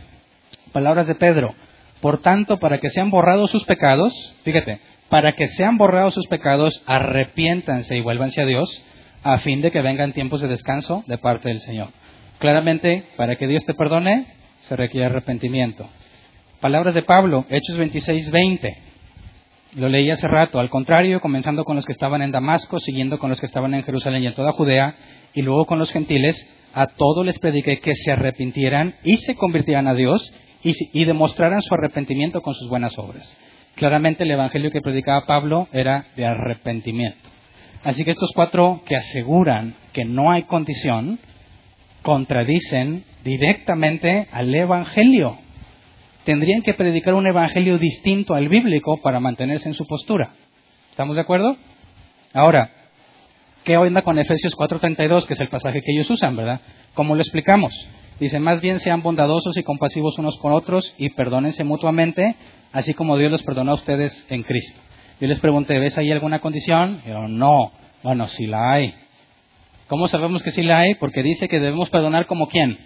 palabras de Pedro. Por tanto, para que sean borrados sus pecados, fíjate, para que sean borrados sus pecados, arrepiéntanse y vuélvanse a Dios, a fin de que vengan tiempos de descanso de parte del Señor. Claramente, para que Dios te perdone, se requiere arrepentimiento. Palabras de Pablo, Hechos 26, 20. Lo leí hace rato. Al contrario, comenzando con los que estaban en Damasco, siguiendo con los que estaban en Jerusalén y en toda Judea, y luego con los gentiles, a todos les prediqué que se arrepintieran y se convirtieran a Dios y, y demostraran su arrepentimiento con sus buenas obras. Claramente el evangelio que predicaba Pablo era de arrepentimiento. Así que estos cuatro que aseguran que no hay condición, contradicen directamente al Evangelio. Tendrían que predicar un Evangelio distinto al bíblico para mantenerse en su postura. ¿Estamos de acuerdo? Ahora, ¿qué onda con Efesios 4:32, que es el pasaje que ellos usan, verdad? ¿Cómo lo explicamos? Dice, más bien sean bondadosos y compasivos unos con otros y perdónense mutuamente, así como Dios los perdonó a ustedes en Cristo. Yo les pregunté, ¿ves ahí alguna condición? Yo, no. Bueno, sí la hay. ¿Cómo sabemos que sí la hay? Porque dice que debemos perdonar como quién.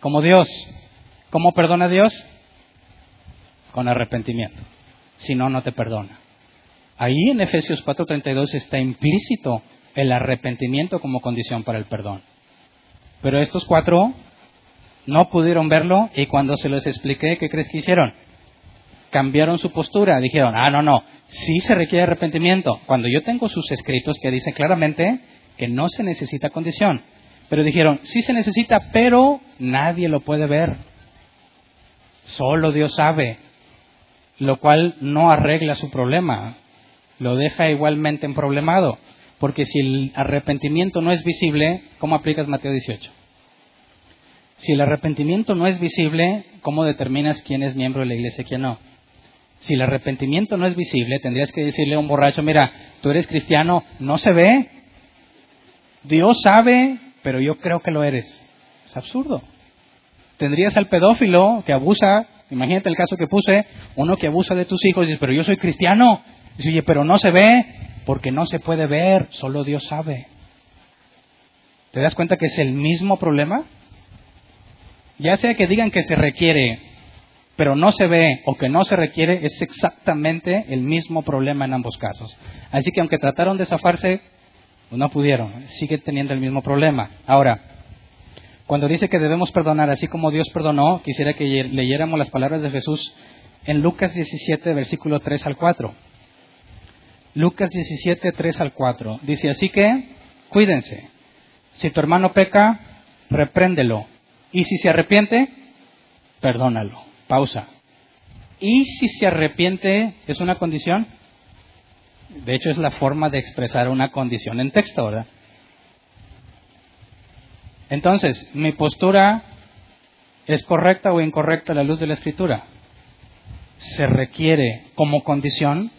Como Dios. ¿Cómo perdona Dios? Con arrepentimiento. si no, no te perdona. Ahí en Efesios 4:32 está implícito el arrepentimiento como condición para el perdón. Pero estos cuatro no pudieron verlo y cuando se los expliqué, ¿qué crees que hicieron? Cambiaron su postura, dijeron, ah, no, no, sí se requiere arrepentimiento. Cuando yo tengo sus escritos que dicen claramente que no se necesita condición. Pero dijeron, sí se necesita, pero nadie lo puede ver. Solo Dios sabe, lo cual no arregla su problema, lo deja igualmente emproblemado. Porque si el arrepentimiento no es visible, ¿cómo aplicas Mateo 18? Si el arrepentimiento no es visible, ¿cómo determinas quién es miembro de la iglesia y quién no? Si el arrepentimiento no es visible, tendrías que decirle a un borracho, mira, tú eres cristiano, no se ve. Dios sabe, pero yo creo que lo eres. Es absurdo. Tendrías al pedófilo que abusa, imagínate el caso que puse, uno que abusa de tus hijos y dice, pero yo soy cristiano. Dice, oye, pero no se ve, porque no se puede ver, solo Dios sabe. ¿Te das cuenta que es el mismo problema? Ya sea que digan que se requiere, pero no se ve, o que no se requiere, es exactamente el mismo problema en ambos casos. Así que aunque trataron de zafarse, no pudieron, sigue teniendo el mismo problema. Ahora, cuando dice que debemos perdonar así como Dios perdonó, quisiera que leyéramos las palabras de Jesús en Lucas 17, versículo 3 al 4. Lucas 17, 3 al 4. Dice, así que cuídense. Si tu hermano peca, repréndelo. Y si se arrepiente, perdónalo. Pausa. Y si se arrepiente, ¿es una condición? De hecho, es la forma de expresar una condición en texto, ¿verdad? Entonces, ¿mi postura es correcta o incorrecta a la luz de la escritura? Se requiere como condición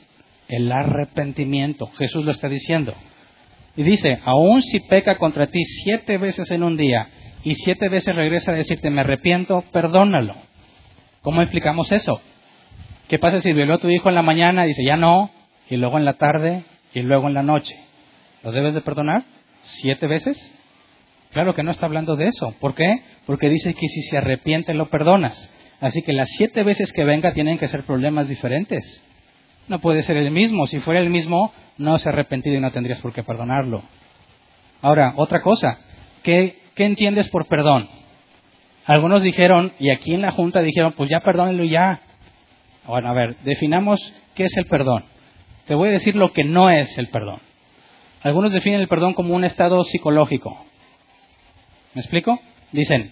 el arrepentimiento. Jesús lo está diciendo. Y dice, aun si peca contra ti siete veces en un día y siete veces regresa a decirte, me arrepiento, perdónalo. ¿Cómo explicamos eso? ¿Qué pasa si violó a tu hijo en la mañana y dice, ya no, y luego en la tarde y luego en la noche? ¿Lo debes de perdonar? ¿Siete veces? Claro que no está hablando de eso. ¿Por qué? Porque dice que si se arrepiente lo perdonas. Así que las siete veces que venga tienen que ser problemas diferentes. No puede ser el mismo. Si fuera el mismo, no se arrepentido y no tendrías por qué perdonarlo. Ahora, otra cosa. ¿Qué, qué entiendes por perdón? Algunos dijeron, y aquí en la Junta dijeron, pues ya perdónenlo ya. Bueno, a ver, definamos qué es el perdón. Te voy a decir lo que no es el perdón. Algunos definen el perdón como un estado psicológico. ¿Me explico? Dicen,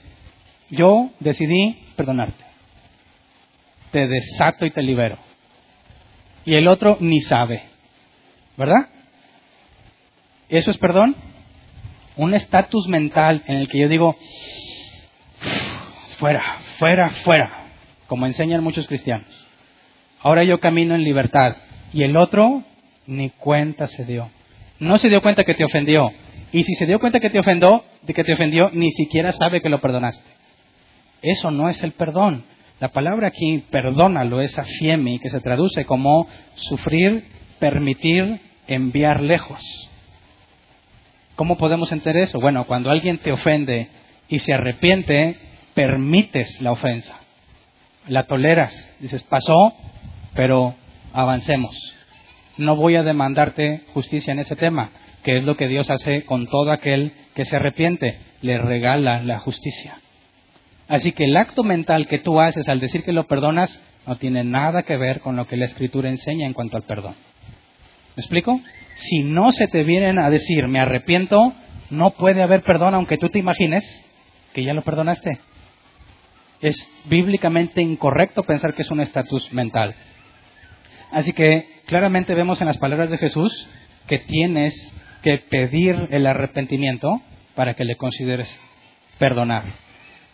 yo decidí perdonarte. Te desato y te libero y el otro ni sabe. ¿Verdad? ¿Eso es perdón? Un estatus mental en el que yo digo, fuera, fuera, fuera, como enseñan muchos cristianos. Ahora yo camino en libertad y el otro ni cuenta se dio. No se dio cuenta que te ofendió. Y si se dio cuenta que te ofendió, de que te ofendió, ni siquiera sabe que lo perdonaste. Eso no es el perdón. La palabra aquí, perdónalo, es afiemi, que se traduce como sufrir, permitir, enviar lejos. ¿Cómo podemos entender eso? Bueno, cuando alguien te ofende y se arrepiente, permites la ofensa. La toleras. Dices, pasó, pero avancemos. No voy a demandarte justicia en ese tema, que es lo que Dios hace con todo aquel que se arrepiente. Le regala la justicia. Así que el acto mental que tú haces al decir que lo perdonas no tiene nada que ver con lo que la escritura enseña en cuanto al perdón. ¿Me explico? Si no se te vienen a decir me arrepiento, no puede haber perdón aunque tú te imagines que ya lo perdonaste. Es bíblicamente incorrecto pensar que es un estatus mental. Así que claramente vemos en las palabras de Jesús que tienes que pedir el arrepentimiento para que le consideres perdonar.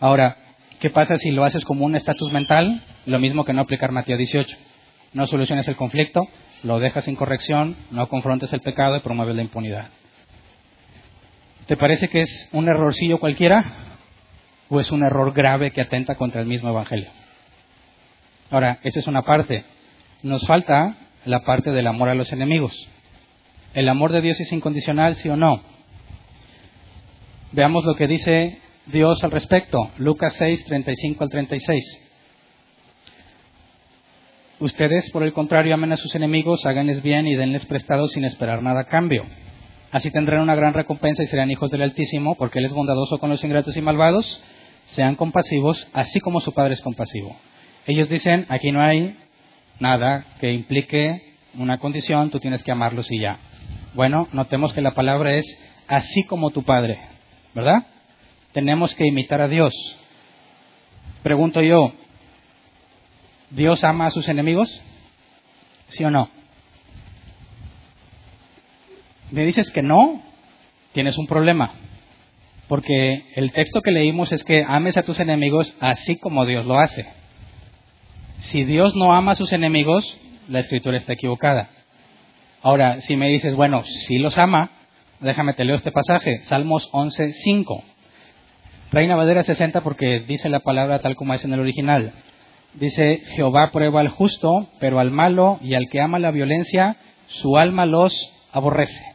Ahora, ¿Qué pasa si lo haces como un estatus mental? Lo mismo que no aplicar Mateo 18. No soluciones el conflicto, lo dejas sin corrección, no confrontes el pecado y promueves la impunidad. ¿Te parece que es un errorcillo cualquiera o es un error grave que atenta contra el mismo Evangelio? Ahora, esa es una parte. Nos falta la parte del amor a los enemigos. ¿El amor de Dios es incondicional, sí o no? Veamos lo que dice Dios al respecto. Lucas 6, 35 al 36. Ustedes, por el contrario, amen a sus enemigos, háganles bien y denles prestado sin esperar nada a cambio. Así tendrán una gran recompensa y serán hijos del Altísimo, porque Él es bondadoso con los ingratos y malvados. Sean compasivos, así como su Padre es compasivo. Ellos dicen, aquí no hay nada que implique una condición, tú tienes que amarlos y ya. Bueno, notemos que la palabra es así como tu Padre, ¿verdad? Tenemos que imitar a Dios. Pregunto yo, ¿Dios ama a sus enemigos? ¿Sí o no? Me dices que no, tienes un problema. Porque el texto que leímos es que ames a tus enemigos así como Dios lo hace. Si Dios no ama a sus enemigos, la escritura está equivocada. Ahora, si me dices, bueno, si los ama, déjame te leo este pasaje, Salmos 11, 5. Reina Valera 60 porque dice la palabra tal como es en el original. Dice, Jehová prueba al justo, pero al malo y al que ama la violencia, su alma los aborrece.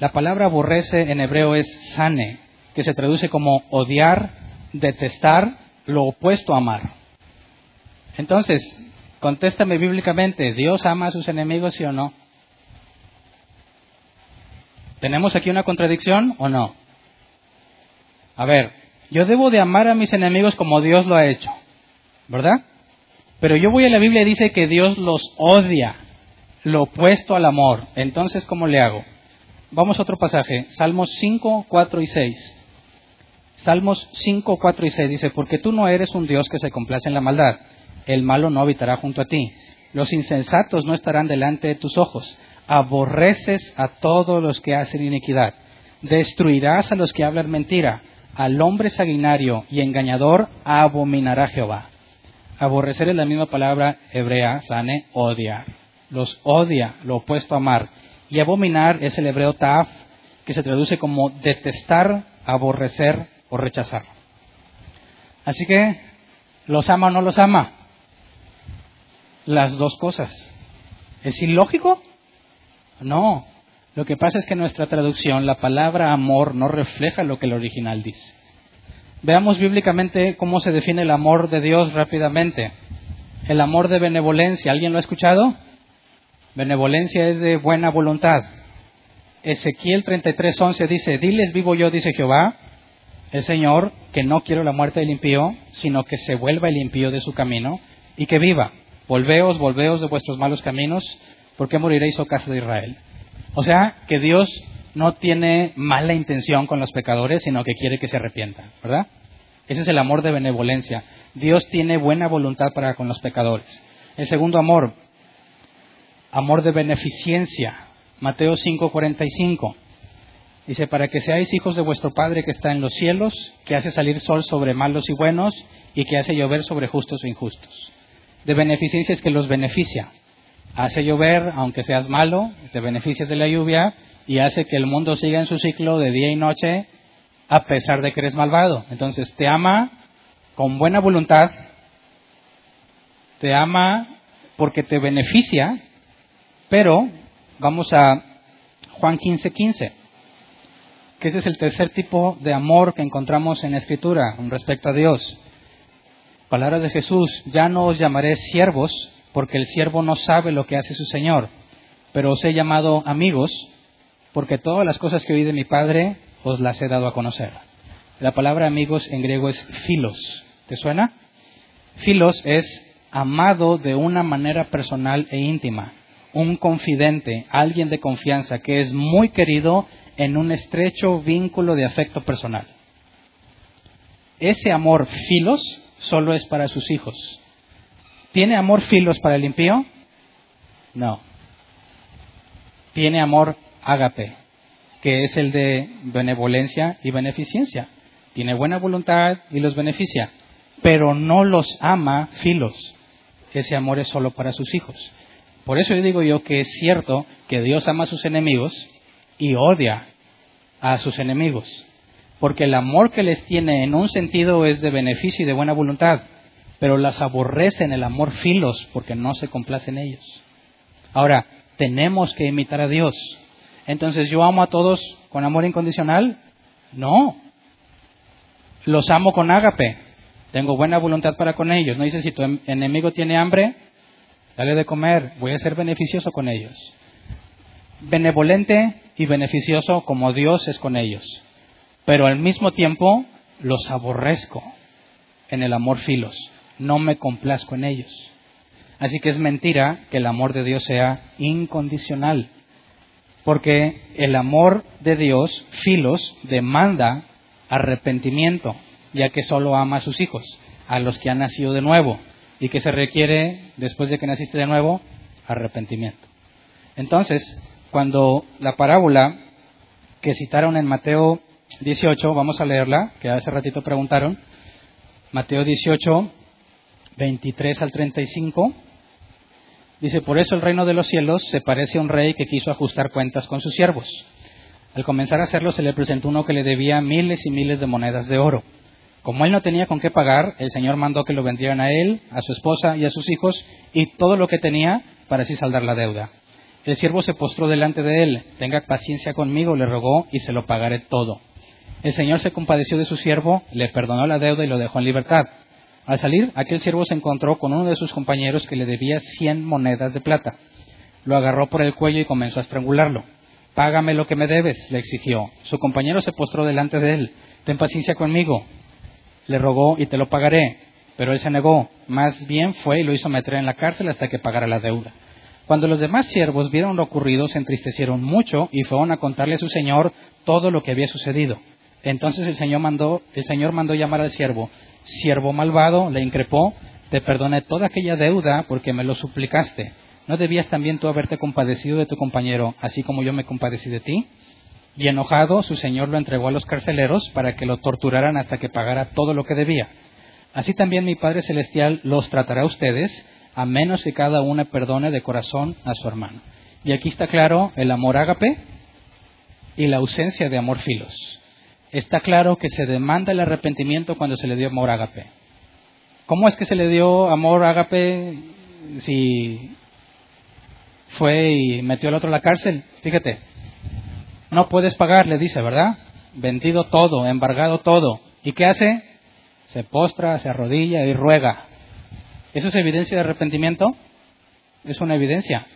La palabra aborrece en hebreo es sane, que se traduce como odiar, detestar, lo opuesto a amar. Entonces, contéstame bíblicamente, ¿Dios ama a sus enemigos, sí o no? ¿Tenemos aquí una contradicción o no? A ver, yo debo de amar a mis enemigos como Dios lo ha hecho. ¿verdad? Pero yo voy a la Biblia y dice que Dios los odia, lo opuesto al amor. Entonces, ¿cómo le hago? Vamos a otro pasaje, Salmos 5, 4 y 6. Salmos 5, 4 y 6 dice, porque tú no eres un Dios que se complace en la maldad, el malo no habitará junto a ti, los insensatos no estarán delante de tus ojos, aborreces a todos los que hacen iniquidad, destruirás a los que hablan mentira, al hombre sanguinario y engañador abominará Jehová. Aborrecer es la misma palabra hebrea, sane, odiar. Los odia, lo opuesto a amar. Y abominar es el hebreo taf, que se traduce como detestar, aborrecer o rechazar. Así que, ¿los ama o no los ama? Las dos cosas. ¿Es ilógico? No. Lo que pasa es que nuestra traducción la palabra amor no refleja lo que el original dice. Veamos bíblicamente cómo se define el amor de Dios rápidamente. El amor de benevolencia, ¿alguien lo ha escuchado? Benevolencia es de buena voluntad. Ezequiel 33:11 dice, diles vivo yo, dice Jehová, el Señor, que no quiero la muerte del impío, sino que se vuelva el impío de su camino y que viva. Volveos, volveos de vuestros malos caminos, porque moriréis, oh casa de Israel. O sea, que Dios no tiene mala intención con los pecadores, sino que quiere que se arrepientan, ¿verdad? Ese es el amor de benevolencia. Dios tiene buena voluntad para con los pecadores. El segundo amor, amor de beneficencia. Mateo 5:45. Dice, para que seáis hijos de vuestro Padre que está en los cielos, que hace salir sol sobre malos y buenos, y que hace llover sobre justos e injustos. De beneficencia es que los beneficia. Hace llover, aunque seas malo, te beneficias de la lluvia, y hace que el mundo siga en su ciclo de día y noche a pesar de que eres malvado. Entonces te ama con buena voluntad, te ama porque te beneficia, pero vamos a Juan 15:15, 15, que ese es el tercer tipo de amor que encontramos en la Escritura con respecto a Dios. Palabras de Jesús, ya no os llamaré siervos, porque el siervo no sabe lo que hace su Señor, pero os he llamado amigos, porque todas las cosas que oí de mi Padre os las he dado a conocer. La palabra amigos en griego es filos. ¿Te suena? Filos es amado de una manera personal e íntima, un confidente, alguien de confianza que es muy querido en un estrecho vínculo de afecto personal. Ese amor filos solo es para sus hijos. ¿Tiene amor filos para el impío? No. Tiene amor ágape, que es el de benevolencia y beneficencia. Tiene buena voluntad y los beneficia, pero no los ama filos. Ese amor es solo para sus hijos. Por eso yo digo yo que es cierto que Dios ama a sus enemigos y odia a sus enemigos, porque el amor que les tiene en un sentido es de beneficio y de buena voluntad, pero las aborrece en el amor filos porque no se complace en ellos. Ahora, tenemos que imitar a Dios. Entonces, ¿yo amo a todos con amor incondicional? No. Los amo con ágape. Tengo buena voluntad para con ellos. No dice si tu enemigo tiene hambre, dale de comer, voy a ser beneficioso con ellos. Benevolente y beneficioso como Dios es con ellos. Pero al mismo tiempo los aborrezco en el amor filos. No me complazco en ellos. Así que es mentira que el amor de Dios sea incondicional. Porque el amor de Dios, filos, demanda arrepentimiento, ya que solo ama a sus hijos, a los que han nacido de nuevo. Y que se requiere, después de que naciste de nuevo, arrepentimiento. Entonces, cuando la parábola que citaron en Mateo 18, vamos a leerla, que hace ratito preguntaron, Mateo 18, 23 al 35, dice, por eso el reino de los cielos se parece a un rey que quiso ajustar cuentas con sus siervos. Al comenzar a hacerlo se le presentó uno que le debía miles y miles de monedas de oro. Como él no tenía con qué pagar, el Señor mandó que lo vendieran a él, a su esposa y a sus hijos y todo lo que tenía para así saldar la deuda. El siervo se postró delante de él. Tenga paciencia conmigo, le rogó, y se lo pagaré todo. El Señor se compadeció de su siervo, le perdonó la deuda y lo dejó en libertad. Al salir, aquel siervo se encontró con uno de sus compañeros que le debía cien monedas de plata. Lo agarró por el cuello y comenzó a estrangularlo. Págame lo que me debes, le exigió. Su compañero se postró delante de él. Ten paciencia conmigo, le rogó y te lo pagaré. Pero él se negó. Más bien fue y lo hizo meter en la cárcel hasta que pagara la deuda. Cuando los demás siervos vieron lo ocurrido, se entristecieron mucho y fueron a contarle a su señor todo lo que había sucedido. Entonces el señor mandó, el señor mandó llamar al siervo. Siervo malvado, le increpó, te perdoné toda aquella deuda porque me lo suplicaste. ¿No debías también tú haberte compadecido de tu compañero, así como yo me compadecí de ti? Y enojado, su señor lo entregó a los carceleros para que lo torturaran hasta que pagara todo lo que debía. Así también mi Padre Celestial los tratará a ustedes a menos que cada uno perdone de corazón a su hermano. Y aquí está claro el amor ágape y la ausencia de amor filos. Está claro que se demanda el arrepentimiento cuando se le dio amor ágape. ¿Cómo es que se le dio amor ágape si fue y metió al otro a la cárcel? Fíjate, no puedes pagar, le dice, ¿verdad? Vendido todo, embargado todo. ¿Y qué hace? Se postra, se arrodilla y ruega. ¿Eso es evidencia de arrepentimiento? Es una evidencia.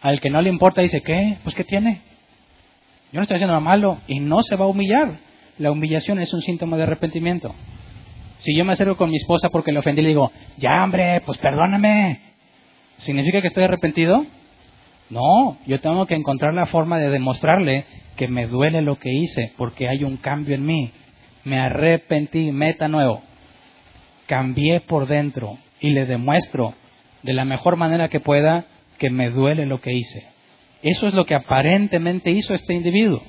Al que no le importa dice, ¿qué? Pues ¿qué tiene? Yo no estoy haciendo nada malo y no se va a humillar. La humillación es un síntoma de arrepentimiento. Si yo me acerco con mi esposa porque le ofendí le digo, ya hombre, pues perdóname, ¿significa que estoy arrepentido? No, yo tengo que encontrar la forma de demostrarle que me duele lo que hice porque hay un cambio en mí. Me arrepentí, meta nuevo. Cambié por dentro, y le demuestro de la mejor manera que pueda que me duele lo que hice. Eso es lo que aparentemente hizo este individuo.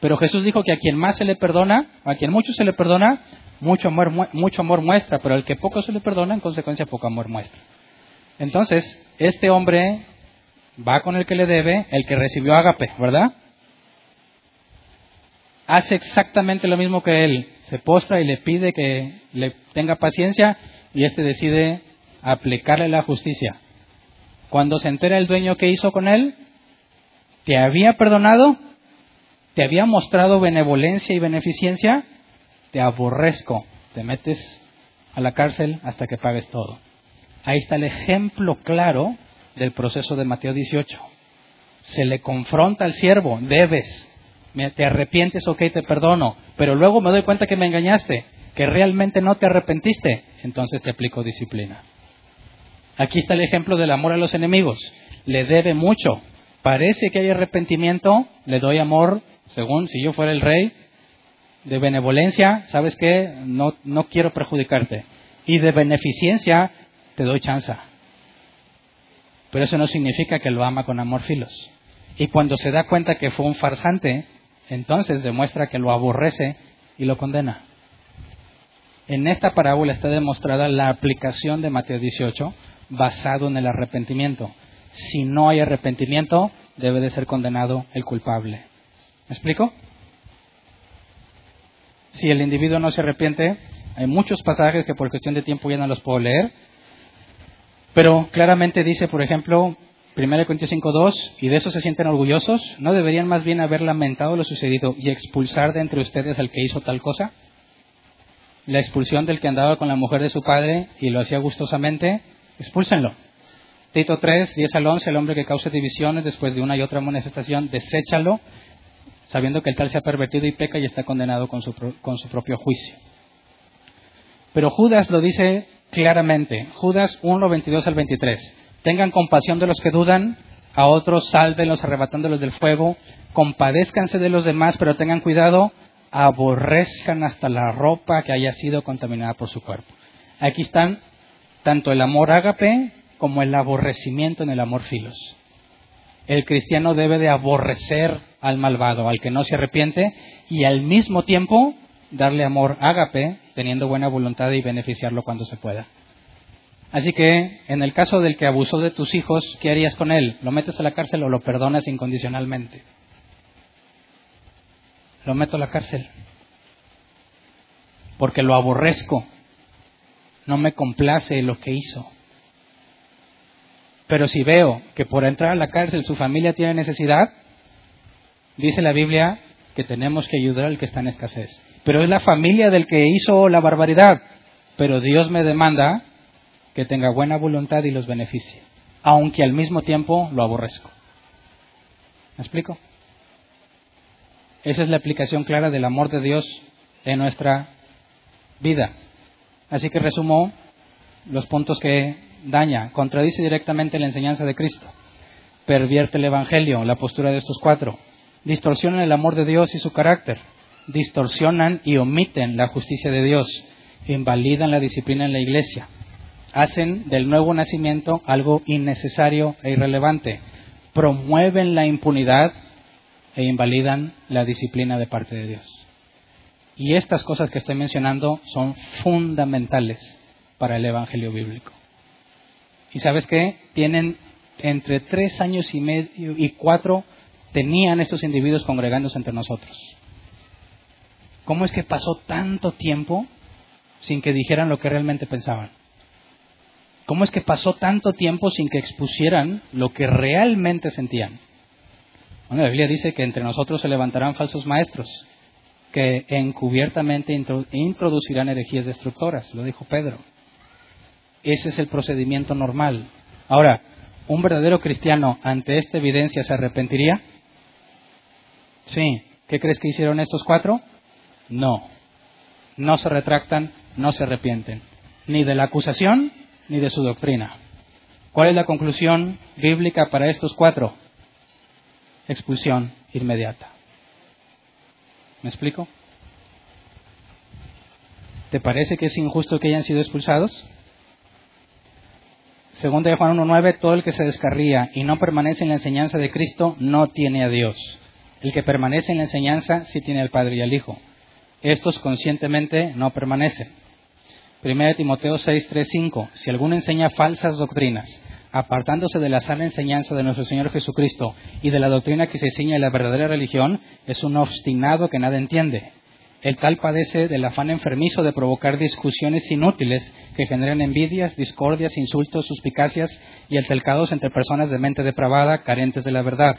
Pero Jesús dijo que a quien más se le perdona, a quien mucho se le perdona, mucho amor, mucho amor muestra, pero al que poco se le perdona, en consecuencia poco amor muestra. Entonces, este hombre va con el que le debe, el que recibió ágape, ¿verdad? Hace exactamente lo mismo que él, se postra y le pide que le tenga paciencia y este decide aplicarle la justicia. Cuando se entera el dueño que hizo con él, te había perdonado, te había mostrado benevolencia y beneficencia, te aborrezco, te metes a la cárcel hasta que pagues todo. Ahí está el ejemplo claro del proceso de Mateo 18. Se le confronta al siervo, debes, te arrepientes, ok, te perdono, pero luego me doy cuenta que me engañaste, que realmente no te arrepentiste, entonces te aplico disciplina. Aquí está el ejemplo del amor a los enemigos. Le debe mucho. Parece que hay arrepentimiento, le doy amor, según si yo fuera el rey, de benevolencia, ¿sabes qué? No, no quiero perjudicarte. Y de beneficencia, te doy chance. Pero eso no significa que lo ama con amor filos. Y cuando se da cuenta que fue un farsante, entonces demuestra que lo aborrece y lo condena. En esta parábola está demostrada la aplicación de Mateo 18 basado en el arrepentimiento. Si no hay arrepentimiento, debe de ser condenado el culpable. ¿Me explico? Si el individuo no se arrepiente, hay muchos pasajes que por cuestión de tiempo ya no los puedo leer, pero claramente dice, por ejemplo, 1 Corintios 5.2, y de eso se sienten orgullosos, ¿no deberían más bien haber lamentado lo sucedido y expulsar de entre ustedes al que hizo tal cosa? la expulsión del que andaba con la mujer de su padre y lo hacía gustosamente, expúlsenlo. Tito 3, 10 al 11, el hombre que cause divisiones después de una y otra manifestación, deséchalo, sabiendo que el tal se ha pervertido y peca y está condenado con su, con su propio juicio. Pero Judas lo dice claramente, Judas 1, 22 al 23. Tengan compasión de los que dudan, a otros sálvenlos arrebatándolos del fuego, compadézcanse de los demás, pero tengan cuidado, aborrezcan hasta la ropa que haya sido contaminada por su cuerpo. Aquí están tanto el amor ágape como el aborrecimiento en el amor filos. El cristiano debe de aborrecer al malvado, al que no se arrepiente, y al mismo tiempo darle amor ágape, teniendo buena voluntad y beneficiarlo cuando se pueda. Así que, en el caso del que abusó de tus hijos, ¿qué harías con él? ¿Lo metes a la cárcel o lo perdonas incondicionalmente? Lo meto a la cárcel. Porque lo aborrezco. No me complace lo que hizo. Pero si veo que por entrar a la cárcel su familia tiene necesidad, dice la Biblia que tenemos que ayudar al que está en escasez. Pero es la familia del que hizo la barbaridad. Pero Dios me demanda que tenga buena voluntad y los beneficie, aunque al mismo tiempo lo aborrezco. ¿Me explico? Esa es la aplicación clara del amor de Dios en nuestra vida. Así que resumo los puntos que daña, contradice directamente la enseñanza de Cristo, pervierte el Evangelio, la postura de estos cuatro, distorsionan el amor de Dios y su carácter, distorsionan y omiten la justicia de Dios, invalidan la disciplina en la iglesia, hacen del nuevo nacimiento algo innecesario e irrelevante, promueven la impunidad e invalidan la disciplina de parte de Dios. Y estas cosas que estoy mencionando son fundamentales para el Evangelio bíblico. ¿Y sabes qué? Tienen entre tres años y medio y cuatro tenían estos individuos congregándose entre nosotros. ¿Cómo es que pasó tanto tiempo sin que dijeran lo que realmente pensaban? ¿Cómo es que pasó tanto tiempo sin que expusieran lo que realmente sentían? Bueno, la Biblia dice que entre nosotros se levantarán falsos maestros que encubiertamente introducirán herejías destructoras, lo dijo Pedro. Ese es el procedimiento normal. Ahora, ¿un verdadero cristiano ante esta evidencia se arrepentiría? Sí. ¿Qué crees que hicieron estos cuatro? No. No se retractan, no se arrepienten. Ni de la acusación, ni de su doctrina. ¿Cuál es la conclusión bíblica para estos cuatro? Expulsión inmediata. ¿Me explico? ¿Te parece que es injusto que hayan sido expulsados? Segunda de Juan 1.9, todo el que se descarría y no permanece en la enseñanza de Cristo no tiene a Dios. El que permanece en la enseñanza sí tiene al Padre y al Hijo. Estos conscientemente no permanecen. 1 Timoteo 6, 3, 5. Si alguno enseña falsas doctrinas, apartándose de la sana enseñanza de nuestro Señor Jesucristo y de la doctrina que se ciña en la verdadera religión, es un obstinado que nada entiende. El tal padece del afán enfermizo de provocar discusiones inútiles que generan envidias, discordias, insultos, suspicacias y altercados entre personas de mente depravada, carentes de la verdad.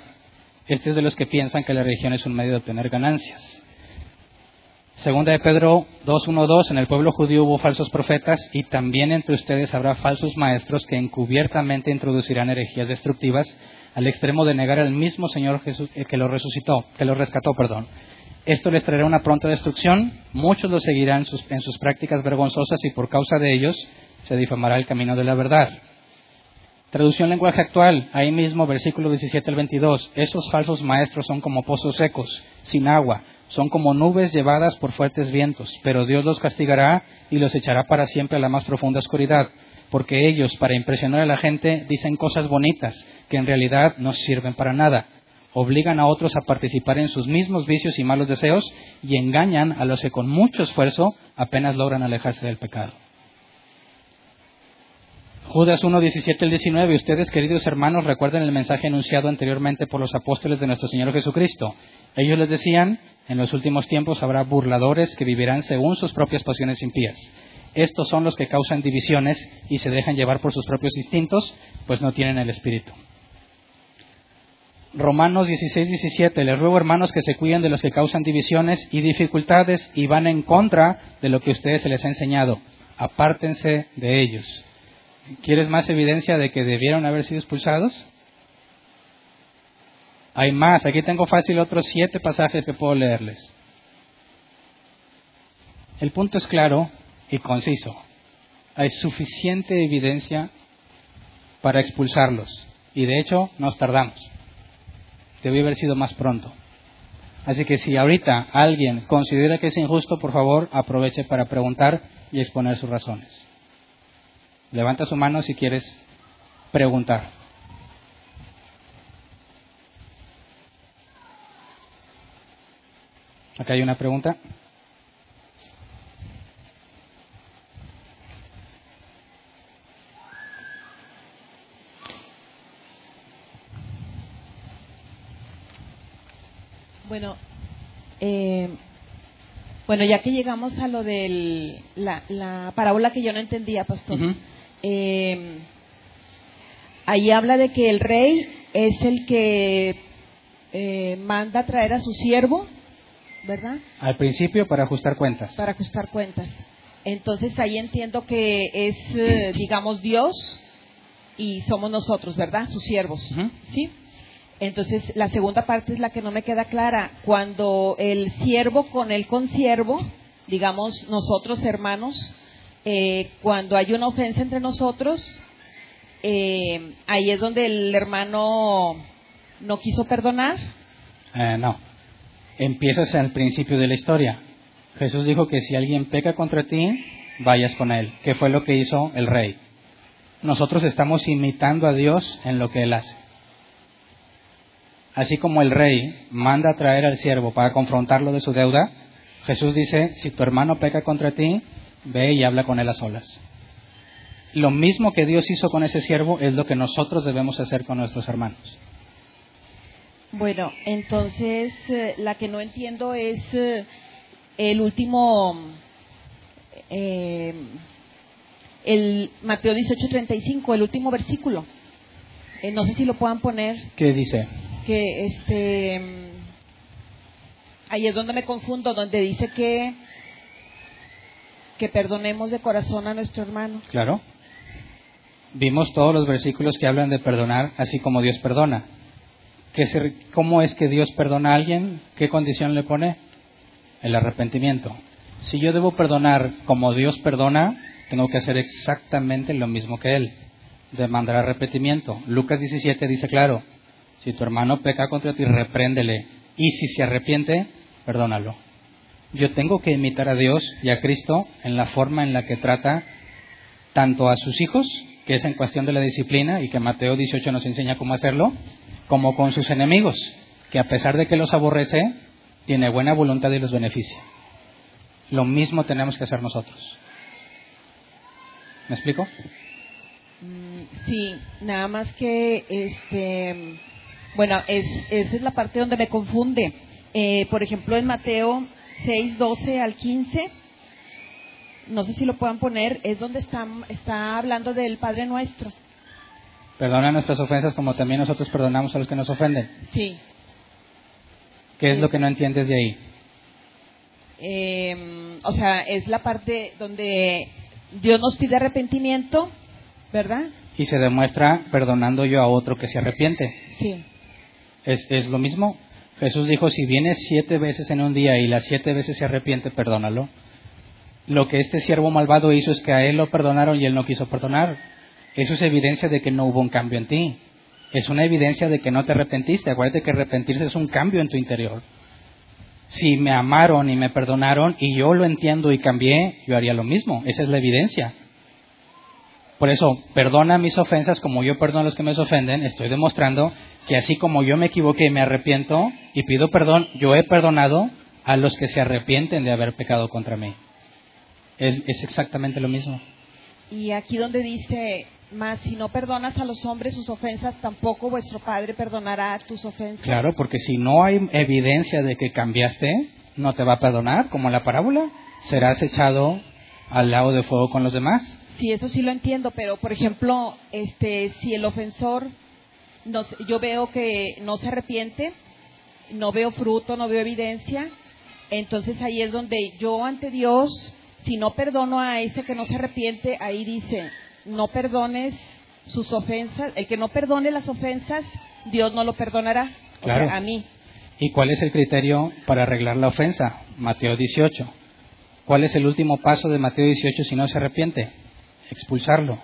Este es de los que piensan que la religión es un medio de obtener ganancias. Segunda de Pedro 2.1.2, en el pueblo judío hubo falsos profetas y también entre ustedes habrá falsos maestros que encubiertamente introducirán herejías destructivas al extremo de negar al mismo Señor Jesús eh, que lo resucitó, que lo rescató, perdón. Esto les traerá una pronta destrucción, muchos lo seguirán en sus prácticas vergonzosas y por causa de ellos se difamará el camino de la verdad. Traducción lenguaje actual, ahí mismo, versículo 17 al 22. Esos falsos maestros son como pozos secos, sin agua, son como nubes llevadas por fuertes vientos, pero Dios los castigará y los echará para siempre a la más profunda oscuridad, porque ellos, para impresionar a la gente, dicen cosas bonitas que en realidad no sirven para nada. Obligan a otros a participar en sus mismos vicios y malos deseos y engañan a los que con mucho esfuerzo apenas logran alejarse del pecado. Judas 1, 17 al 19. Ustedes, queridos hermanos, recuerden el mensaje anunciado anteriormente por los apóstoles de nuestro Señor Jesucristo. Ellos les decían, en los últimos tiempos habrá burladores que vivirán según sus propias pasiones impías. Estos son los que causan divisiones y se dejan llevar por sus propios instintos, pues no tienen el Espíritu. Romanos 16, 17. Les ruego, hermanos, que se cuiden de los que causan divisiones y dificultades y van en contra de lo que a ustedes se les ha enseñado. Apártense de ellos. ¿Quieres más evidencia de que debieron haber sido expulsados? Hay más. Aquí tengo fácil otros siete pasajes que puedo leerles. El punto es claro y conciso. Hay suficiente evidencia para expulsarlos. Y de hecho, nos tardamos. Debía haber sido más pronto. Así que si ahorita alguien considera que es injusto, por favor, aproveche para preguntar y exponer sus razones. Levanta su mano si quieres preguntar. Acá hay una pregunta. Bueno, eh, bueno, ya que llegamos a lo de la, parábola que yo no entendía, pastor, eh, ahí habla de que el rey es el que eh, manda a traer a su siervo, ¿verdad? Al principio para ajustar cuentas. Para ajustar cuentas. Entonces ahí entiendo que es, eh, digamos, Dios y somos nosotros, ¿verdad? Sus siervos, ¿sí? Entonces, la segunda parte es la que no me queda clara. Cuando el siervo con el consiervo, digamos nosotros hermanos, eh, cuando hay una ofensa entre nosotros, eh, ahí es donde el hermano no quiso perdonar. Eh, no, empiezas al principio de la historia. Jesús dijo que si alguien peca contra ti, vayas con él, que fue lo que hizo el rey. Nosotros estamos imitando a Dios en lo que él hace. Así como el rey manda a traer al siervo para confrontarlo de su deuda, Jesús dice, si tu hermano peca contra ti, ve y habla con él a solas. Lo mismo que Dios hizo con ese siervo es lo que nosotros debemos hacer con nuestros hermanos. Bueno, entonces eh, la que no entiendo es eh, el último, eh, el Mateo 18:35, el último versículo. no sé si lo puedan poner. ¿Qué dice? que este ahí es donde me confundo, donde dice que que perdonemos de corazón a nuestro hermano. Claro. Vimos todos los versículos que hablan de perdonar así como Dios perdona. ¿Cómo es que Dios perdona a alguien? ¿Qué condición le pone? El arrepentimiento. Si yo debo perdonar como Dios perdona, tengo que hacer exactamente lo mismo que Él. Demandar arrepentimiento. Lucas 17 dice claro, si tu hermano peca contra ti, repréndele. Y si se arrepiente, perdónalo. Yo tengo que imitar a Dios y a Cristo en la forma en la que trata tanto a sus hijos, que es en cuestión de la disciplina y que Mateo 18 nos enseña cómo hacerlo, como con sus enemigos, que a pesar de que los aborrece, tiene buena voluntad y los beneficia. Lo mismo tenemos que hacer nosotros. ¿Me explico? Mm, sí, nada más que este bueno, es, esa es la parte donde me confunde. Eh, por ejemplo, en Mateo 6, 12 al 15, no sé si lo puedan poner, es donde está, está hablando del Padre Nuestro. Perdona nuestras ofensas como también nosotros perdonamos a los que nos ofenden. Sí. ¿Qué es lo que no entiendes de ahí? Eh, o sea, es la parte donde Dios nos pide arrepentimiento, ¿verdad? Y se demuestra perdonando yo a otro que se arrepiente. Sí. Es, lo mismo. Jesús dijo, si vienes siete veces en un día y las siete veces se arrepiente, perdónalo. Lo que este siervo malvado hizo es que a él lo perdonaron y él no quiso perdonar. Eso es evidencia de que no hubo un cambio en ti. Es una evidencia de que no te arrepentiste. Acuérdate que arrepentirse es un cambio en tu interior. Si me amaron y me perdonaron y yo lo entiendo y cambié, yo haría lo mismo. Esa es la evidencia. Por eso, perdona mis ofensas como yo perdono a los que me ofenden. Estoy demostrando que así como yo me equivoqué y me arrepiento y pido perdón, yo he perdonado a los que se arrepienten de haber pecado contra mí. Es, exactamente lo mismo. Y aquí donde dice, más si no perdonas a los hombres sus ofensas, tampoco vuestro Padre perdonará tus ofensas. Claro, porque si no hay evidencia de que cambiaste, no te va a perdonar, como en la parábola. Serás echado al lado de fuego con los demás. Sí, eso sí lo entiendo, pero por ejemplo, este, si el ofensor, yo veo que no se arrepiente, no veo fruto, no veo evidencia, entonces ahí es donde yo ante Dios, si no perdono a ese que no se arrepiente, ahí dice, no perdones sus ofensas, el que no perdone las ofensas, Dios no lo perdonará. O sea, a mí. ¿Y cuál es el criterio para arreglar la ofensa? Mateo 18. ¿Cuál es el último paso de Mateo 18 si no se arrepiente? Expulsarlo.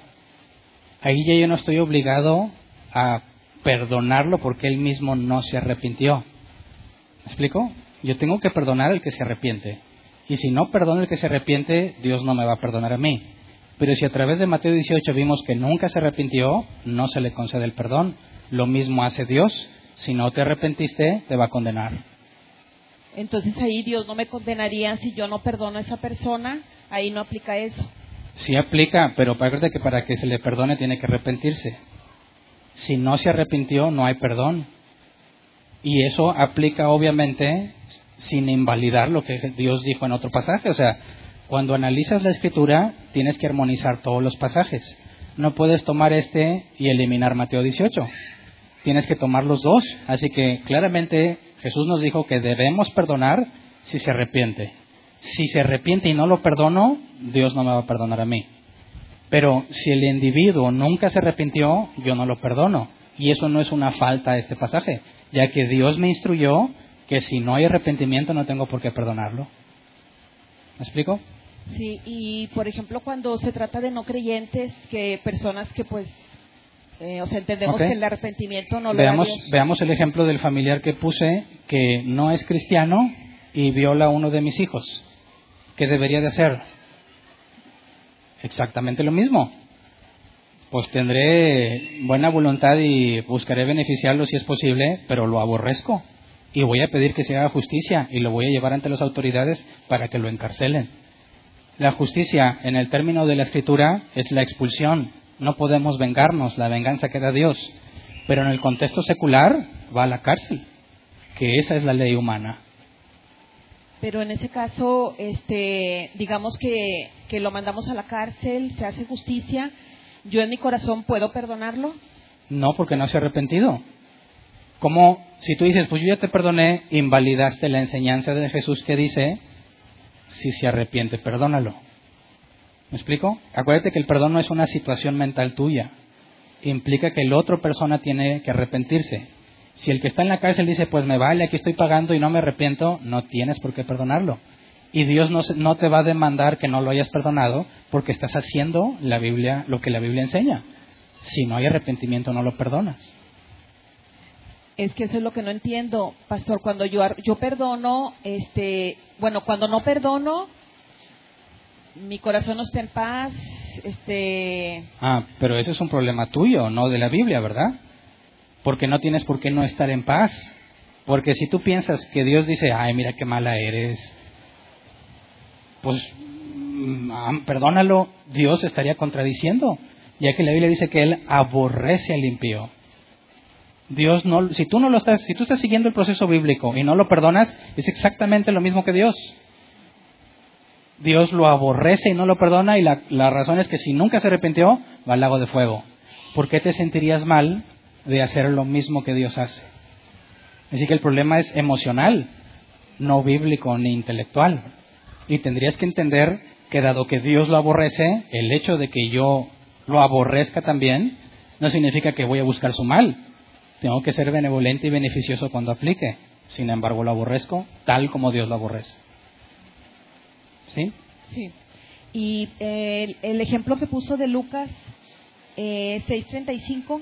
Ahí ya yo no estoy obligado a perdonarlo porque él mismo no se arrepintió. ¿Me explico? Yo tengo que perdonar al que se arrepiente. Y si no perdono al que se arrepiente, Dios no me va a perdonar a mí. Pero si a través de Mateo 18 vimos que nunca se arrepintió, no se le concede el perdón. Lo mismo hace Dios. Si no te arrepentiste, te va a condenar. Entonces ahí Dios no me condenaría si yo no perdono a esa persona, ahí no aplica eso. Sí aplica, pero acuérdate que para que se le perdone tiene que arrepentirse. Si no se arrepintió, no hay perdón. Y eso aplica obviamente sin invalidar lo que Dios dijo en otro pasaje. O sea, cuando analizas la escritura, tienes que armonizar todos los pasajes. No puedes tomar este y eliminar Mateo 18. Tienes que tomar los dos. Así que claramente Jesús nos dijo que debemos perdonar si se arrepiente. Si se arrepiente y no lo perdono, Dios no me va a perdonar a mí. Pero si el individuo nunca se arrepintió, yo no lo perdono. Y eso no es una falta a este pasaje, ya que Dios me instruyó que si no hay arrepentimiento no tengo por qué perdonarlo. ¿Me explico? Sí, y por ejemplo cuando se trata de no creyentes, que personas que pues, eh, o sea, entendemos que el arrepentimiento no lo Veamos, da Dios. veamos el ejemplo del familiar que puse que no es cristiano y viola a uno de mis hijos. ¿Qué debería de hacer? Exactamente lo mismo. Pues tendré buena voluntad y buscaré beneficiarlo si es posible, pero lo aborrezco. Y voy a pedir que se haga justicia y lo voy a llevar ante las autoridades para que lo encarcelen. La justicia, en el término de la escritura, es la expulsión. No podemos vengarnos, la venganza queda a Dios. Pero en el contexto secular va a la cárcel, que esa es la ley humana. Pero en ese caso, este, digamos que, que lo mandamos a la cárcel, se hace justicia, yo en mi corazón puedo perdonarlo. No, porque no se ha arrepentido. Como si tú dices, pues yo ya te perdoné, invalidaste la enseñanza de Jesús que dice, si se arrepiente, perdónalo. ¿Me explico? Acuérdate que el perdón no es una situación mental tuya. Implica que la otra persona tiene que arrepentirse. Si el que está en la cárcel dice, pues me vale, aquí estoy pagando y no me arrepiento, no tienes por qué perdonarlo. Y Dios no, no te va a demandar que no lo hayas perdonado porque estás haciendo la Biblia, lo que la Biblia enseña. Si no hay arrepentimiento, no lo perdonas. Es que eso es lo que no entiendo, pastor. Cuando yo yo perdono, este, bueno, cuando no perdono, mi corazón no está en paz, este, Ah, pero eso es un problema tuyo, no de la Biblia, ¿verdad? Porque no tienes por qué no estar en paz. Porque si tú piensas que Dios dice, ay, mira qué mala eres, pues mm, ah, perdónalo, Dios estaría contradiciendo, ya que la Biblia dice que Él aborrece al impío. Dios no, si tú no lo estás, si tú estás siguiendo el proceso bíblico y no lo perdonas, es exactamente lo mismo que Dios. Dios lo aborrece y no lo perdona y la, la razón es que si nunca se arrepintió, va al lago de fuego. ¿Por qué te sentirías mal de hacer lo mismo que Dios hace? Así que el problema es emocional, no bíblico ni intelectual. Y tendrías que entender que dado que Dios lo aborrece, el hecho de que yo lo aborrezca también no significa que voy a buscar su mal. Tengo que ser benevolente y beneficioso cuando aplique. Sin embargo, lo aborrezco tal como Dios lo aborrece. ¿Sí? sí. Y eh, el, el ejemplo que puso de Lucas eh, 6:35,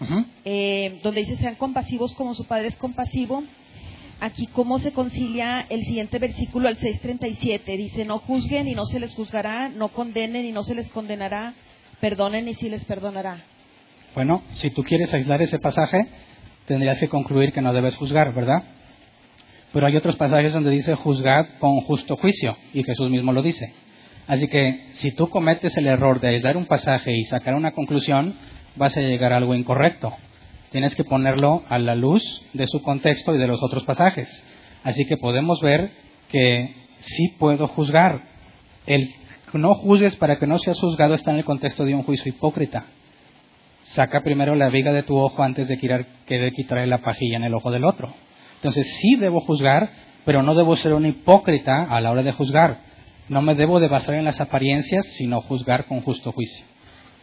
Ujú. eh, donde dice sean compasivos como su padre es compasivo. Aquí cómo se concilia el siguiente versículo al 6:37 dice no juzguen y no se les juzgará, no condenen y no se les condenará, perdonen y sí les perdonará. Bueno, si tú quieres aislar ese pasaje, tendrías que concluir que no debes juzgar, ¿verdad? Pero hay otros pasajes donde dice juzgad con justo juicio, y Jesús mismo lo dice. Así que si tú cometes el error de aislar un pasaje y sacar una conclusión, vas a llegar a algo incorrecto. Tienes que ponerlo a la luz de su contexto y de los otros pasajes. Así que podemos ver que sí puedo juzgar. El no juzgues para que no seas juzgado está en el contexto de un juicio hipócrita. Saca primero la viga de tu ojo antes de querer, querer quitarle la pajilla en el ojo del otro. Entonces sí debo juzgar, pero no debo ser un hipócrita a la hora de juzgar. No me debo de basar en las apariencias, sino juzgar con justo juicio.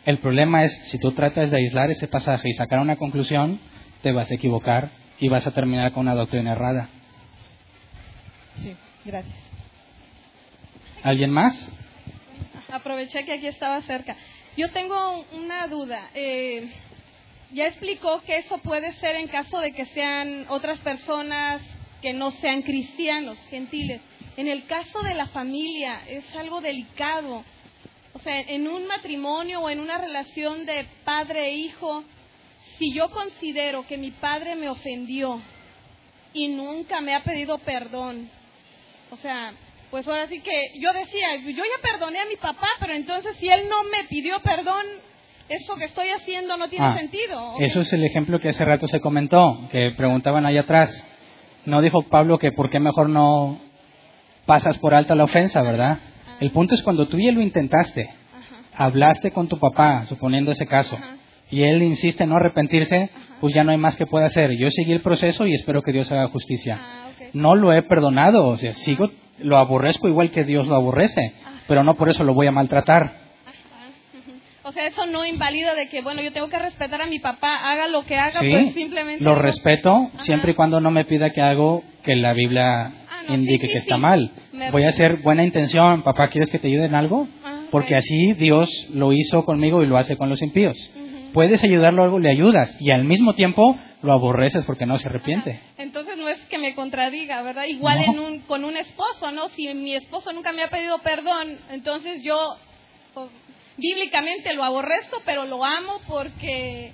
El problema es, si tú tratas de aislar ese pasaje y sacar una conclusión, te vas a equivocar y vas a terminar con una doctrina errada. Sí, gracias. ¿Alguien más? Aproveché que aquí estaba cerca. Yo tengo una duda. Eh, ya explicó que eso puede ser en caso de que sean otras personas que no sean cristianos, gentiles. En el caso de la familia es algo delicado. O sea, en un matrimonio o en una relación de padre e hijo, si yo considero que mi padre me ofendió y nunca me ha pedido perdón, o sea, pues ahora sí que yo decía, yo ya perdoné a mi papá, pero entonces si él no me pidió perdón, eso que estoy haciendo no tiene Ah, sentido. Eso es el ejemplo que hace rato se comentó, que preguntaban allá atrás. No dijo Pablo que por qué mejor no pasas por alta la ofensa, ¿verdad? El punto es cuando tú ya lo intentaste, hablaste con tu papá, suponiendo ese caso, y él insiste en no arrepentirse, pues ya no hay más que pueda hacer. Yo seguí el proceso y espero que Dios haga justicia. No lo he perdonado, o sea, sigo, lo aborrezco igual que Dios lo aborrece, pero no por eso lo voy a maltratar. O sea, eso no invalida de que, bueno, yo tengo que respetar a mi papá, haga lo que haga, Sí, pues simplemente... lo no- respeto siempre y cuando no me pida que hago que la Biblia indique que está mal. Me- Voy a hacer buena intención, papá, ¿quieres que te ayude en algo? Ah, Porque así Dios lo hizo conmigo y lo hace con los impíos. Puedes ayudarlo algo, le ayudas y al mismo tiempo lo aborreces porque no se arrepiente. Entonces no es que me contradiga, ¿verdad? Igual No. en un, con un esposo, ¿no? Si mi esposo nunca me ha pedido perdón, entonces yo pues, bíblicamente lo aborrezco, pero lo amo porque...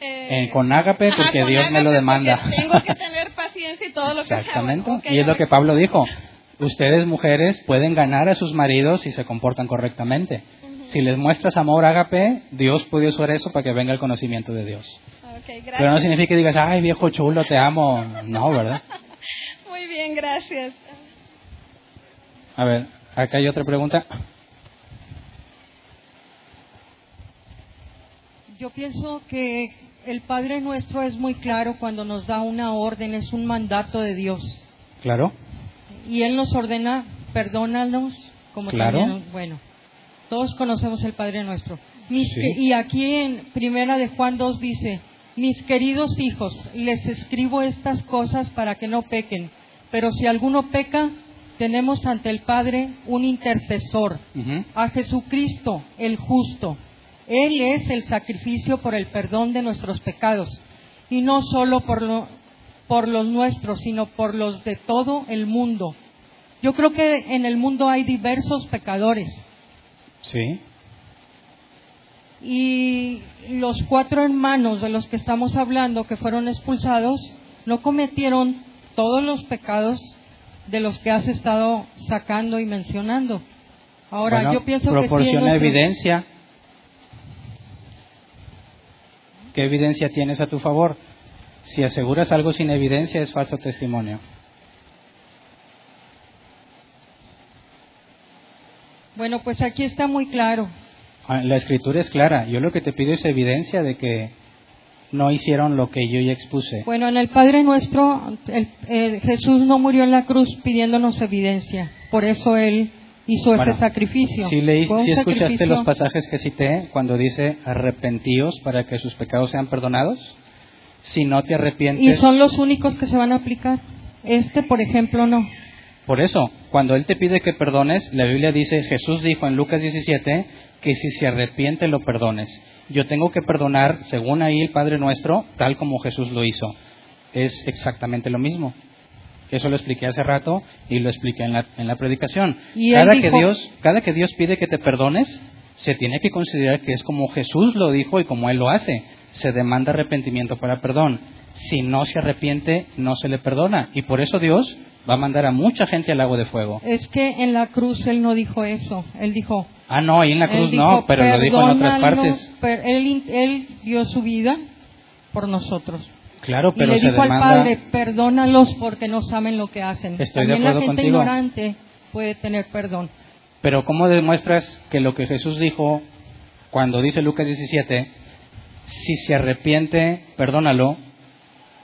eh, Eh, con ágape porque Dios me lo demanda. Tengo que tener paciencia y todo lo que sea. Exactamente. Bueno, y es lo que Pablo dijo. Ustedes mujeres pueden ganar a sus maridos si se comportan correctamente. Si les muestras amor ágape, Dios puede usar eso para que venga el conocimiento de Dios. Pero no significa que digas, ay viejo chulo, te amo. No, ¿verdad? Muy bien, gracias. A ver, acá hay otra pregunta. Yo pienso que el Padre nuestro es muy claro cuando nos da una orden, es un mandato de Dios. Claro. Y Él nos ordena, perdónanos, como Claro. también, bueno, todos conocemos el Padre nuestro. Mis Sí. que- y aquí en Primera de Juan 2 dice, mis queridos hijos, les escribo estas cosas para que no pequen, pero si alguno peca, tenemos ante el Padre un intercesor, a Jesucristo, el justo. Él es el sacrificio por el perdón de nuestros pecados, y no solo por, lo- por los nuestros, sino por los de todo el mundo. Yo creo que en el mundo hay diversos pecadores, Sí. Y los cuatro hermanos de los que estamos hablando que fueron expulsados no cometieron todos los pecados de los que has estado sacando y mencionando. Ahora, Bueno, yo pienso que sí proporciona evidencia. ¿Qué evidencia tienes a tu favor? Si aseguras algo sin evidencia es falso testimonio. Bueno, pues aquí está muy claro. Ah, La escritura es clara. Yo lo que te pido es evidencia de que no hicieron lo que yo ya expuse. Bueno, en el Padre Nuestro, el- Jesús no murió en la cruz pidiéndonos evidencia. Por eso Él hizo Bueno, ese sacrificio. Si, leí, si escuchaste sacrificio- los pasajes que cité cuando dice arrepentíos para que sus pecados sean perdonados, si no te arrepientes, Y son los únicos que se van a aplicar. Este, por ejemplo, no. Por eso, cuando Él te pide que perdones, la Biblia dice, Jesús dijo en Lucas 17, que si se arrepiente lo perdones. Yo tengo que perdonar, según ahí el Padre Nuestro, tal como Jesús lo hizo. Es exactamente lo mismo. Eso lo expliqué hace rato y lo expliqué en la, en la predicación. Y cada, que Dios, cada que Dios pide que te perdones, se tiene que considerar que es como Jesús lo dijo y como Él lo hace. Se demanda arrepentimiento para perdón. Si no se arrepiente, no se le perdona. Y por eso Dios va a mandar a mucha gente al lago de fuego. Es que en la cruz Él no dijo eso. Él dijo. Ah, no, ahí en la cruz dijo, no, pero lo dijo en otras partes. per- él, él dio su vida por nosotros. Claro, y pero le se dijo al demanda. Padre, perdónalos porque no saben lo que hacen. Estoy de También la acuerdo gente contigo. ignorante puede tener perdón. Pero ¿cómo demuestras que lo que Jesús dijo cuando dice Lucas 17, si se arrepiente, perdónalo?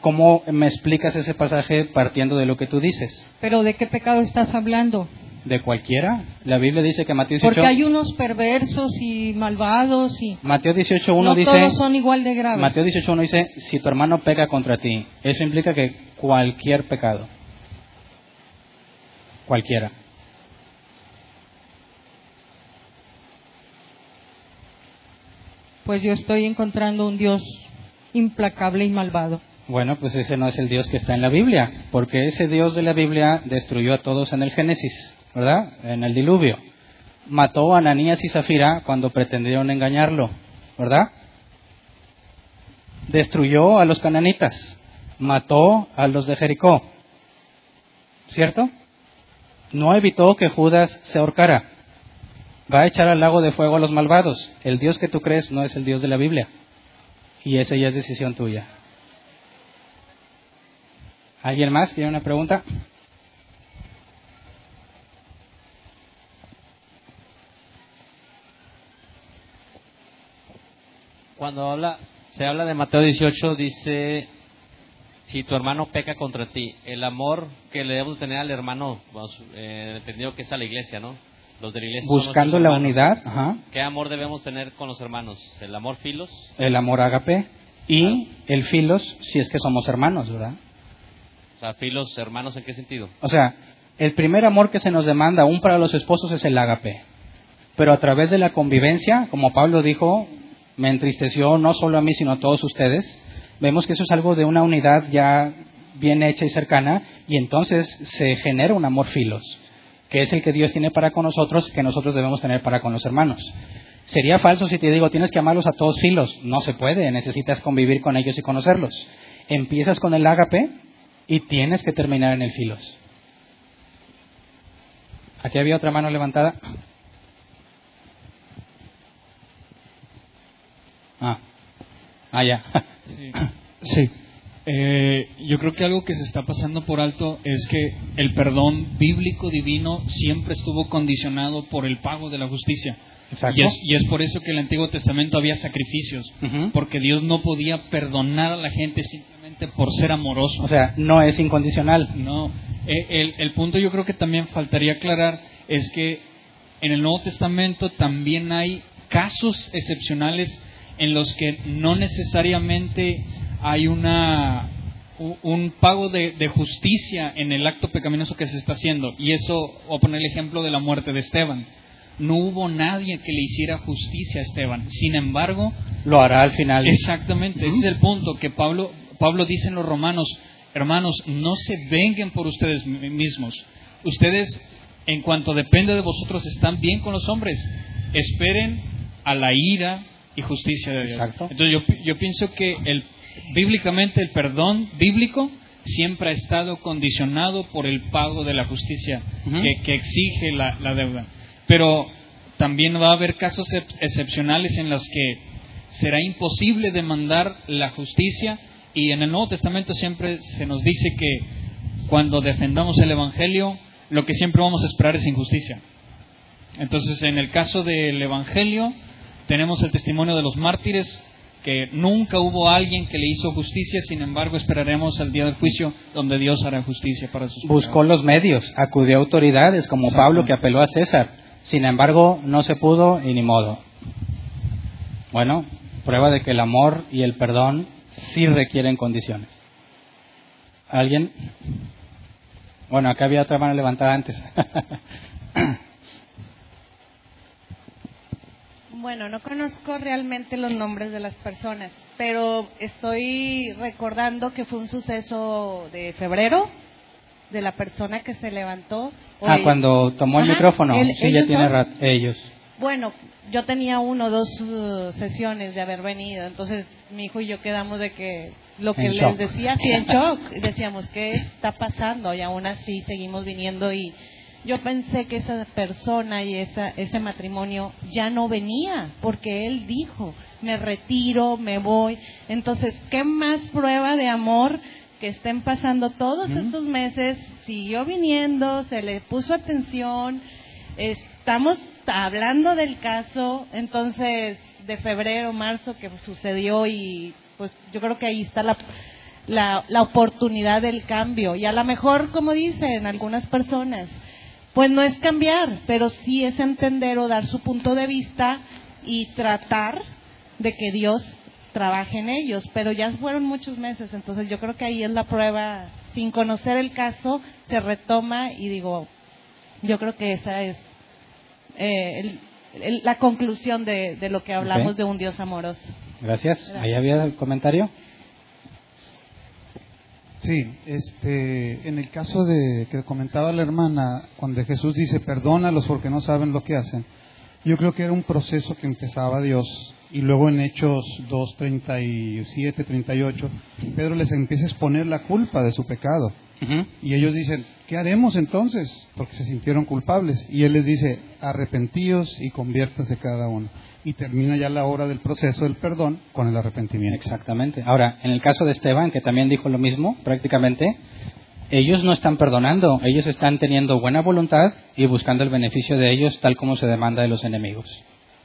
¿Cómo me explicas ese pasaje partiendo de lo que tú dices? Pero ¿de qué pecado estás hablando? de cualquiera. La Biblia dice que Mateo 18... Porque hay unos perversos y malvados y... Mateo 18.1 no dice... todos son igual de graves. Mateo 18.1 dice, si tu hermano peca contra ti, eso implica que cualquier pecado, cualquiera. Pues yo estoy encontrando un Dios implacable y malvado. Bueno, pues ese no es el Dios que está en la Biblia, porque ese Dios de la Biblia destruyó a todos en el Génesis, ¿verdad? En el diluvio. Mató a Ananías y Zafira cuando pretendieron engañarlo, ¿verdad? Destruyó a los cananitas, mató a los de Jericó, ¿cierto? No evitó que Judas se ahorcara. Va a echar al lago de fuego a los malvados. El Dios que tú crees no es el Dios de la Biblia. Y esa ya es decisión tuya. ¿Alguien más tiene una pregunta? Cuando habla, se habla de Mateo 18, dice, si tu hermano peca contra ti, el amor que le debemos tener al hermano, eh, entendido que es a la iglesia, ¿no? Los de la iglesia Buscando la hermanos. unidad, ajá, ¿Qué amor debemos tener con los hermanos? ¿El amor filos? el amor ágape y el filos si es que somos hermanos, ¿verdad? Sea, filos, hermanos, ¿en qué sentido? O sea, el primer amor que se nos demanda aún para los esposos es el ágape. Pero a través de la convivencia, como Pablo dijo, me entristeció no solo a mí, sino a todos ustedes, vemos que eso es algo de una unidad ya bien hecha y cercana, y entonces se genera un amor filos, que es el que Dios tiene para con nosotros, que nosotros debemos tener para con los hermanos. Sería falso si te digo, tienes que amarlos a todos filos. No se puede, necesitas convivir con ellos y conocerlos. Empiezas con el ágape y tienes que terminar en el filos. Aquí había otra mano levantada. Ah, ah ya. Sí. Sí. Eh, yo creo que algo que se está pasando por alto es que el perdón bíblico divino siempre estuvo condicionado por el pago de la justicia. Exacto. Y es, y es por eso que en el Antiguo Testamento había sacrificios, porque Dios no podía perdonar a la gente simplemente por ser amoroso. O sea, no es incondicional. No, Eh, el, el punto yo creo que también faltaría aclarar es que en el Nuevo Testamento también hay casos excepcionales en los que no necesariamente hay una un pago de, de justicia en el acto pecaminoso que se está haciendo. Y eso, voy a poner el ejemplo de la muerte de Esteban. No hubo nadie que le hiciera justicia a Esteban. Sin embargo, Lo hará al final. Exactamente, ese es el punto que Pablo, Pablo dice en los romanos, hermanos, no se venguen por ustedes mi- mismos. Ustedes, en cuanto depende de vosotros, están bien con los hombres. Esperen a la ira y justicia de Dios. Exacto. Entonces yo, yo pienso que el, bíblicamente el perdón bíblico siempre ha estado condicionado por el pago de la justicia que, que exige la, la deuda. Pero también va a haber casos ex- excepcionales en los que será imposible demandar la justicia y en el Nuevo Testamento siempre se nos dice que cuando defendamos el Evangelio lo que siempre vamos a esperar es injusticia. Entonces en el caso del Evangelio tenemos el testimonio de los mártires que nunca hubo alguien que le hizo justicia, sin embargo esperaremos al día del juicio donde Dios hará justicia para sus Buscó los medios, acudió a autoridades como. Pablo que apeló a César. Sin embargo, no se pudo y ni modo. Bueno, prueba de que el amor y el perdón sí requieren condiciones. ¿Alguien? Bueno, acá había otra mano levantada antes. Bueno, no conozco realmente los nombres de las personas, pero estoy recordando que fue un suceso de febrero de la persona que se levantó. ah, cuando tomó el Ajá, micrófono. sí, ya tiene rato. Ellos. Bueno, yo tenía uno o dos uh, sesiones de haber venido, entonces mi hijo y yo quedamos de que lo que En les shock. decía, sí, en shock, decíamos, ¿qué está pasando? Y aún así seguimos viniendo y yo pensé que esa persona y esa, ese matrimonio ya no venía, porque él dijo, me retiro, me voy. Entonces, ¿qué más prueba de amor que estén pasando todos estos meses? Siguió viniendo, se le puso atención, estamos hablando del caso, entonces, de febrero, marzo que sucedió y pues yo creo que ahí está la, la, la oportunidad del cambio. Y a lo mejor, como dicen algunas personas, pues no es cambiar, pero sí es entender o dar su punto de vista y tratar de que Dios trabaje en ellos, pero ya fueron muchos meses, entonces yo creo que ahí es la prueba, sin conocer el caso, se retoma y digo, yo creo que esa es eh, el- el- la conclusión de, de lo que hablamos de un Dios amoroso. Gracias. ¿Ahí había el comentario? Sí, este, en el caso de que comentaba la hermana, cuando Jesús dice, perdónalos porque no saben lo que hacen, yo creo que era un proceso que empezaba Dios y luego en Hechos 2, 37, 38, Pedro les empieza a exponer la culpa de su pecado. Y ellos dicen, ¿qué haremos entonces? Porque se sintieron culpables. Y él les dice, arrepentíos y conviértase cada uno. Y termina ya la hora del proceso del perdón con el arrepentimiento. Exactamente. Ahora, en el caso de Esteban, que también dijo lo mismo, prácticamente, ellos no están perdonando, ellos están teniendo buena voluntad y buscando el beneficio de ellos tal como se demanda de los enemigos.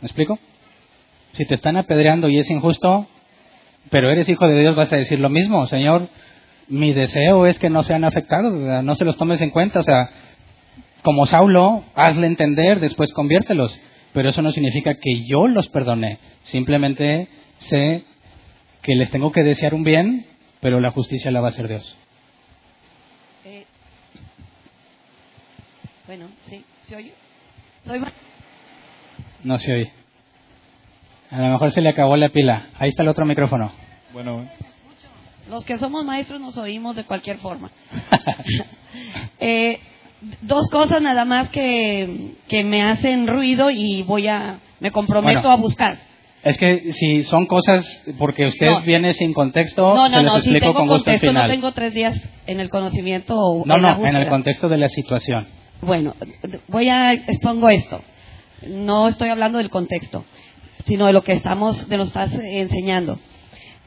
¿Me explico? Si te están apedreando y es injusto, pero eres hijo de Dios, vas a decir lo mismo, Señor, mi deseo es que no sean afectados, no se los tomes en cuenta, o sea, como Saulo, hazle entender, después conviértelos, pero eso no significa que yo los perdone, simplemente sé que les tengo que desear un bien, pero la justicia la va a hacer Dios. Eh, bueno, sí, ¿se oye? Soy ma- No se oye. A lo mejor se le acabó la pila. Ahí está el otro micrófono. Bueno, Los que somos maestros nos oímos de cualquier forma. Eh, dos cosas nada más que, que me hacen ruido y voy a, me comprometo Bueno. a buscar. Es que si son cosas, porque usted No. viene sin contexto, No, se no, les no, si explico tengo con gusto al contexto, no final. tengo tres días en el conocimiento o No, en la no, en el contexto de la situación. Bueno, voy a expongo esto. No estoy hablando del contexto, sino de lo que estamos, de lo estás enseñando.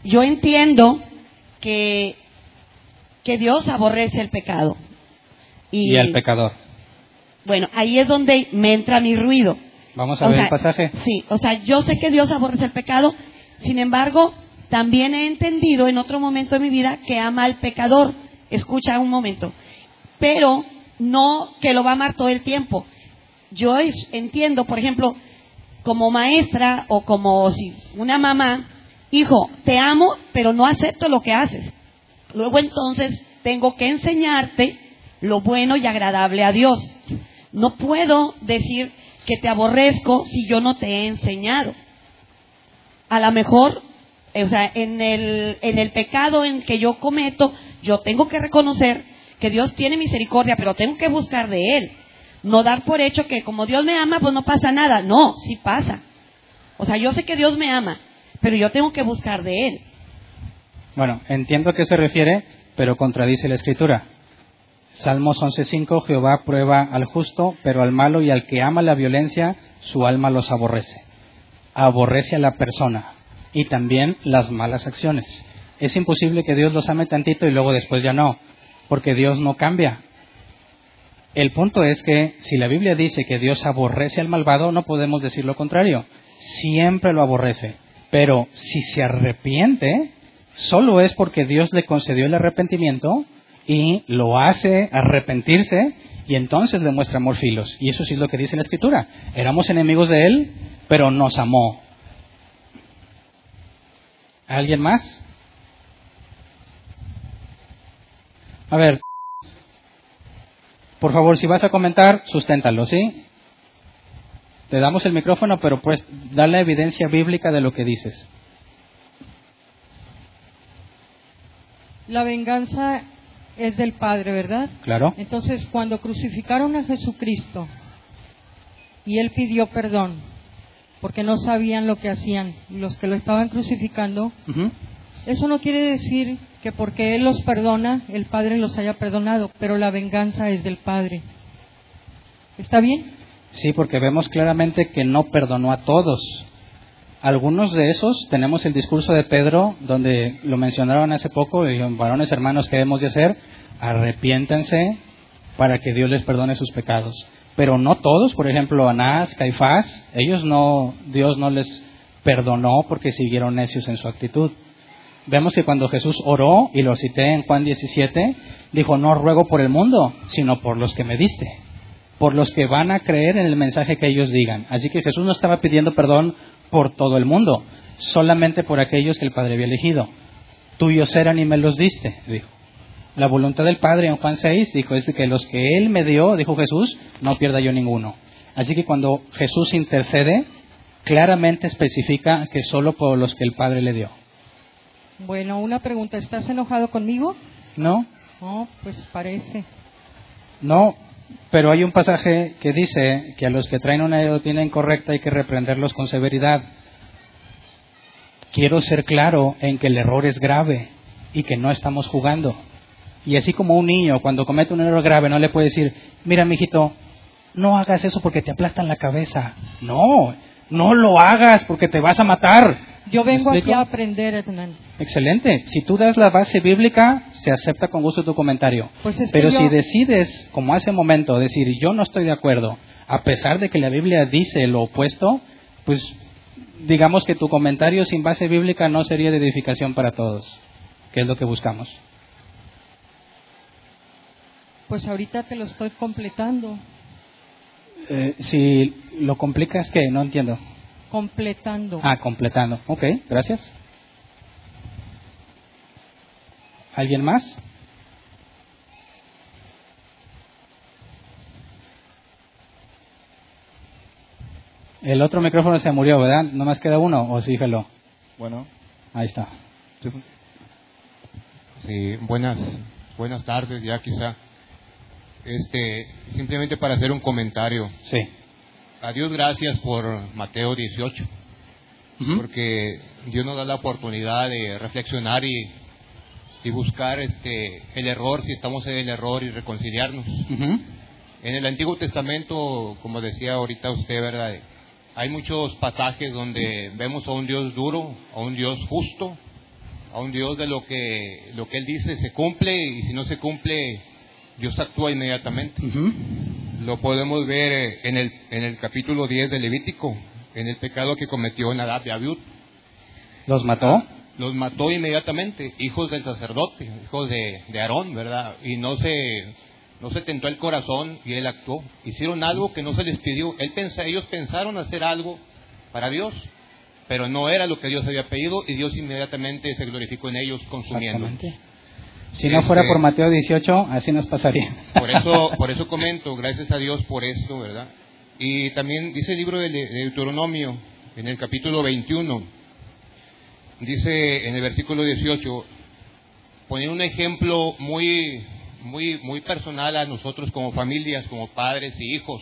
Yo entiendo que que Dios aborrece el pecado. Y, al pecador. Bueno, ahí es donde me entra mi ruido. Vamos a O ver sea, el pasaje. Sí, o sea, yo sé que Dios aborrece el pecado, sin embargo, también he entendido en otro momento de mi vida que ama al pecador. Escucha un momento. Pero no que lo va a amar todo el tiempo. Yo entiendo, por ejemplo, como maestra o como si una mamá, hijo, te amo, pero no acepto lo que haces. Luego entonces tengo que enseñarte lo bueno y agradable a Dios. No puedo decir que te aborrezco si yo no te he enseñado. A lo mejor, o sea, en el, en el pecado en que yo cometo, yo tengo que reconocer que Dios tiene misericordia, pero tengo que buscar de Él. No dar por hecho que como Dios me ama, pues no pasa nada. No, sí pasa. O sea, yo sé que Dios me ama, pero yo tengo que buscar de Él. Bueno, entiendo a qué se refiere, pero contradice la escritura. Salmos 11.5, Jehová prueba al justo, pero al malo y al que ama la violencia, su alma los aborrece. Aborrece a la persona y también las malas acciones. Es imposible que Dios los ame tantito y luego después ya no, porque Dios no cambia. El punto es que si la Biblia dice que Dios aborrece al malvado, no podemos decir lo contrario. Siempre lo aborrece. Pero si se arrepiente, solo es porque Dios le concedió el arrepentimiento y lo hace arrepentirse y entonces le muestra amor filos. Y eso sí es lo que dice la Escritura. Éramos enemigos de Él, pero nos amó. ¿Alguien más? A ver, por favor, si vas a comentar, susténtalo, ¿sí? Te damos el micrófono, pero pues da la evidencia bíblica de lo que dices. La venganza es del Padre, ¿verdad? Claro. Entonces, cuando crucificaron a Jesucristo y Él pidió perdón, porque no sabían lo que hacían los que lo estaban crucificando, eso no quiere decir que porque Él los perdona, el Padre los haya perdonado, pero la venganza es del Padre. ¿Está bien? Sí, porque vemos claramente que no perdonó a todos. Algunos de esos, tenemos el discurso de Pedro, donde lo mencionaron hace poco, y varones hermanos, ¿qué debemos de hacer? Arrepiéntense para que Dios les perdone sus pecados. Pero no todos, por ejemplo, Anás, Caifás, ellos no, Dios no les perdonó porque siguieron necios en su actitud. Vemos que cuando Jesús oró, y lo cité en Juan 17, dijo, no ruego por el mundo, sino por los que me diste. por los que van a creer en el mensaje que ellos digan. Así que Jesús no estaba pidiendo perdón por todo el mundo, solamente por aquellos que el Padre había elegido. Tuyos eran y me los diste, dijo. La voluntad del Padre en Juan 6 dijo es que los que Él me dio, dijo Jesús, no pierda yo ninguno. Así que cuando Jesús intercede, claramente especifica que solo por los que el Padre le dio. Bueno, una pregunta, ¿estás enojado conmigo? ¿No? No, pues parece. No, pero hay un pasaje que dice que a los que traen una doctrina incorrecta hay que reprenderlos con severidad. Quiero ser claro en que el error es grave y que no estamos jugando. Y así como un niño cuando comete un error grave no le puede decir, mira mijito, no hagas eso porque te aplastan la cabeza. No, no lo hagas porque te vas a matar. Yo ¿Me vengo aquí a aprender, Hernán. Excelente. Si tú das la base bíblica, se acepta con gusto tu comentario. Pues Pero yo- si decides, como hace un momento, decir yo no estoy de acuerdo, a pesar de que la Biblia dice lo opuesto, pues digamos que tu comentario sin base bíblica no sería de edificación para todos, que es lo que buscamos. Pues ahorita te lo estoy completando. Eh, si lo complicas, ¿qué? No entiendo. Completando. Ah, completando. Ok, gracias. ¿Alguien más? El otro micrófono se murió, ¿verdad? ¿No más queda uno? ¿O sí, hello? Bueno, Ahí está. sí, buenas, buenas tardes ya quizá. Este, simplemente para hacer un comentario. Sí. A Dios gracias por Mateo 18, porque Dios nos da la oportunidad de reflexionar y, y buscar este el error si estamos en el error y reconciliarnos. En el Antiguo Testamento, como decía ahorita usted, ¿verdad? Hay muchos pasajes donde vemos a un Dios duro, a un Dios justo, a un Dios de lo que lo que él dice se cumple y si no se cumple Dios actúa inmediatamente. Lo podemos ver eh, en el en el capítulo 10 de Levítico, en el pecado que cometió Nadab y Abiud. ¿Los mató? Los mató inmediatamente, hijos del sacerdote, hijos de, de Aarón, ¿verdad? Y no se no se tentó el corazón y él actuó. Hicieron algo que no se les pidió. Él pensa, ellos pensaron hacer algo para Dios, pero no era lo que Dios había pedido y Dios inmediatamente se glorificó en ellos consumiendo. Si no fuera Este, por Mateo 18, así nos pasaría. Por eso, por eso comento, gracias a Dios por esto, ¿verdad? Y también dice el libro de de Deuteronomio, en el capítulo 21, dice en el versículo 18, poner un ejemplo muy, muy, muy personal a nosotros como familias, como padres y hijos.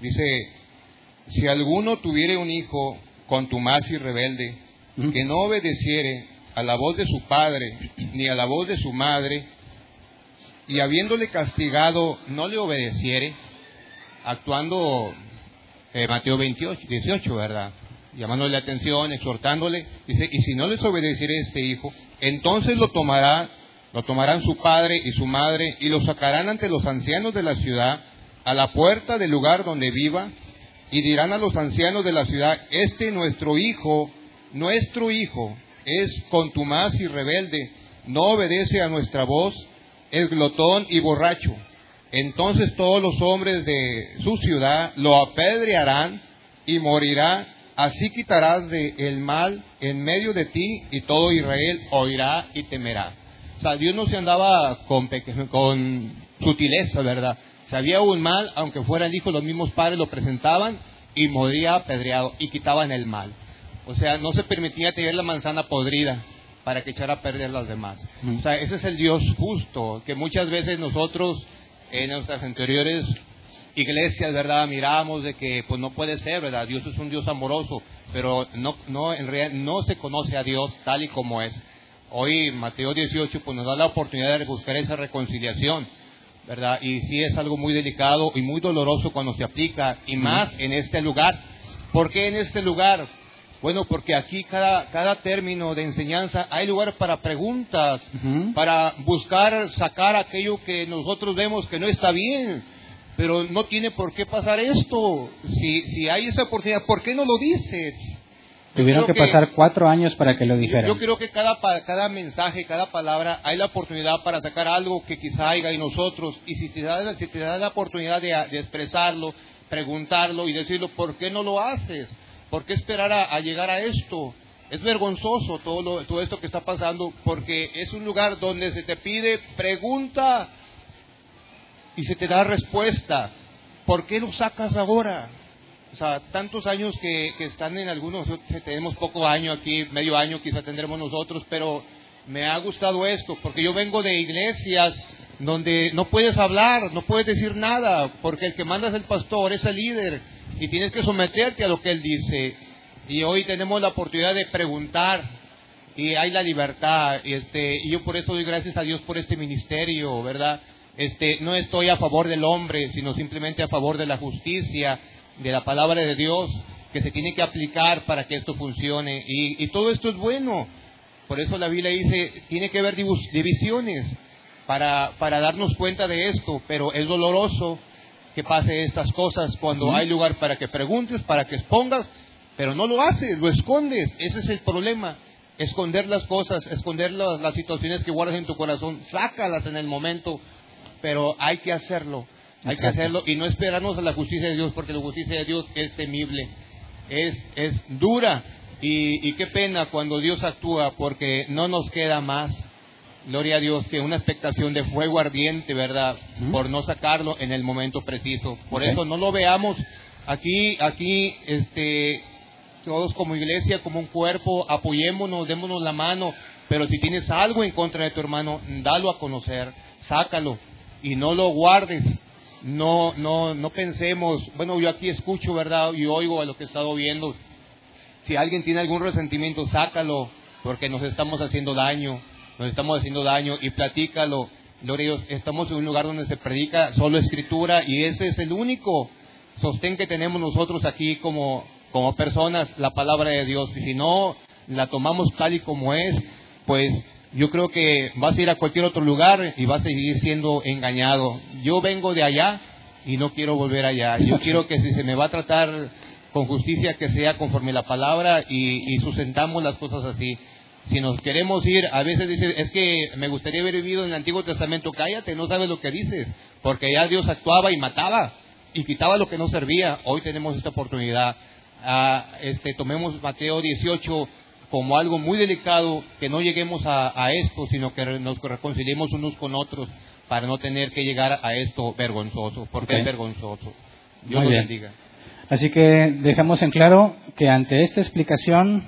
Dice, si alguno tuviere un hijo contumaz y rebelde, que no obedeciere a la voz de su padre ni a la voz de su madre, y habiéndole castigado no le obedeciere, actuando eh, Mateo 28, 18, ¿verdad? Llamándole la atención, exhortándole, dice, y si no les obedeciere este hijo, entonces lo tomará, lo tomarán su padre y su madre y lo sacarán ante los ancianos de la ciudad, a la puerta del lugar donde viva, y dirán a los ancianos de la ciudad, este nuestro hijo, nuestro hijo, es contumaz y rebelde, no obedece a nuestra voz, es glotón y borracho. Entonces todos los hombres de su ciudad lo apedrearán y morirá. Así quitarás de el mal en medio de ti y todo Israel oirá y temerá. O sea, Dios no se andaba con, con sutileza, ¿verdad? Si había un mal, aunque fuera el hijo, los mismos padres lo presentaban y moría apedreado y quitaban el mal. O sea, no se permitía tener la manzana podrida para que echara a perder las demás. O sea, ese es el Dios justo, que muchas veces nosotros en nuestras anteriores iglesias, ¿verdad? Miramos de que pues no puede ser, ¿verdad? Dios es un Dios amoroso, pero no, no, en realidad no se conoce a Dios tal y como es. Hoy Mateo 18 pues nos da la oportunidad de buscar esa reconciliación, ¿verdad? Y sí es algo muy delicado y muy doloroso cuando se aplica, y más en este lugar. ¿Por qué en este lugar? Bueno, porque aquí cada, cada término de enseñanza hay lugar para preguntas, para buscar sacar aquello que nosotros vemos que no está bien, pero no tiene por qué pasar esto. Si, si hay esa oportunidad, ¿por qué no lo dices? Tuvieron que, pasar cuatro años para que lo dijeran. yo creo que cada, cada mensaje, cada palabra, hay la oportunidad para sacar algo que quizá haya en nosotros. Y si te da, si te da la oportunidad de, de expresarlo, preguntarlo y decirlo, ¿por qué no lo haces? ¿Por qué esperar a, llegar a esto? Es vergonzoso todo, lo- todo esto que está pasando porque es un lugar donde se te pide pregunta y se te da respuesta. ¿Por qué lo sacas ahora? O sea, tantos años que, que están en algunos, tenemos poco año aquí, medio año quizá tendremos nosotros, pero me ha gustado esto, porque yo vengo de iglesias donde no puedes hablar, no puedes decir nada, porque el que manda es el pastor, es el líder, y tienes que someterte a lo que él dice. Y hoy tenemos la oportunidad de preguntar, y hay la libertad, y este, y yo por eso doy gracias a Dios por este ministerio, ¿verdad? Este, no estoy a favor del hombre, sino simplemente a favor de la justicia, de la palabra de Dios, que se tiene que aplicar para que esto funcione. Y, todo esto es bueno. Por eso la Biblia dice, tiene que haber divisiones para, para darnos cuenta de esto, pero es doloroso que pase estas cosas cuando hay lugar para que preguntes, para que expongas, pero no lo haces, lo escondes. Ese es el problema. Esconder las cosas, esconder las, las situaciones que guardas en tu corazón, sácalas en el momento, pero hay que hacerlo. Hay que hacerlo y no esperarnos a la justicia de Dios, porque la justicia de Dios es temible, es, es dura. Y, y qué pena cuando Dios actúa, porque no nos queda más, gloria a Dios, que una expectación de fuego ardiente, ¿verdad? Por no sacarlo en el momento preciso. Por eso no lo veamos aquí, aquí, este, todos como iglesia, como un cuerpo, apoyémonos, démonos la mano, pero si tienes algo en contra de tu hermano, dalo a conocer, sácalo y no lo guardes. No, no, no pensemos, bueno, yo aquí escucho, ¿verdad? Y oigo a lo que he estado viendo. Si alguien tiene algún resentimiento, sácalo, porque nos estamos haciendo daño, nos estamos haciendo daño y platícalo. Gloria a Dios, estamos en un lugar donde se predica solo escritura y ese es el único sostén que tenemos nosotros aquí como, como personas, la palabra de Dios. Y si no la tomamos tal y como es, pues yo creo que vas a ir a cualquier otro lugar y vas a seguir siendo engañado. Yo vengo de allá y no quiero volver allá. Yo quiero que si se me va a tratar con justicia, que sea conforme la palabra y, y sustentamos las cosas así. Si nos queremos ir, a veces dice, es que me gustaría haber vivido en el Antiguo Testamento, cállate, no sabes lo que dices, porque ya Dios actuaba y mataba y quitaba lo que no servía. Hoy tenemos esta oportunidad. Ah, este, tomemos Mateo 18 como algo muy delicado, que no lleguemos a, a esto, sino que nos reconciliemos unos con otros para no tener que llegar a esto vergonzoso, porque Ok. es vergonzoso. Dios bien. bendiga. Así que dejamos en claro que ante esta explicación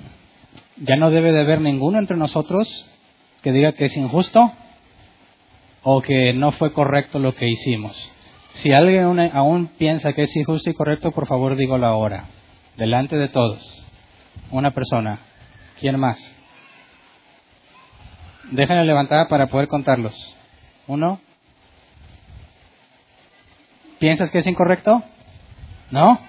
ya no debe de haber ninguno entre nosotros que diga que es injusto o que no fue correcto lo que hicimos. Si alguien aún, piensa que es injusto y correcto, por favor dígalo ahora, delante de todos. Una persona. ¿Quién más? Déjenla levantada para poder contarlos. Uno. ¿Piensas que es incorrecto? ¿No?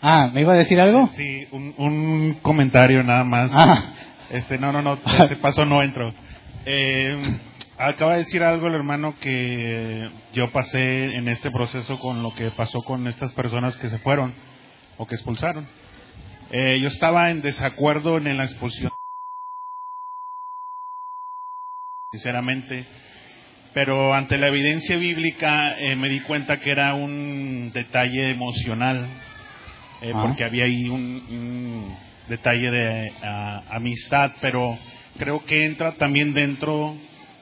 Ah, ¿me iba a decir algo? Sí, un, un comentario nada más. Ah. Este, no, no, no, ese paso no entro. Eh, acaba de decir algo el hermano que yo pasé en este proceso con lo que pasó con estas personas que se fueron o que expulsaron. Eh, yo estaba en desacuerdo en la expulsión, sinceramente, pero ante la evidencia bíblica eh, me di cuenta que era un detalle emocional, eh, Ah. porque había ahí un, un detalle de amistad, pero creo que entra también dentro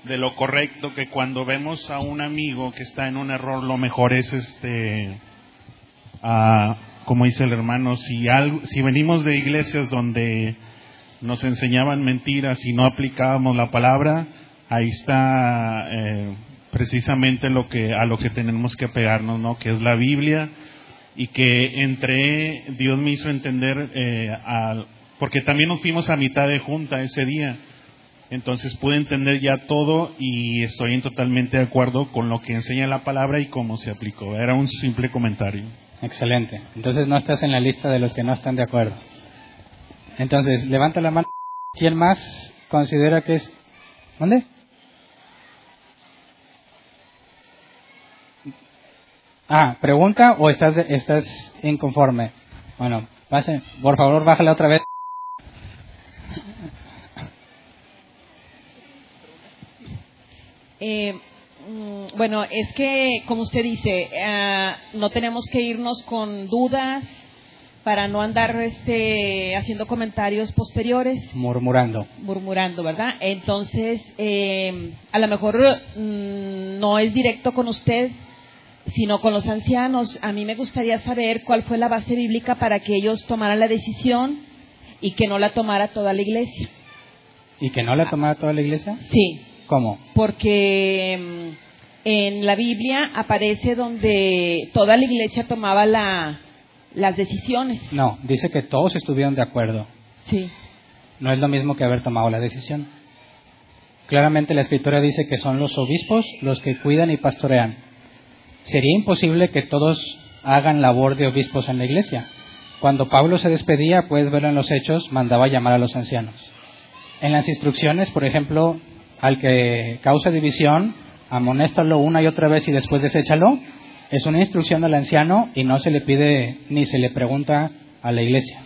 de lo correcto que cuando vemos a un amigo que está en un error, lo mejor es este, ah, como dice el hermano, si algo, si venimos de iglesias donde nos enseñaban mentiras y no aplicábamos la palabra, ahí está eh, precisamente lo que a lo que tenemos que pegarnos, ¿no? Que es la Biblia y que entré, Dios me hizo entender, eh, porque también nos fuimos a mitad de junta ese día, entonces pude entender ya todo y estoy en totalmente de acuerdo con lo que enseña la palabra y cómo se aplicó. Era un simple comentario. Excelente. Entonces no estás en la lista de los que no están de acuerdo. Entonces, levanta la mano. ¿Quién más considera que es... ¿Dónde? Ah, ¿pregunta o estás, estás inconforme? Bueno, pase, por favor, bájale otra vez. Eh, mm, bueno, es que, como usted dice, ah, no tenemos que irnos con dudas para no andar este, haciendo comentarios posteriores. Murmurando. Murmurando, ¿verdad? Entonces, eh, a lo mejor mm, no es directo con usted, sino con los ancianos. A mí me gustaría saber cuál fue la base bíblica para que ellos tomaran la decisión y que no la tomara toda la iglesia. ¿Y que no la tomara toda la iglesia? Sí. ¿Cómo? Porque mm, en la Biblia aparece donde toda la iglesia tomaba la, las decisiones. No, dice que todos estuvieron de acuerdo. Sí. No es lo mismo que haber tomado la decisión. Claramente la escritura dice que son los obispos los que cuidan y pastorean. Sería imposible que todos hagan labor de obispos en la iglesia. Cuando Pablo se despedía, puedes verlo en los hechos, mandaba llamar a los ancianos. En las instrucciones, por ejemplo, al que causa división, amonéstalo una y otra vez y después deséchalo, es una instrucción al anciano y no se le pide ni se le pregunta a la iglesia.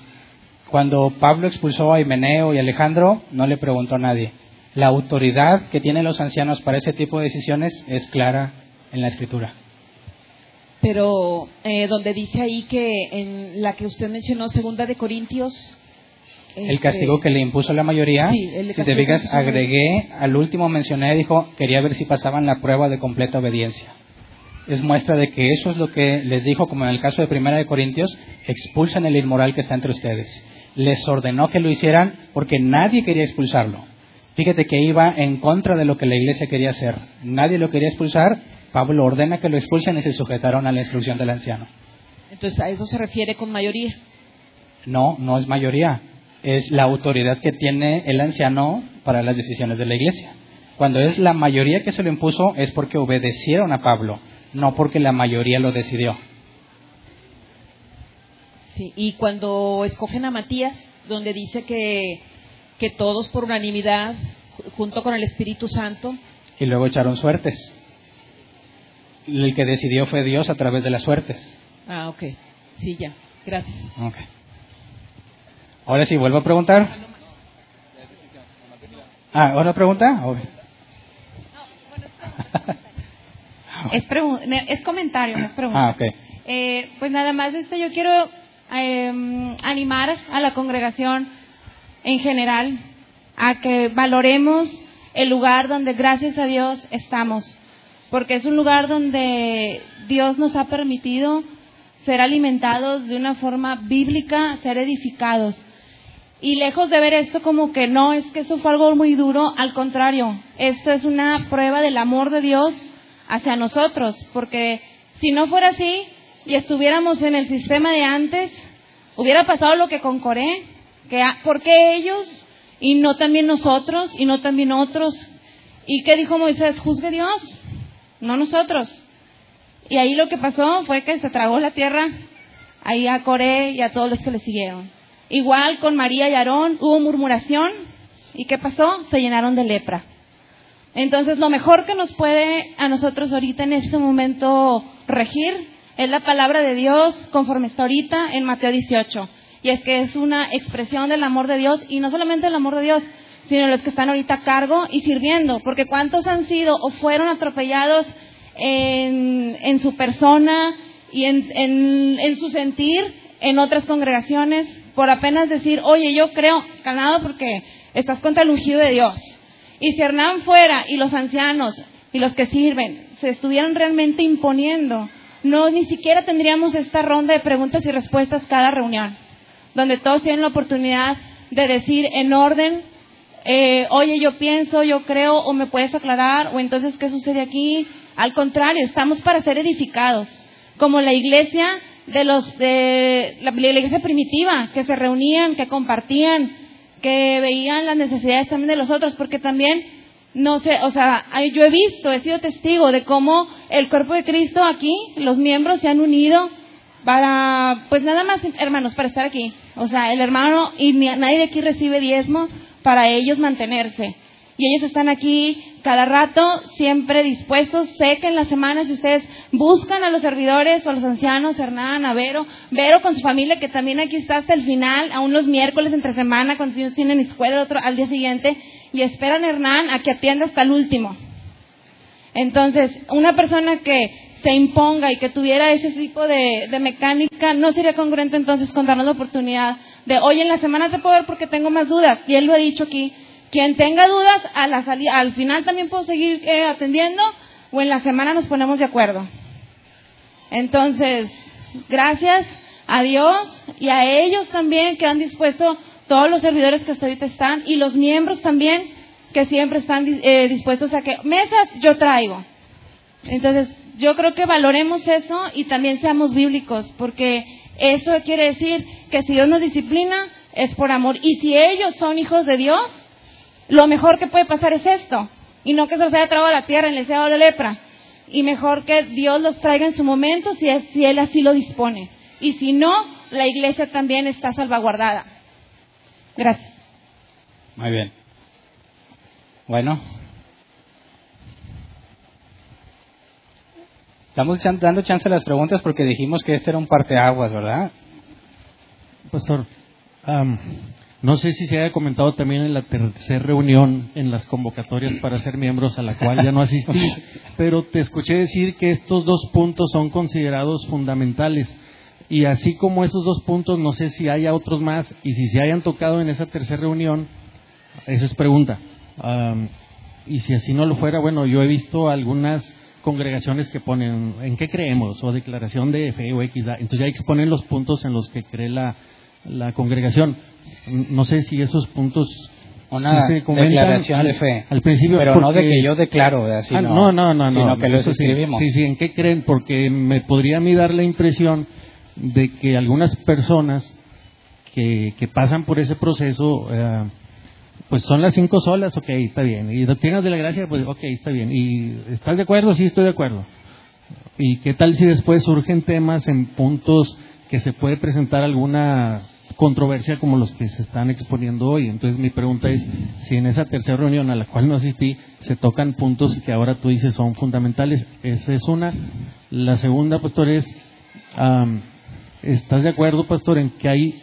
Cuando Pablo expulsó a Himeneo y Alejandro, no le preguntó a nadie. La autoridad que tienen los ancianos para ese tipo de decisiones es clara en la escritura. Pero eh, donde dice ahí que en la que usted mencionó, segunda de Corintios, el este, castigo que le impuso la mayoría, Sí, si te fijas, agregué, al último mencioné, dijo, quería ver si pasaban la prueba de completa obediencia. Es muestra de que eso es lo que les dijo, como en el caso de Primera de Corintios, expulsan el inmoral que está entre ustedes. Les ordenó que lo hicieran porque nadie quería expulsarlo. Fíjate que iba en contra de lo que la iglesia quería hacer. Nadie lo quería expulsar. Pablo ordena que lo expulsen y se sujetaron a la instrucción del anciano. entonces a eso se refiere con mayoría. No, no es mayoría. Es la autoridad que tiene el anciano para las decisiones de la iglesia. Cuando es la mayoría que se lo impuso es porque obedecieron a Pablo, no porque la mayoría lo decidió. Sí, y cuando escogen a Matías, donde dice que, que todos por unanimidad, ju- junto con el Espíritu Santo, Y luego echaron suertes. El que decidió fue Dios a través de las suertes. ah, ok, sí, ya, gracias. Ok. Ahora sí, vuelvo a preguntar. Ah, ¿otra pregunta? Ok. Es, comentario, no es pregunta. Ah, ok. Eh, pues nada más, este, yo quiero eh, animar a la congregación en general a que valoremos el lugar donde gracias a Dios estamos, porque es un lugar donde Dios nos ha permitido ser alimentados de una forma bíblica, ser edificados. Y lejos de ver esto como que no, es que eso fue algo muy duro, al contrario, esto es una prueba del amor de Dios hacia nosotros, porque si no fuera así y estuviéramos en el sistema de antes, hubiera pasado lo que con Coré, que ¿por qué ellos y no también nosotros y no también otros? ¿Y qué dijo Moisés? Juzgue Dios, no nosotros. Y ahí lo que pasó fue que se tragó la tierra ahí a Coré y a todos los que le siguieron. Igual con María y Aarón hubo murmuración y ¿qué pasó? Se llenaron de lepra. Entonces, lo mejor que nos puede a nosotros ahorita en este momento regir es la palabra de Dios conforme está ahorita en Mateo 18. Y es que es una expresión del amor de Dios y no solamente el amor de Dios, sino los que están ahorita a cargo y sirviendo. Porque cuántos han sido o fueron atropellados en, su persona y en, en, en su sentir en otras congregaciones por apenas decir, oye, yo creo, calado porque estás contra el ungido de Dios. Y si Hernán fuera y los ancianos y los que sirven se estuvieran realmente imponiendo, no ni siquiera tendríamos esta ronda de preguntas y respuestas cada reunión, donde todos tienen la oportunidad de decir en orden, eh, oye, yo pienso, yo creo, o me puedes aclarar, o entonces, ¿qué sucede aquí? Al contrario, estamos para ser edificados, como la iglesia de los de la, la iglesia primitiva, que se reunían, que compartían, que veían las necesidades también de los otros, porque también, no sé, o sea, yo he visto, he sido testigo de cómo el cuerpo de Cristo aquí, los miembros se han unido para, pues nada más, hermanos, para estar aquí. O sea, el hermano y nadie de aquí recibe diezmo para ellos mantenerse. y ellos están aquí cada rato, siempre dispuestos. Sé que en las semanas si ustedes buscan a los servidores o a los ancianos, Hernán, a Vero, Vero con su familia que también aquí está hasta el final, aún los miércoles entre semana cuando ellos tienen escuela el otro, al día siguiente, y esperan a Hernán a que atienda hasta el último. Entonces, una persona que se imponga y que tuviera ese tipo de, de mecánica, no sería congruente entonces con darnos la oportunidad de, hoy en la semana te puedo ver porque tengo más dudas. Y él lo ha dicho aquí. Quien tenga dudas, a la al final también puedo seguir eh, atendiendo o en la semana nos ponemos de acuerdo. Entonces, gracias a Dios y a ellos también que han dispuesto, todos los servidores que hasta ahorita están y los miembros también que siempre están eh, dispuestos a que mesas yo traigo. Entonces, yo creo que valoremos eso y también seamos bíblicos, porque eso quiere decir que si Dios nos disciplina es por amor. Y si ellos son hijos de Dios, lo mejor que puede pasar es esto. Y no que se los haya traído a la tierra en el sea de la lepra. Y mejor que Dios los traiga en su momento si, si Él así lo dispone. Y si no, la iglesia también está salvaguardada. Gracias. Muy bien. Bueno. Estamos dando chance a las preguntas porque dijimos que este era un parteaguas, ¿verdad? Pastor, no sé si se haya comentado también en la tercera reunión, en las convocatorias para ser miembros, a la cual ya no asistí, pero te escuché decir que estos dos puntos son considerados fundamentales. Y así como esos dos puntos, no sé si haya otros más, y si se hayan tocado en esa tercera reunión, esa es pregunta. y si así no lo fuera, bueno, yo he visto algunas congregaciones que ponen en qué creemos o declaración de fe o X, entonces ya exponen los puntos en los que cree la, la congregación. No sé si esos puntos una declaración de fe. al principio pero no de que yo declaro ah, no, no, no, sino que lo escribimos. Sí, sí, en qué creen porque me podría a mí dar la impresión de que algunas personas que, que pasan por ese proceso eh, pues son las cinco solas, ok, está bien. Y doctrinas de la gracia, pues ok, está bien. ¿Y estás de acuerdo? Sí, estoy de acuerdo. ¿Y qué tal si después surgen temas en puntos que se puede presentar alguna controversia como los que se están exponiendo hoy? Entonces mi pregunta es si en esa tercera reunión a la cual no asistí se tocan puntos que ahora tú dices son fundamentales. Esa es una. La segunda, pastor, es, ¿estás de acuerdo, pastor, en que hay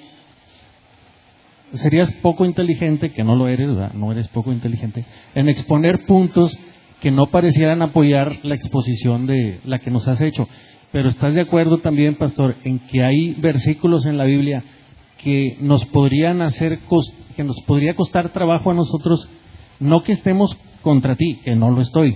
serías poco inteligente, que no lo eres, ¿verdad? no eres poco inteligente, en exponer puntos que no parecieran apoyar la exposición de la que nos has hecho. Pero estás de acuerdo también, pastor, en que hay versículos en la Biblia que nos podrían hacer, que nos podría costar trabajo a nosotros, no que estemos contra ti, que no lo estoy,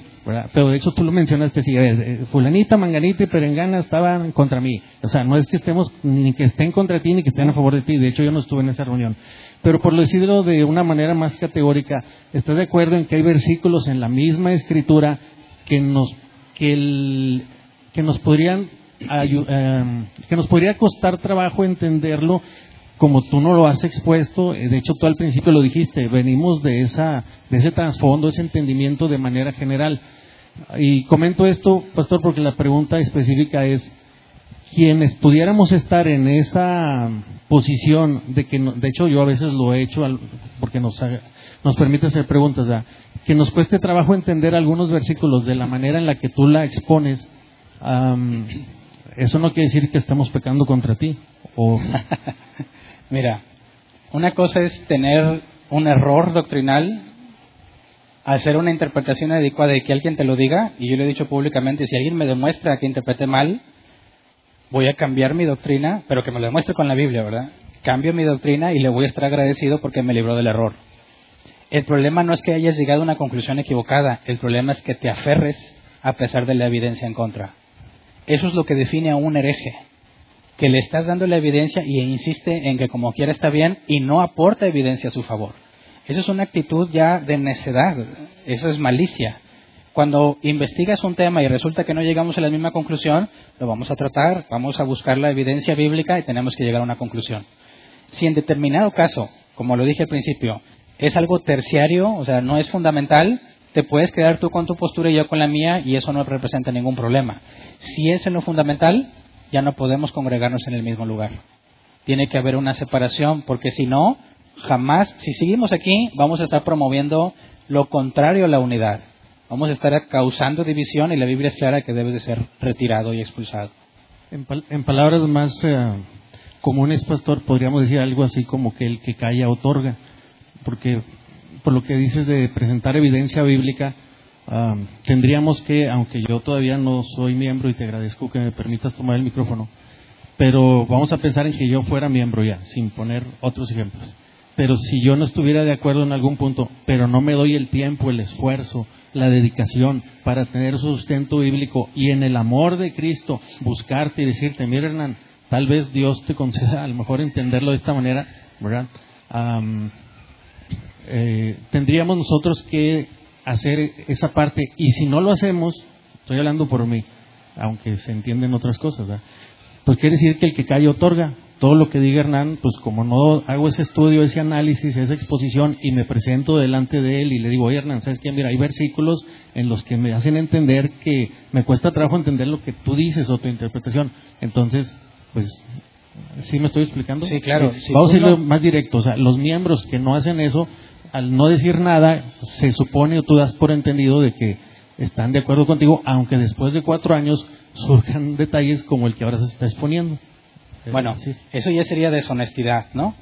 pero de hecho tú lo mencionaste, sí, eh, fulanita, manganita y perengana estaban contra mí. O sea, no es que estemos, ni que estén contra ti, ni que estén a favor de ti. De hecho, yo no estuve en esa reunión. Pero por decirlo de una manera más categórica, ¿estás de acuerdo en que hay versículos en la misma escritura que nos, que, que nos podrían eh, que nos podría costar trabajo entenderlo como tú no lo has expuesto, eh, de hecho tú al principio lo dijiste, venimos de, esa, de ese trasfondo, ese entendimiento de manera general. Y comento esto, pastor, porque la pregunta específica es, quienes pudiéramos estar en esa posición de que, de hecho yo a veces lo he hecho porque nos, nos permite hacer preguntas, que nos cueste trabajo entender algunos versículos de la manera en la que tú la expones, eso no quiere decir que estamos pecando contra ti. O... Mira, una cosa es tener un error doctrinal, hacer una interpretación adecuada y que alguien te lo diga, y yo lo he dicho públicamente, si alguien me demuestra que interprete mal, voy a cambiar mi doctrina, pero que me lo demuestre con la Biblia, ¿verdad? Cambio mi doctrina y le voy a estar agradecido porque me libró del error. El problema no es que hayas llegado a una conclusión equivocada, el problema es que te aferres a pesar de la evidencia en contra. Eso es lo que define a un hereje que le estás dando la evidencia y insiste en que como quiera está bien y no aporta evidencia a su favor. Eso es una actitud ya de necedad, eso es malicia. Cuando investigas un tema y resulta que no llegamos a la misma conclusión, lo vamos a tratar, vamos a buscar la evidencia bíblica y tenemos que llegar a una conclusión. Si en determinado caso, como lo dije al principio, es algo terciario, o sea, no es fundamental, te puedes quedar tú con tu postura y yo con la mía y eso no representa ningún problema. Si es en lo fundamental, ya no podemos congregarnos en el mismo lugar. Tiene que haber una separación, porque si no, jamás, si seguimos aquí, vamos a estar promoviendo lo contrario a la unidad. Vamos a estar causando división y la Biblia es clara que debe de ser retirado y expulsado. En, en palabras más eh, comunes, pastor, podríamos decir algo así como que el que calla otorga, porque por lo que dices de presentar evidencia bíblica, tendríamos que, aunque yo todavía no soy miembro y te agradezco que me permitas tomar el micrófono, pero vamos a pensar en que yo fuera miembro ya, sin poner otros ejemplos. Pero si yo no estuviera de acuerdo en algún punto, pero no me doy el tiempo, el esfuerzo, la dedicación para tener sustento bíblico y en el amor de Cristo buscarte y decirte, mira Hernán, tal vez Dios te conceda a lo mejor entenderlo de esta manera, ¿verdad? Eh, tendríamos nosotros que hacer esa parte y si no lo hacemos, estoy hablando por mí, aunque se entienden otras cosas, ¿verdad? pues quiere decir que el que cae otorga. Todo lo que diga Hernán, pues como no hago ese estudio, ese análisis, esa exposición y me presento delante de él y le digo, oye Hernán, ¿sabes qué? Mira, hay versículos en los que me hacen entender que me cuesta trabajo entender lo que tú dices o tu interpretación. Entonces, pues, ¿sí me estoy explicando? Sí, claro. Vamos a ir más directo. O sea, los miembros que no hacen eso, al no decir nada, se supone o tú das por entendido de que están de acuerdo contigo, aunque después de cuatro años surjan detalles como el que ahora se está exponiendo. Bueno, eso ya sería deshonestidad, ¿no?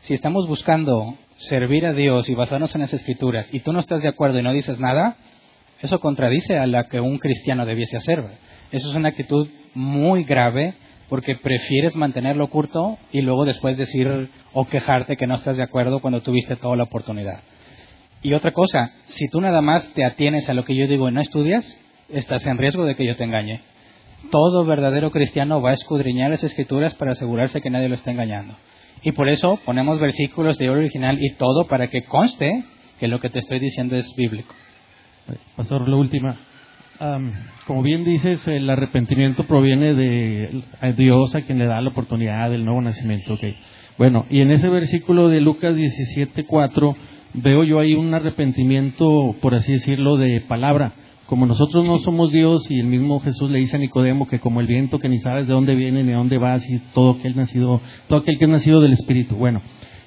Si estamos buscando servir a Dios y basarnos en las escrituras y tú no estás de acuerdo y no dices nada, eso contradice a la que un cristiano debiese hacer. Eso es una actitud muy grave porque prefieres mantenerlo oculto y luego después decir o quejarte que no estás de acuerdo cuando tuviste toda la oportunidad. Y otra cosa, si tú nada más te atienes a lo que yo digo y no estudias, estás en riesgo de que yo te engañe todo verdadero cristiano va a escudriñar las escrituras para asegurarse que nadie lo está engañando. Y por eso ponemos versículos de original y todo para que conste que lo que te estoy diciendo es bíblico. Pastor, la última. Como bien dices, el arrepentimiento proviene de Dios a quien le da la oportunidad del nuevo nacimiento. Okay. Bueno, y en ese versículo de Lucas 17:4 veo yo ahí un arrepentimiento, por así decirlo, de palabra como nosotros no somos Dios y el mismo Jesús le dice a Nicodemo que como el viento que ni sabes de dónde viene ni de dónde va, y todo aquel nacido, todo aquel que es nacido del Espíritu. Bueno,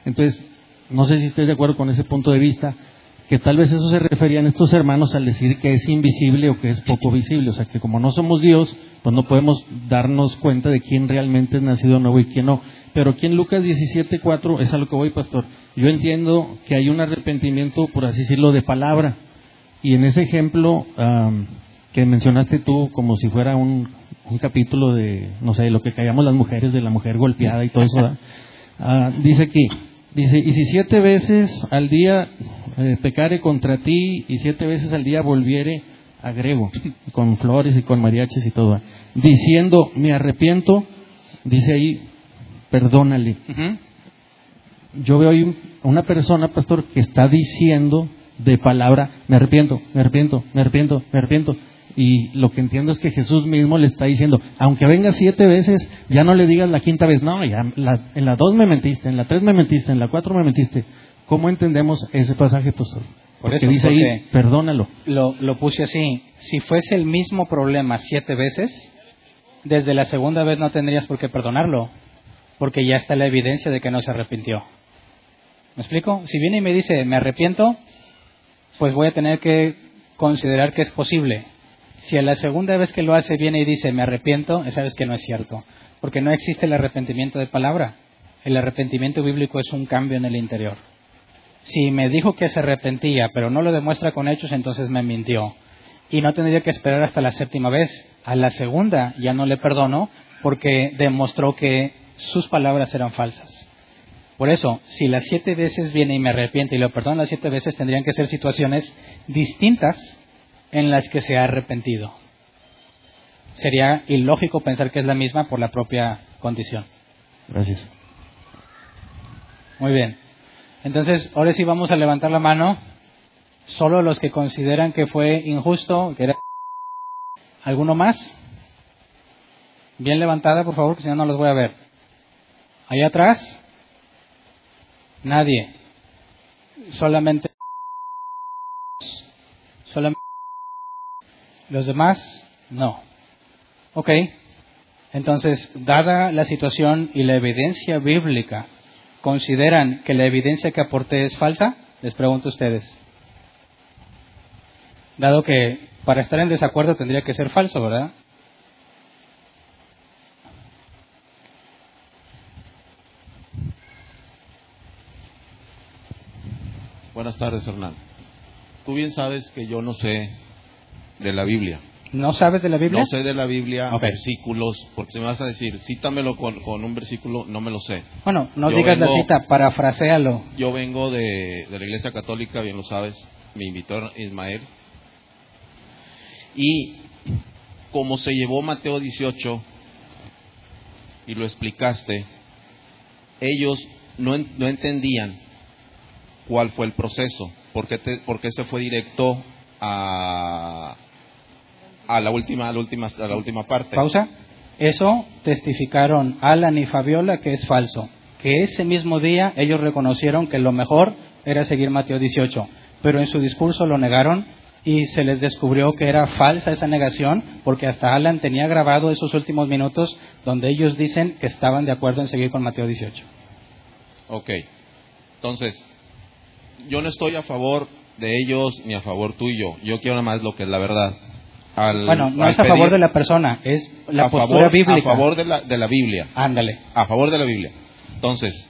entonces, no sé si estés de acuerdo con ese punto de vista, que tal vez eso se referían estos hermanos al decir que es invisible o que es poco visible, o sea que como no somos Dios, pues no podemos darnos cuenta de quién realmente es nacido nuevo y quién no. Pero aquí en Lucas 17:4 es a lo que voy, pastor. Yo entiendo que hay un arrepentimiento, por así decirlo, de palabra y en ese ejemplo que mencionaste tú, como si fuera un, capítulo de, no sé, lo que callamos las mujeres, de la mujer golpeada y todo eso, ah, dice aquí, dice, y si siete veces al día eh, pecare contra ti y siete veces al día volviere, agrego, con flores y con mariachis y todo, diciendo, me arrepiento, dice ahí, perdónale. Yo veo ahí una persona, pastor, que está diciendo de palabra, me arrepiento, me arrepiento, me arrepiento, me arrepiento. Y lo que entiendo es que Jesús mismo le está diciendo, aunque venga siete veces, ya no le digas la quinta vez, no, ya en la dos me mentiste, en la tres me mentiste, en la cuatro me mentiste. ¿Cómo entendemos ese pasaje, pastor? Por eso dice ahí, perdónalo. Lo, lo puse así, si fuese el mismo problema siete veces, desde la segunda vez no tendrías por qué perdonarlo, porque ya está la evidencia de que no se arrepintió. ¿Me explico? Si viene y me dice, me arrepiento, pues voy a tener que considerar que es posible. Si a la segunda vez que lo hace viene y dice me arrepiento, sabes que no es cierto, porque no existe el arrepentimiento de palabra. El arrepentimiento bíblico es un cambio en el interior. Si me dijo que se arrepentía, pero no lo demuestra con hechos, entonces me mintió. Y no tendría que esperar hasta la séptima vez. A la segunda ya no le perdono porque demostró que sus palabras eran falsas. Por eso, si las siete veces viene y me arrepiente y lo perdono las siete veces, tendrían que ser situaciones distintas en las que se ha arrepentido. Sería ilógico pensar que es la misma por la propia condición. Gracias. Muy bien. Entonces, ahora sí vamos a levantar la mano. Solo los que consideran que fue injusto, que era... ¿Alguno más? Bien levantada, por favor, que si no, no los voy a ver. Allá atrás. Nadie. Solamente. Solamente. Los demás, no. Ok. Entonces, dada la situación y la evidencia bíblica ¿consideran que la evidencia que aporté es falsa? Les pregunto a ustedes. Dado que para estar en desacuerdo tendría que ser falso, ¿verdad? Buenas tardes, Hernán. Tú bien sabes que yo no sé de la Biblia. ¿No sabes de la Biblia? No sé de la Biblia, versículos, porque si me vas a decir, cítamelo con, con, un versículo, no me lo sé. Bueno, no digas la cita, parafrasealo. Yo vengo de, de la Iglesia Católica, bien lo sabes, me invitó Ismael. Y como se llevó Mateo 18 y lo explicaste, ellos no, no entendían cuál fue el proceso, por qué, te, se fue directo a, a, la última, a, la última, a la última parte. Pausa. Eso testificaron Alan y Fabiola que es falso, que ese mismo día ellos reconocieron que lo mejor era seguir Mateo 18, pero en su discurso lo negaron y se les descubrió que era falsa esa negación porque hasta Alan tenía grabado esos últimos minutos donde ellos dicen que estaban de acuerdo en seguir con Mateo 18. Ok, entonces yo no estoy a favor de ellos ni a favor tuyo. Yo quiero nada más lo que es la verdad. Bueno, no es a favor de la persona, es la postura bíblica. A favor de la, de la Biblia. Ándale. A favor de la Biblia. Entonces,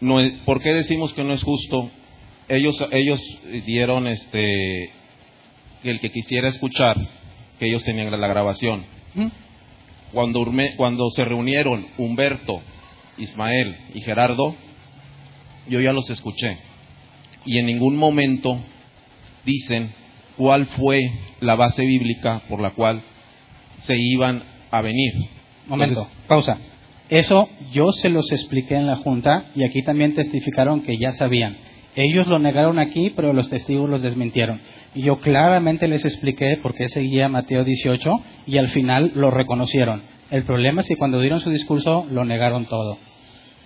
no ¿por qué decimos que no es justo? Ellos, ellos dieron este el que quisiera escuchar, que ellos tenían la grabación. Cuando, cuando se reunieron Humberto, Ismael y Gerardo, yo ya los escuché y en ningún momento dicen cuál fue la base bíblica por la cual se iban a venir. Momento, pausa. Eso yo se los expliqué en la Junta y aquí también testificaron que ya sabían. Ellos lo negaron aquí, pero los testigos los desmintieron. Y yo claramente les expliqué por qué seguía Mateo 18 y al final lo reconocieron. El problema es que cuando dieron su discurso lo negaron todo.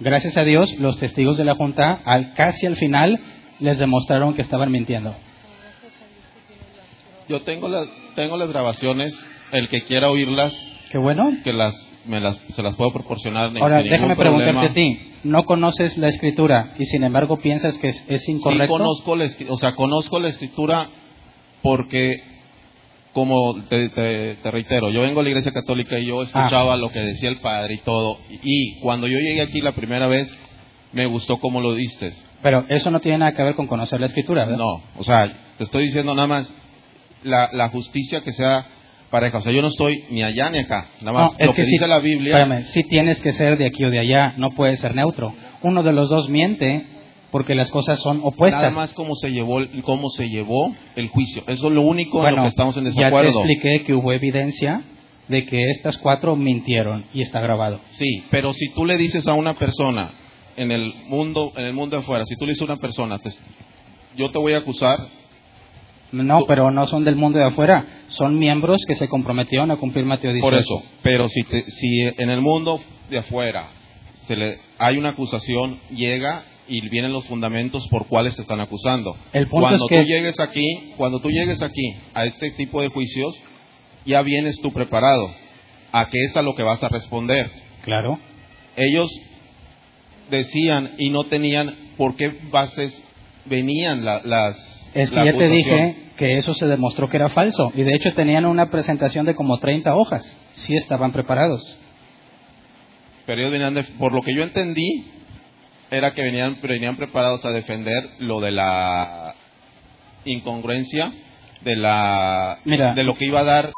Gracias a Dios, los testigos de la Junta, al, casi al final, les demostraron que estaban mintiendo. Yo tengo, tengo las grabaciones, el que quiera oírlas. Qué bueno. Que las, me las, se las puedo proporcionar. Ahora, déjame preguntarte a ti. No conoces la escritura y sin embargo piensas que es, incorrecto. Sí, conozco la, o sea, conozco la escritura porque, como te, te, reitero, yo vengo a la iglesia católica y yo escuchaba ah. lo que decía el padre y todo. Y cuando yo llegué aquí la primera vez, me gustó cómo lo diste. Pero eso no tiene nada que ver con conocer la escritura, ¿verdad? No, o sea, te estoy diciendo nada más la, la justicia que sea pareja. O sea, yo no estoy ni allá ni acá. Nada más lo que, dice la Biblia. Espérame, sí tienes que ser de aquí o de allá, no puedes ser neutro. Uno de los dos miente porque las cosas son opuestas. Nada más cómo se llevó, cómo se llevó el juicio. Eso es lo único en lo que estamos en desacuerdo. Ya te expliqué que hubo evidencia de que estas cuatro mintieron y está grabado. Sí, pero si tú le dices a una persona, en el mundo, en el mundo afuera, si tú le dices a una persona, yo te voy a acusar. No, pero no son del mundo de afuera, son miembros que se comprometieron a cumplir Mateo 18. Por eso, pero si, si en el mundo de afuera se le, hay una acusación, llega y vienen los fundamentos por cuáles te están acusando. cuando tú llegues aquí, cuando tú llegues aquí a este tipo de juicios, ya vienes tú preparado a qué es a lo que vas a responder. Claro. Ellos decían y no tenían por qué bases venían las... Es que ya te dije que eso se demostró que era falso y de hecho tenían una presentación de como 30 hojas, sí estaban preparados. Pero ellos venían, por lo que yo entendí, era que venían, venían preparados a defender lo de la incongruencia, de, la, de lo que iba a dar.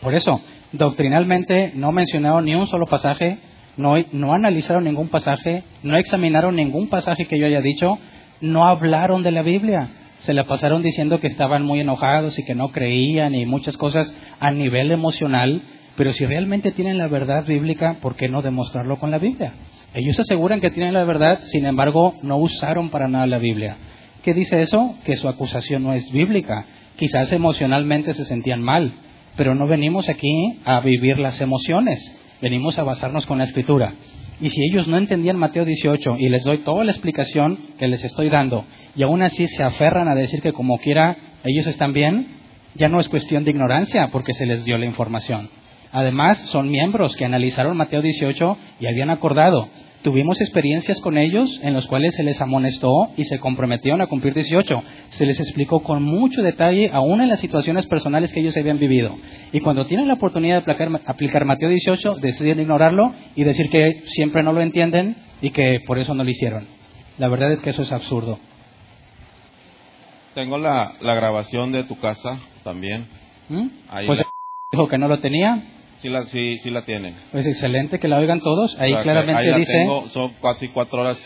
Por eso, doctrinalmente no mencionaron ni un solo pasaje, no, analizaron ningún pasaje, no examinaron ningún pasaje que yo haya dicho, no hablaron de la Biblia. Se la pasaron diciendo que estaban muy enojados y que no creían y muchas cosas a nivel emocional, pero si realmente tienen la verdad bíblica, ¿por qué no demostrarlo con la Biblia? Ellos aseguran que tienen la verdad, sin embargo, no usaron para nada la Biblia. ¿Qué dice eso? Que su acusación no es bíblica. Quizás emocionalmente se sentían mal, pero no venimos aquí a vivir las emociones, venimos a basarnos con la escritura. Y si ellos no entendían Mateo 18 y les doy toda la explicación que les estoy dando y aún así se aferran a decir que como quiera ellos están bien, ya no es cuestión de ignorancia porque se les dio la información. Además, son miembros que analizaron Mateo 18 y habían acordado. Tuvimos experiencias con ellos en los cuales se les amonestó y se comprometieron a cumplir 18. Se les explicó con mucho detalle, aún en las situaciones personales que ellos habían vivido. Y cuando tienen la oportunidad de aplicar, aplicar Mateo 18, deciden ignorarlo y decir que siempre no lo entienden y que por eso no lo hicieron. La verdad es que eso es absurdo. Tengo la, la grabación de tu casa también. ¿Mm? Ahí Pues la- dijo que no lo tenía. Sí, la, sí, sí la tiene. Pues excelente que la oigan todos. Ahí O sea, que claramente ahí la dice, tengo, son casi cuatro horas,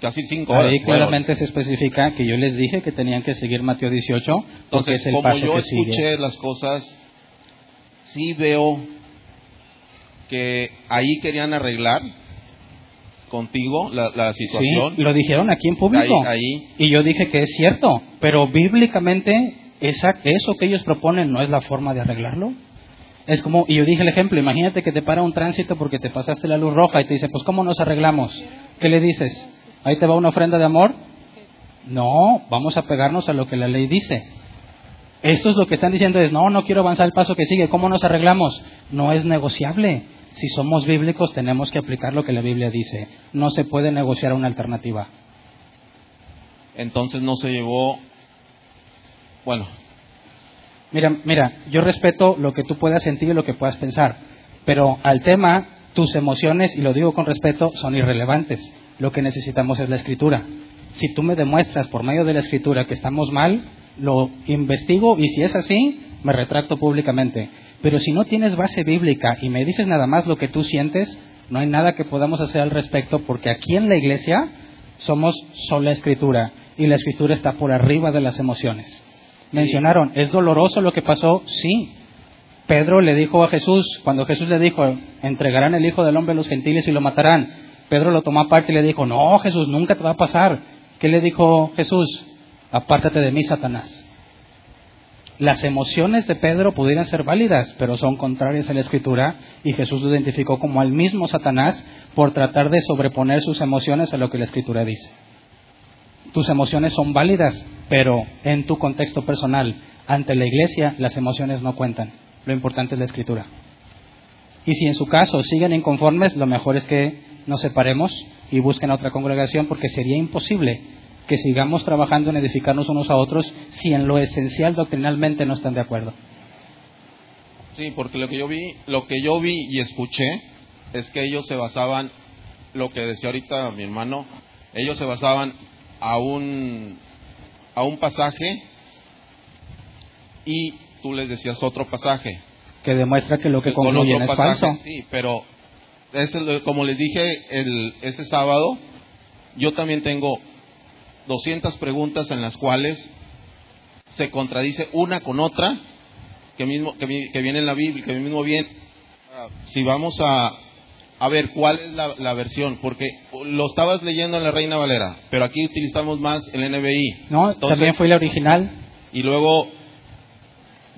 casi cinco horas. ahí claramente se especifica que yo les dije que tenían que seguir Mateo 18 porque es el como paso yo que sigue. escuché las cosas, sí veo que ahí querían arreglar contigo la, la situación. Sí, lo dijeron aquí en público. Ahí- ahí. Y yo dije que es cierto, pero bíblicamente esa, eso que ellos proponen no es la forma de arreglarlo. Es como, y yo dije el ejemplo, imagínate que te para un tránsito porque te pasaste la luz roja y te dice, pues ¿cómo nos arreglamos? ¿Qué le dices? ¿Ahí te va una ofrenda de amor? No, vamos a pegarnos a lo que la ley dice. Esto es lo que están diciendo es, no, no quiero avanzar el paso que sigue, ¿cómo nos arreglamos? No es negociable. Si somos bíblicos tenemos que aplicar lo que la Biblia dice. No se puede negociar una alternativa. Entonces no se llevó, bueno, Mira, mira, yo respeto lo que tú puedas sentir y lo que puedas pensar, pero al tema, tus emociones, y lo digo con respeto, son irrelevantes. Lo que necesitamos es la escritura. Si tú me demuestras por medio de la escritura que estamos mal, lo investigo y si es así, me retracto públicamente. Pero si no tienes base bíblica y me dices nada más lo que tú sientes, no hay nada que podamos hacer al respecto porque aquí en la iglesia somos sola escritura y la escritura está por arriba de las emociones. Mencionaron, ¿es doloroso lo que pasó? Sí. Pedro le dijo a Jesús, cuando Jesús le dijo, entregarán el Hijo del Hombre a los gentiles y lo matarán. Pedro lo tomó aparte y le dijo, no, Jesús, nunca te va a pasar. ¿Qué le dijo Jesús? Apártate de mí, Satanás. Las emociones de Pedro pudieran ser válidas, pero son contrarias a la Escritura y Jesús lo identificó como al mismo Satanás por tratar de sobreponer sus emociones a lo que la Escritura dice. Tus emociones son válidas, pero en tu contexto personal, ante la iglesia, las emociones no cuentan. Lo importante es la escritura. Y si en su caso siguen inconformes, lo mejor es que nos separemos y busquen otra congregación porque sería imposible que sigamos trabajando en edificarnos unos a otros si en lo esencial doctrinalmente no están de acuerdo. sí, porque lo que yo vi, lo que yo vi y escuché es que ellos se basaban, lo que decía ahorita mi hermano, ellos se basaban a un a un pasaje y tú les decías otro pasaje. Que demuestra que lo que Con concluyen es pasaje, falso. Sí, pero es el- como les dije el, ese sábado, yo también tengo 200 preguntas en las cuales se contradice una con otra que mismo que, que viene en la Biblia, que mismo Si vamos a a ver cuál es la, la versión, porque lo estabas leyendo en la Reina Valera, pero aquí utilizamos más el NBI. No, Entonces, también fue la original. y luego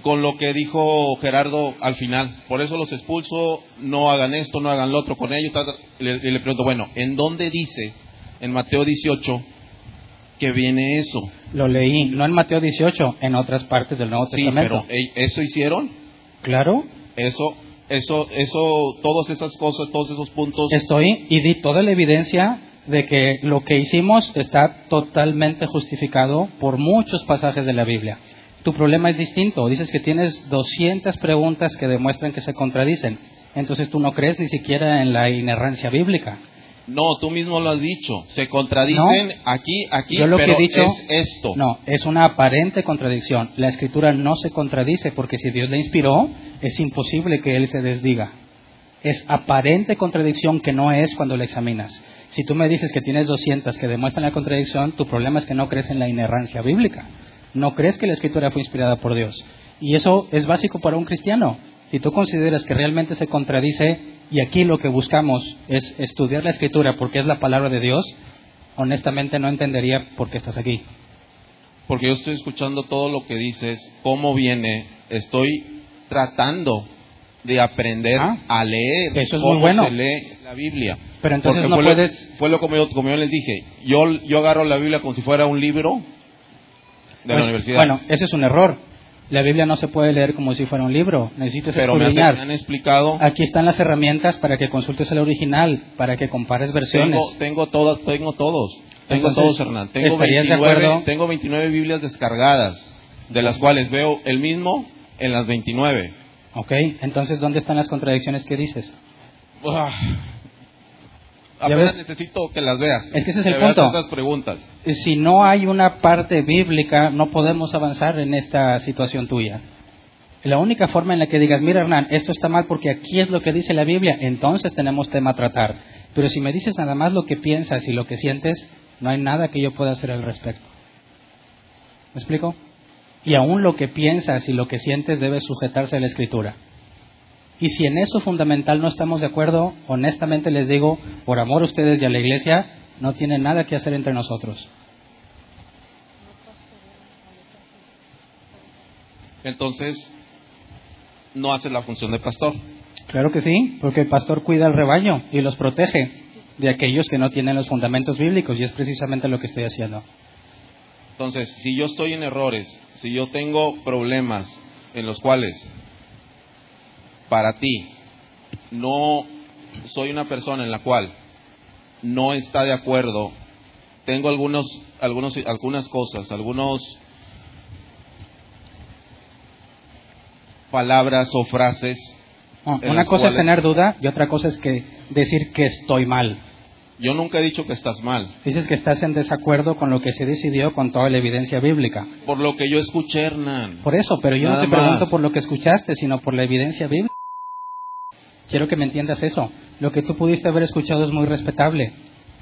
con lo que dijo Gerardo al final, por eso los expulso, no hagan esto, no hagan lo otro con ellos. Y le, pregunto, bueno, ¿en dónde dice en Mateo 18 que viene eso? Lo leí, no en Mateo 18, en otras partes del Nuevo Sí, Testamento. pero ¿e- ¿eso hicieron? Claro, Eso, eso, eso, todas esas cosas, todos esos puntos. estoy y di toda la evidencia de que lo que hicimos está totalmente justificado por muchos pasajes de la Biblia. Tu problema es distinto. Dices que tienes 200 preguntas que demuestran que se contradicen. Entonces tú no crees ni siquiera en la inerrancia bíblica. No, tú mismo lo has dicho. Se contradicen No. aquí, aquí, Yo lo pero que he dicho es esto. No, es una aparente contradicción. La escritura no se contradice porque si Dios le inspiró, es imposible que él se desdiga. Es aparente contradicción que no es cuando la examinas. Si tú me dices que tienes 200 que demuestran la contradicción, tu problema es que no crees en la inerrancia bíblica. No crees que la escritura fue inspirada por Dios. Y eso es básico para un cristiano. Si tú consideras que realmente se contradice y aquí lo que buscamos es estudiar la escritura porque es la palabra de Dios, honestamente no entendería por qué estás aquí. Porque yo estoy escuchando todo lo que dices, cómo viene, estoy tratando de aprender a leer Ah, eso es cómo muy bueno. se lee la Biblia. Pero entonces Porque no fue lo- puedes- fue lo como yo, como yo les dije, yo, yo agarro la Biblia como si fuera un libro de la Pues, universidad. Bueno, ese es un error. La Biblia no se puede leer como si fuera un libro. Necesitas Pero me, hace- escudriñar. me han explicado. Aquí están las herramientas para que consultes el original, para que compares versiones. Tengo, tengo todas, tengo todos. Tengo Entonces, todos, Hernán. Tengo ¿estarías de 29, acuerdo? tengo 29 Biblias descargadas, de las cuales veo el mismo en las 29. Ok, entonces ¿dónde están las contradicciones que dices? Uah. ¿Ya Apenas necesito que las veas. Es que ese es el punto. preguntas. Si no hay una parte bíblica, no podemos avanzar en esta situación tuya. La única forma en la que digas, mira Hernán, esto está mal porque aquí es lo que dice la Biblia, entonces tenemos tema a tratar. Pero si me dices nada más lo que piensas y lo que sientes, no hay nada que yo pueda hacer al respecto. ¿Me explico? Y aún lo que piensas y lo que sientes debe sujetarse a la escritura. Y si en eso fundamental no estamos de acuerdo, honestamente les digo, por amor a ustedes y a la iglesia, no tiene nada que hacer entre nosotros. Entonces, no haces la función de pastor. Claro que sí, porque el pastor cuida al rebaño y los protege de aquellos que no tienen los fundamentos bíblicos y es precisamente lo que estoy haciendo. Entonces, si yo estoy en errores, si yo tengo problemas en los cuales para ti no soy una persona en la cual no está de acuerdo, tengo algunos, algunos, algunas cosas, algunos palabras o frases. En una cosa es tener duda y otra cosa es que decir que estoy mal. Yo nunca he dicho que estás mal. Dices que estás en desacuerdo con lo que se decidió con toda la evidencia bíblica. Por lo que yo escuché, Hernán. Por eso, pero yo Nada no te pregunto más. por lo que escuchaste, sino por la evidencia bíblica. Quiero que me entiendas eso. Lo que tú pudiste haber escuchado es muy respetable,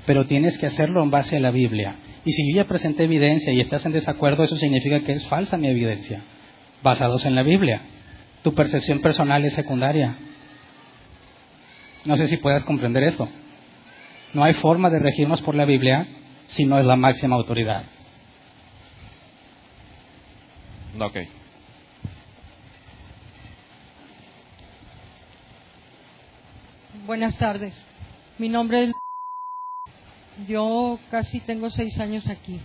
pero tienes que hacerlo en base a la Biblia. Y si yo ya presenté evidencia y estás en desacuerdo, eso significa que es falsa mi evidencia, basados en la Biblia. Tu percepción personal es secundaria. No sé si puedas comprender eso. No hay forma de regirnos por la Biblia si no es la máxima autoridad. Ok. Buenas tardes. Mi nombre es. Yo casi tengo seis años aquí.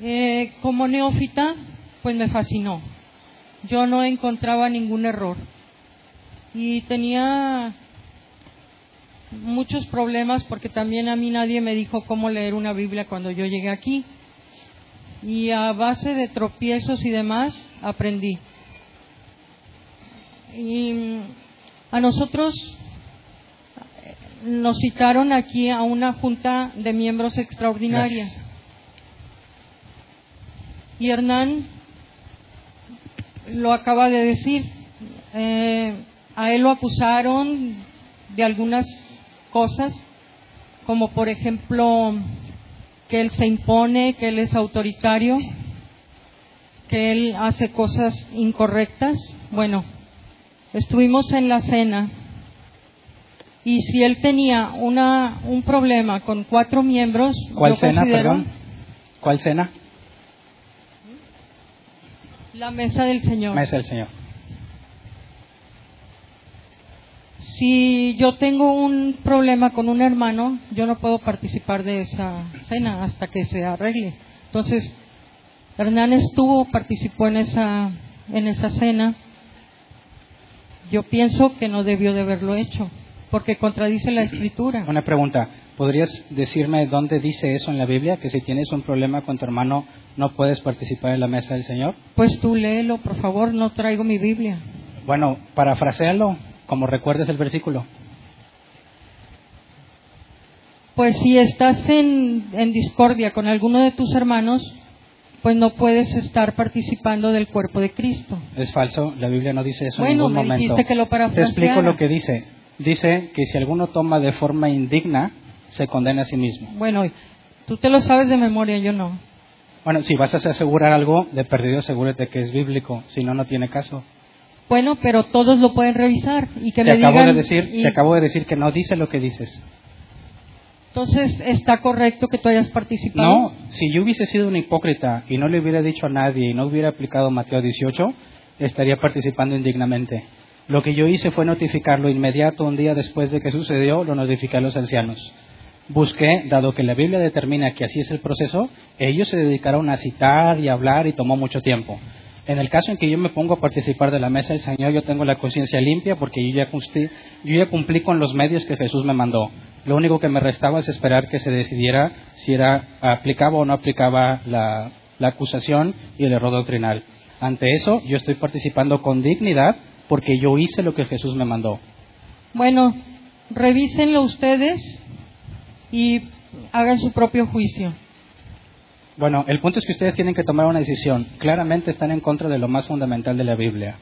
Eh, como neófita, pues me fascinó. Yo no encontraba ningún error. Y tenía muchos problemas porque también a mí nadie me dijo cómo leer una Biblia cuando yo llegué aquí. Y a base de tropiezos y demás, aprendí. Y a nosotros nos citaron aquí a una junta de miembros extraordinaria. Gracias. Y Hernán lo acaba de decir. Eh, a él lo acusaron de algunas cosas, como por ejemplo que él se impone, que él es autoritario, que él hace cosas incorrectas. Bueno, estuvimos en la cena y si él tenía una, un problema con cuatro miembros, ¿Cuál yo cena, considero perdón? ¿Cuál cena? la mesa del Señor. Mesa del Señor. Si yo tengo un problema con un hermano, yo no puedo participar de esa cena hasta que se arregle. Entonces, Hernán estuvo, participó en esa, en esa cena. Yo pienso que no debió de haberlo hecho, porque contradice la escritura. Una pregunta. ¿Podrías decirme dónde dice eso en la Biblia? Que si tienes un problema con tu hermano, no puedes participar en la mesa del Señor. Pues tú léelo, por favor, no traigo mi Biblia. Bueno, parafrasealo, como recuerdes el versículo. Pues si estás en, en discordia con alguno de tus hermanos, pues no puedes estar participando del cuerpo de Cristo. Es falso, la Biblia no dice eso Bueno, en ningún me momento. que lo Te explico lo que dice. Dice que si alguno toma de forma indigna, se condena a sí mismo. Bueno, tú te lo sabes de memoria, yo no. Bueno, si vas a asegurar algo, de perdido asegúrate que es bíblico, si no, no tiene caso. Bueno, pero todos lo pueden revisar y que Te me acabo, digan. de decir, y- te acabo de decir que no dice lo que dices. Entonces, ¿está correcto que tú hayas participado? No, si yo hubiese sido un hipócrita y no le hubiera dicho a nadie y no hubiera aplicado Mateo 18, estaría participando indignamente. Lo que yo hice fue notificarlo inmediato un día después de que sucedió, lo notifiqué a los ancianos. Busqué, dado que la Biblia determina que así es el proceso, ellos se dedicaron a citar y hablar y tomó mucho tiempo. En el caso en que yo me pongo a participar de la mesa del Señor, yo tengo la conciencia limpia porque yo yo ya cumplí con los medios que Jesús me mandó. Lo único que me restaba es esperar que se decidiera si era aplicaba o no aplicaba la, la acusación y el error doctrinal. Ante eso, yo estoy participando con dignidad porque yo hice lo que Jesús me mandó. Bueno, revísenlo ustedes y hagan su propio juicio. Bueno, el punto es que ustedes tienen que tomar una decisión. Claramente están en contra de lo más fundamental de la Biblia.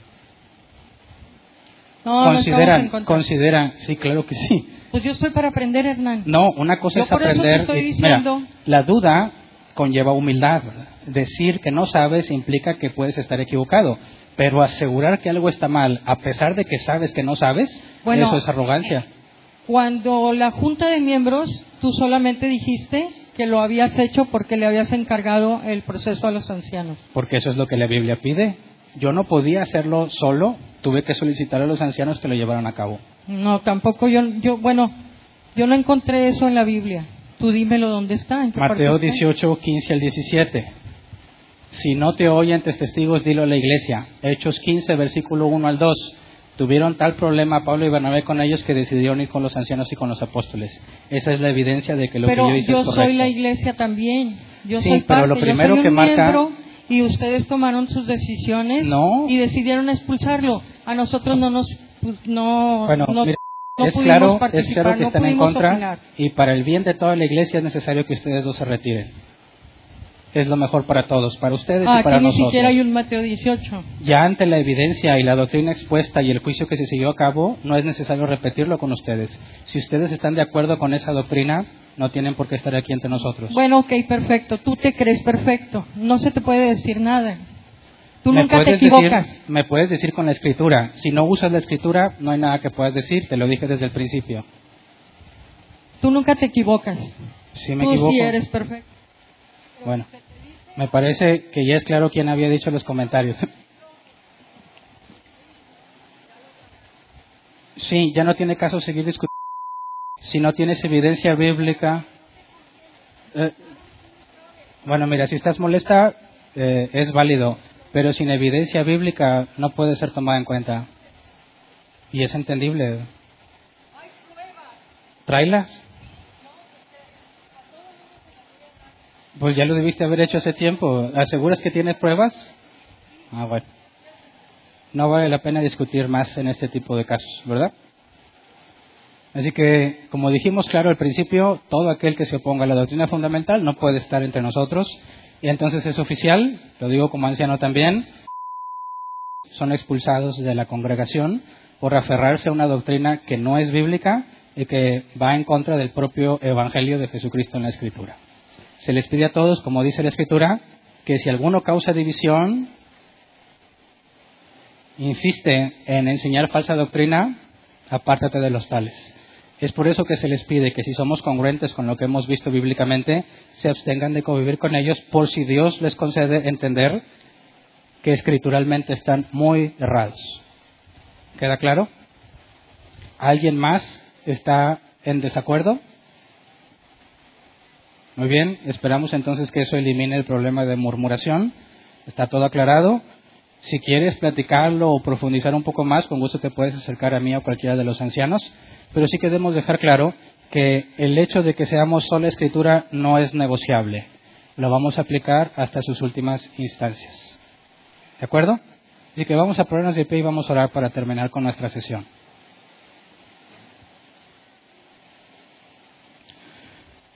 No, consideran, no consideran, sí, claro que sí. Pues yo estoy para aprender, Hernán. No, una cosa Yo es por eso te aprender. estoy y- diciendo- mira, la duda conlleva humildad. Decir que no sabes implica que puedes estar equivocado. Pero asegurar que algo está mal, a pesar de que sabes que no sabes, Bueno, eso es arrogancia. Cuando la junta de miembros, tú solamente dijiste que lo habías hecho porque le habías encargado el proceso a los ancianos. Porque eso es lo que la Biblia pide. Yo no podía hacerlo solo, tuve que solicitar a los ancianos que lo llevaran a cabo. No, tampoco yo, yo, bueno, yo no encontré eso en la Biblia. Tú dímelo dónde está. ¿En qué Mateo parte está? 18, 15 al 17. Si no te oyen tus testigos, dilo a la iglesia. Hechos 15, versículo 1 al 2. Tuvieron tal problema Pablo y Bernabé con ellos que decidieron ir con los ancianos y con los apóstoles. Esa es la evidencia de que lo Pero que yo hice yo es correcto. soy la iglesia también. Yo Sí, soy pero parte, lo yo primero soy un que marca- y ustedes tomaron sus decisiones No. y decidieron expulsarlo. A nosotros no nos pues, no Bueno, no, mira, no es, claro, es claro que están en contra opinar. y para el bien de toda la iglesia es necesario que ustedes dos se retiren. Es lo mejor para todos, para ustedes Ah, y para aquí ni nosotros. siquiera hay un Mateo 18. Ya ante la evidencia y la doctrina expuesta y el juicio que se siguió a cabo, no es necesario repetirlo con ustedes. Si ustedes están de acuerdo con esa doctrina, no tienen por qué estar aquí entre nosotros. Bueno, ok, perfecto. Tú te crees perfecto. No se te puede decir nada. Tú ¿Me nunca te puedes decir- equivocas. me puedes decir con la escritura. Si no usas la escritura, no hay nada que puedas decir. Te lo dije desde el principio. Tú nunca te equivocas. Si me Tú equivoco. sí eres perfecto. Bueno, me parece que ya es claro quién había dicho los comentarios. Sí, ya no tiene caso seguir discutiendo. Si no tienes evidencia bíblica. eh, bueno, mira, si estás molesta, eh, es válido. Pero sin evidencia bíblica no puede ser tomada en cuenta. Y es entendible. Tráelas. Pues ya lo debiste haber hecho hace tiempo. ¿Aseguras que tienes pruebas? Ah, bueno. No vale la pena discutir más en este tipo de casos, ¿verdad? Así que, como dijimos claro al principio, todo aquel que se oponga a la doctrina fundamental no puede estar entre nosotros. Y entonces es oficial, lo digo como anciano también, son expulsados de la congregación por aferrarse a una doctrina que no es bíblica y que va en contra del propio Evangelio de Jesucristo en la Escritura. Se les pide a todos, como dice la Escritura, que si alguno causa división, insiste en enseñar falsa doctrina, apártate de los tales. Es por eso que se les pide que si somos congruentes con lo que hemos visto bíblicamente, se abstengan de convivir con ellos por si Dios les concede entender que escrituralmente están muy errados. ¿Queda claro? ¿Alguien más está en desacuerdo? Muy bien, esperamos entonces que eso elimine el problema de murmuración. Está todo aclarado. Si quieres platicarlo o profundizar un poco más, con gusto te puedes acercar a mí o a cualquiera de los ancianos, pero sí queremos dejar claro que el hecho de que seamos sola escritura no es negociable. Lo vamos a aplicar hasta sus últimas instancias. ¿De acuerdo? Así que vamos a ponernos de pie y vamos a orar para terminar con nuestra sesión.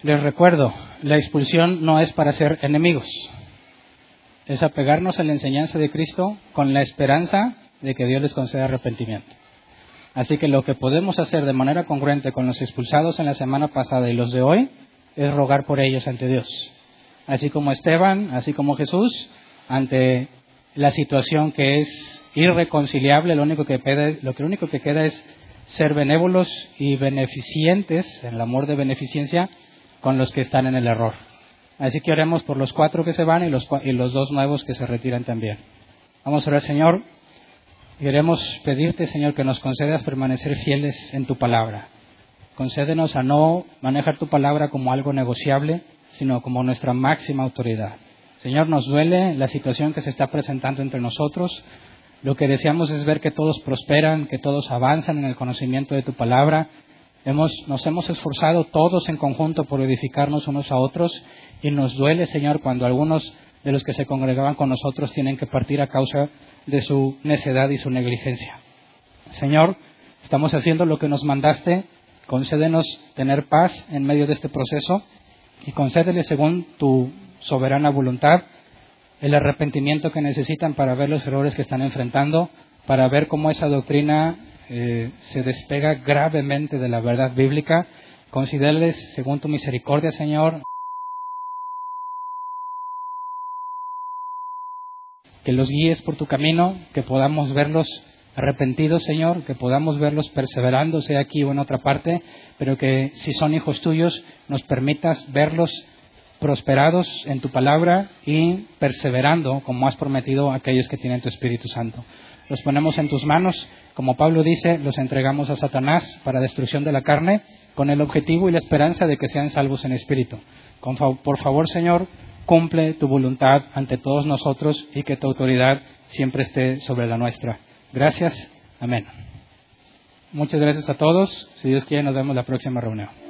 Les recuerdo, la expulsión no es para ser enemigos, es apegarnos a la enseñanza de Cristo con la esperanza de que Dios les conceda arrepentimiento. Así que lo que podemos hacer de manera congruente con los expulsados en la semana pasada y los de hoy es rogar por ellos ante Dios. Así como Esteban, así como Jesús, ante la situación que es irreconciliable, lo único que, queda, lo único que queda es ser benévolos y beneficientes, en el amor de beneficencia, con los que están en el error. Así que oremos por los cuatro que se van y los, y los dos nuevos que se retiran también. Vamos a orar, Señor. Queremos pedirte, Señor, que nos concedas permanecer fieles en tu palabra. Concédenos a no manejar tu palabra como algo negociable, sino como nuestra máxima autoridad. Señor, nos duele la situación que se está presentando entre nosotros. Lo que deseamos es ver que todos prosperan, que todos avanzan en el conocimiento de tu palabra. nos hemos esforzado todos en conjunto por edificarnos unos a otros y nos duele, Señor, cuando algunos de los que se congregaban con nosotros tienen que partir a causa de su necedad y su negligencia. Señor, estamos haciendo lo que nos mandaste. Concédenos tener paz en medio de este proceso y concédele según tu soberana voluntad el arrepentimiento que necesitan para ver los errores que están enfrentando, para ver cómo esa doctrina eh, se despega gravemente de la verdad bíblica. Concédeles según tu misericordia, Señor, que los guíes por tu camino, que podamos verlos arrepentidos, Señor, que podamos verlos perseverando, sea aquí o en otra parte, pero que si son hijos tuyos, nos permitas verlos prosperados en tu palabra y perseverando, como has prometido a aquellos que tienen tu Espíritu Santo. Los ponemos en tus manos, como Pablo dice, los entregamos a Satanás para destrucción de la carne, con el objetivo y la esperanza de que sean salvos en espíritu. por favor, Señor, cumple tu voluntad ante todos nosotros y que tu autoridad siempre esté sobre la nuestra. Gracias. Amén. Muchas gracias a todos. Si Dios quiere, nos vemos la próxima reunión.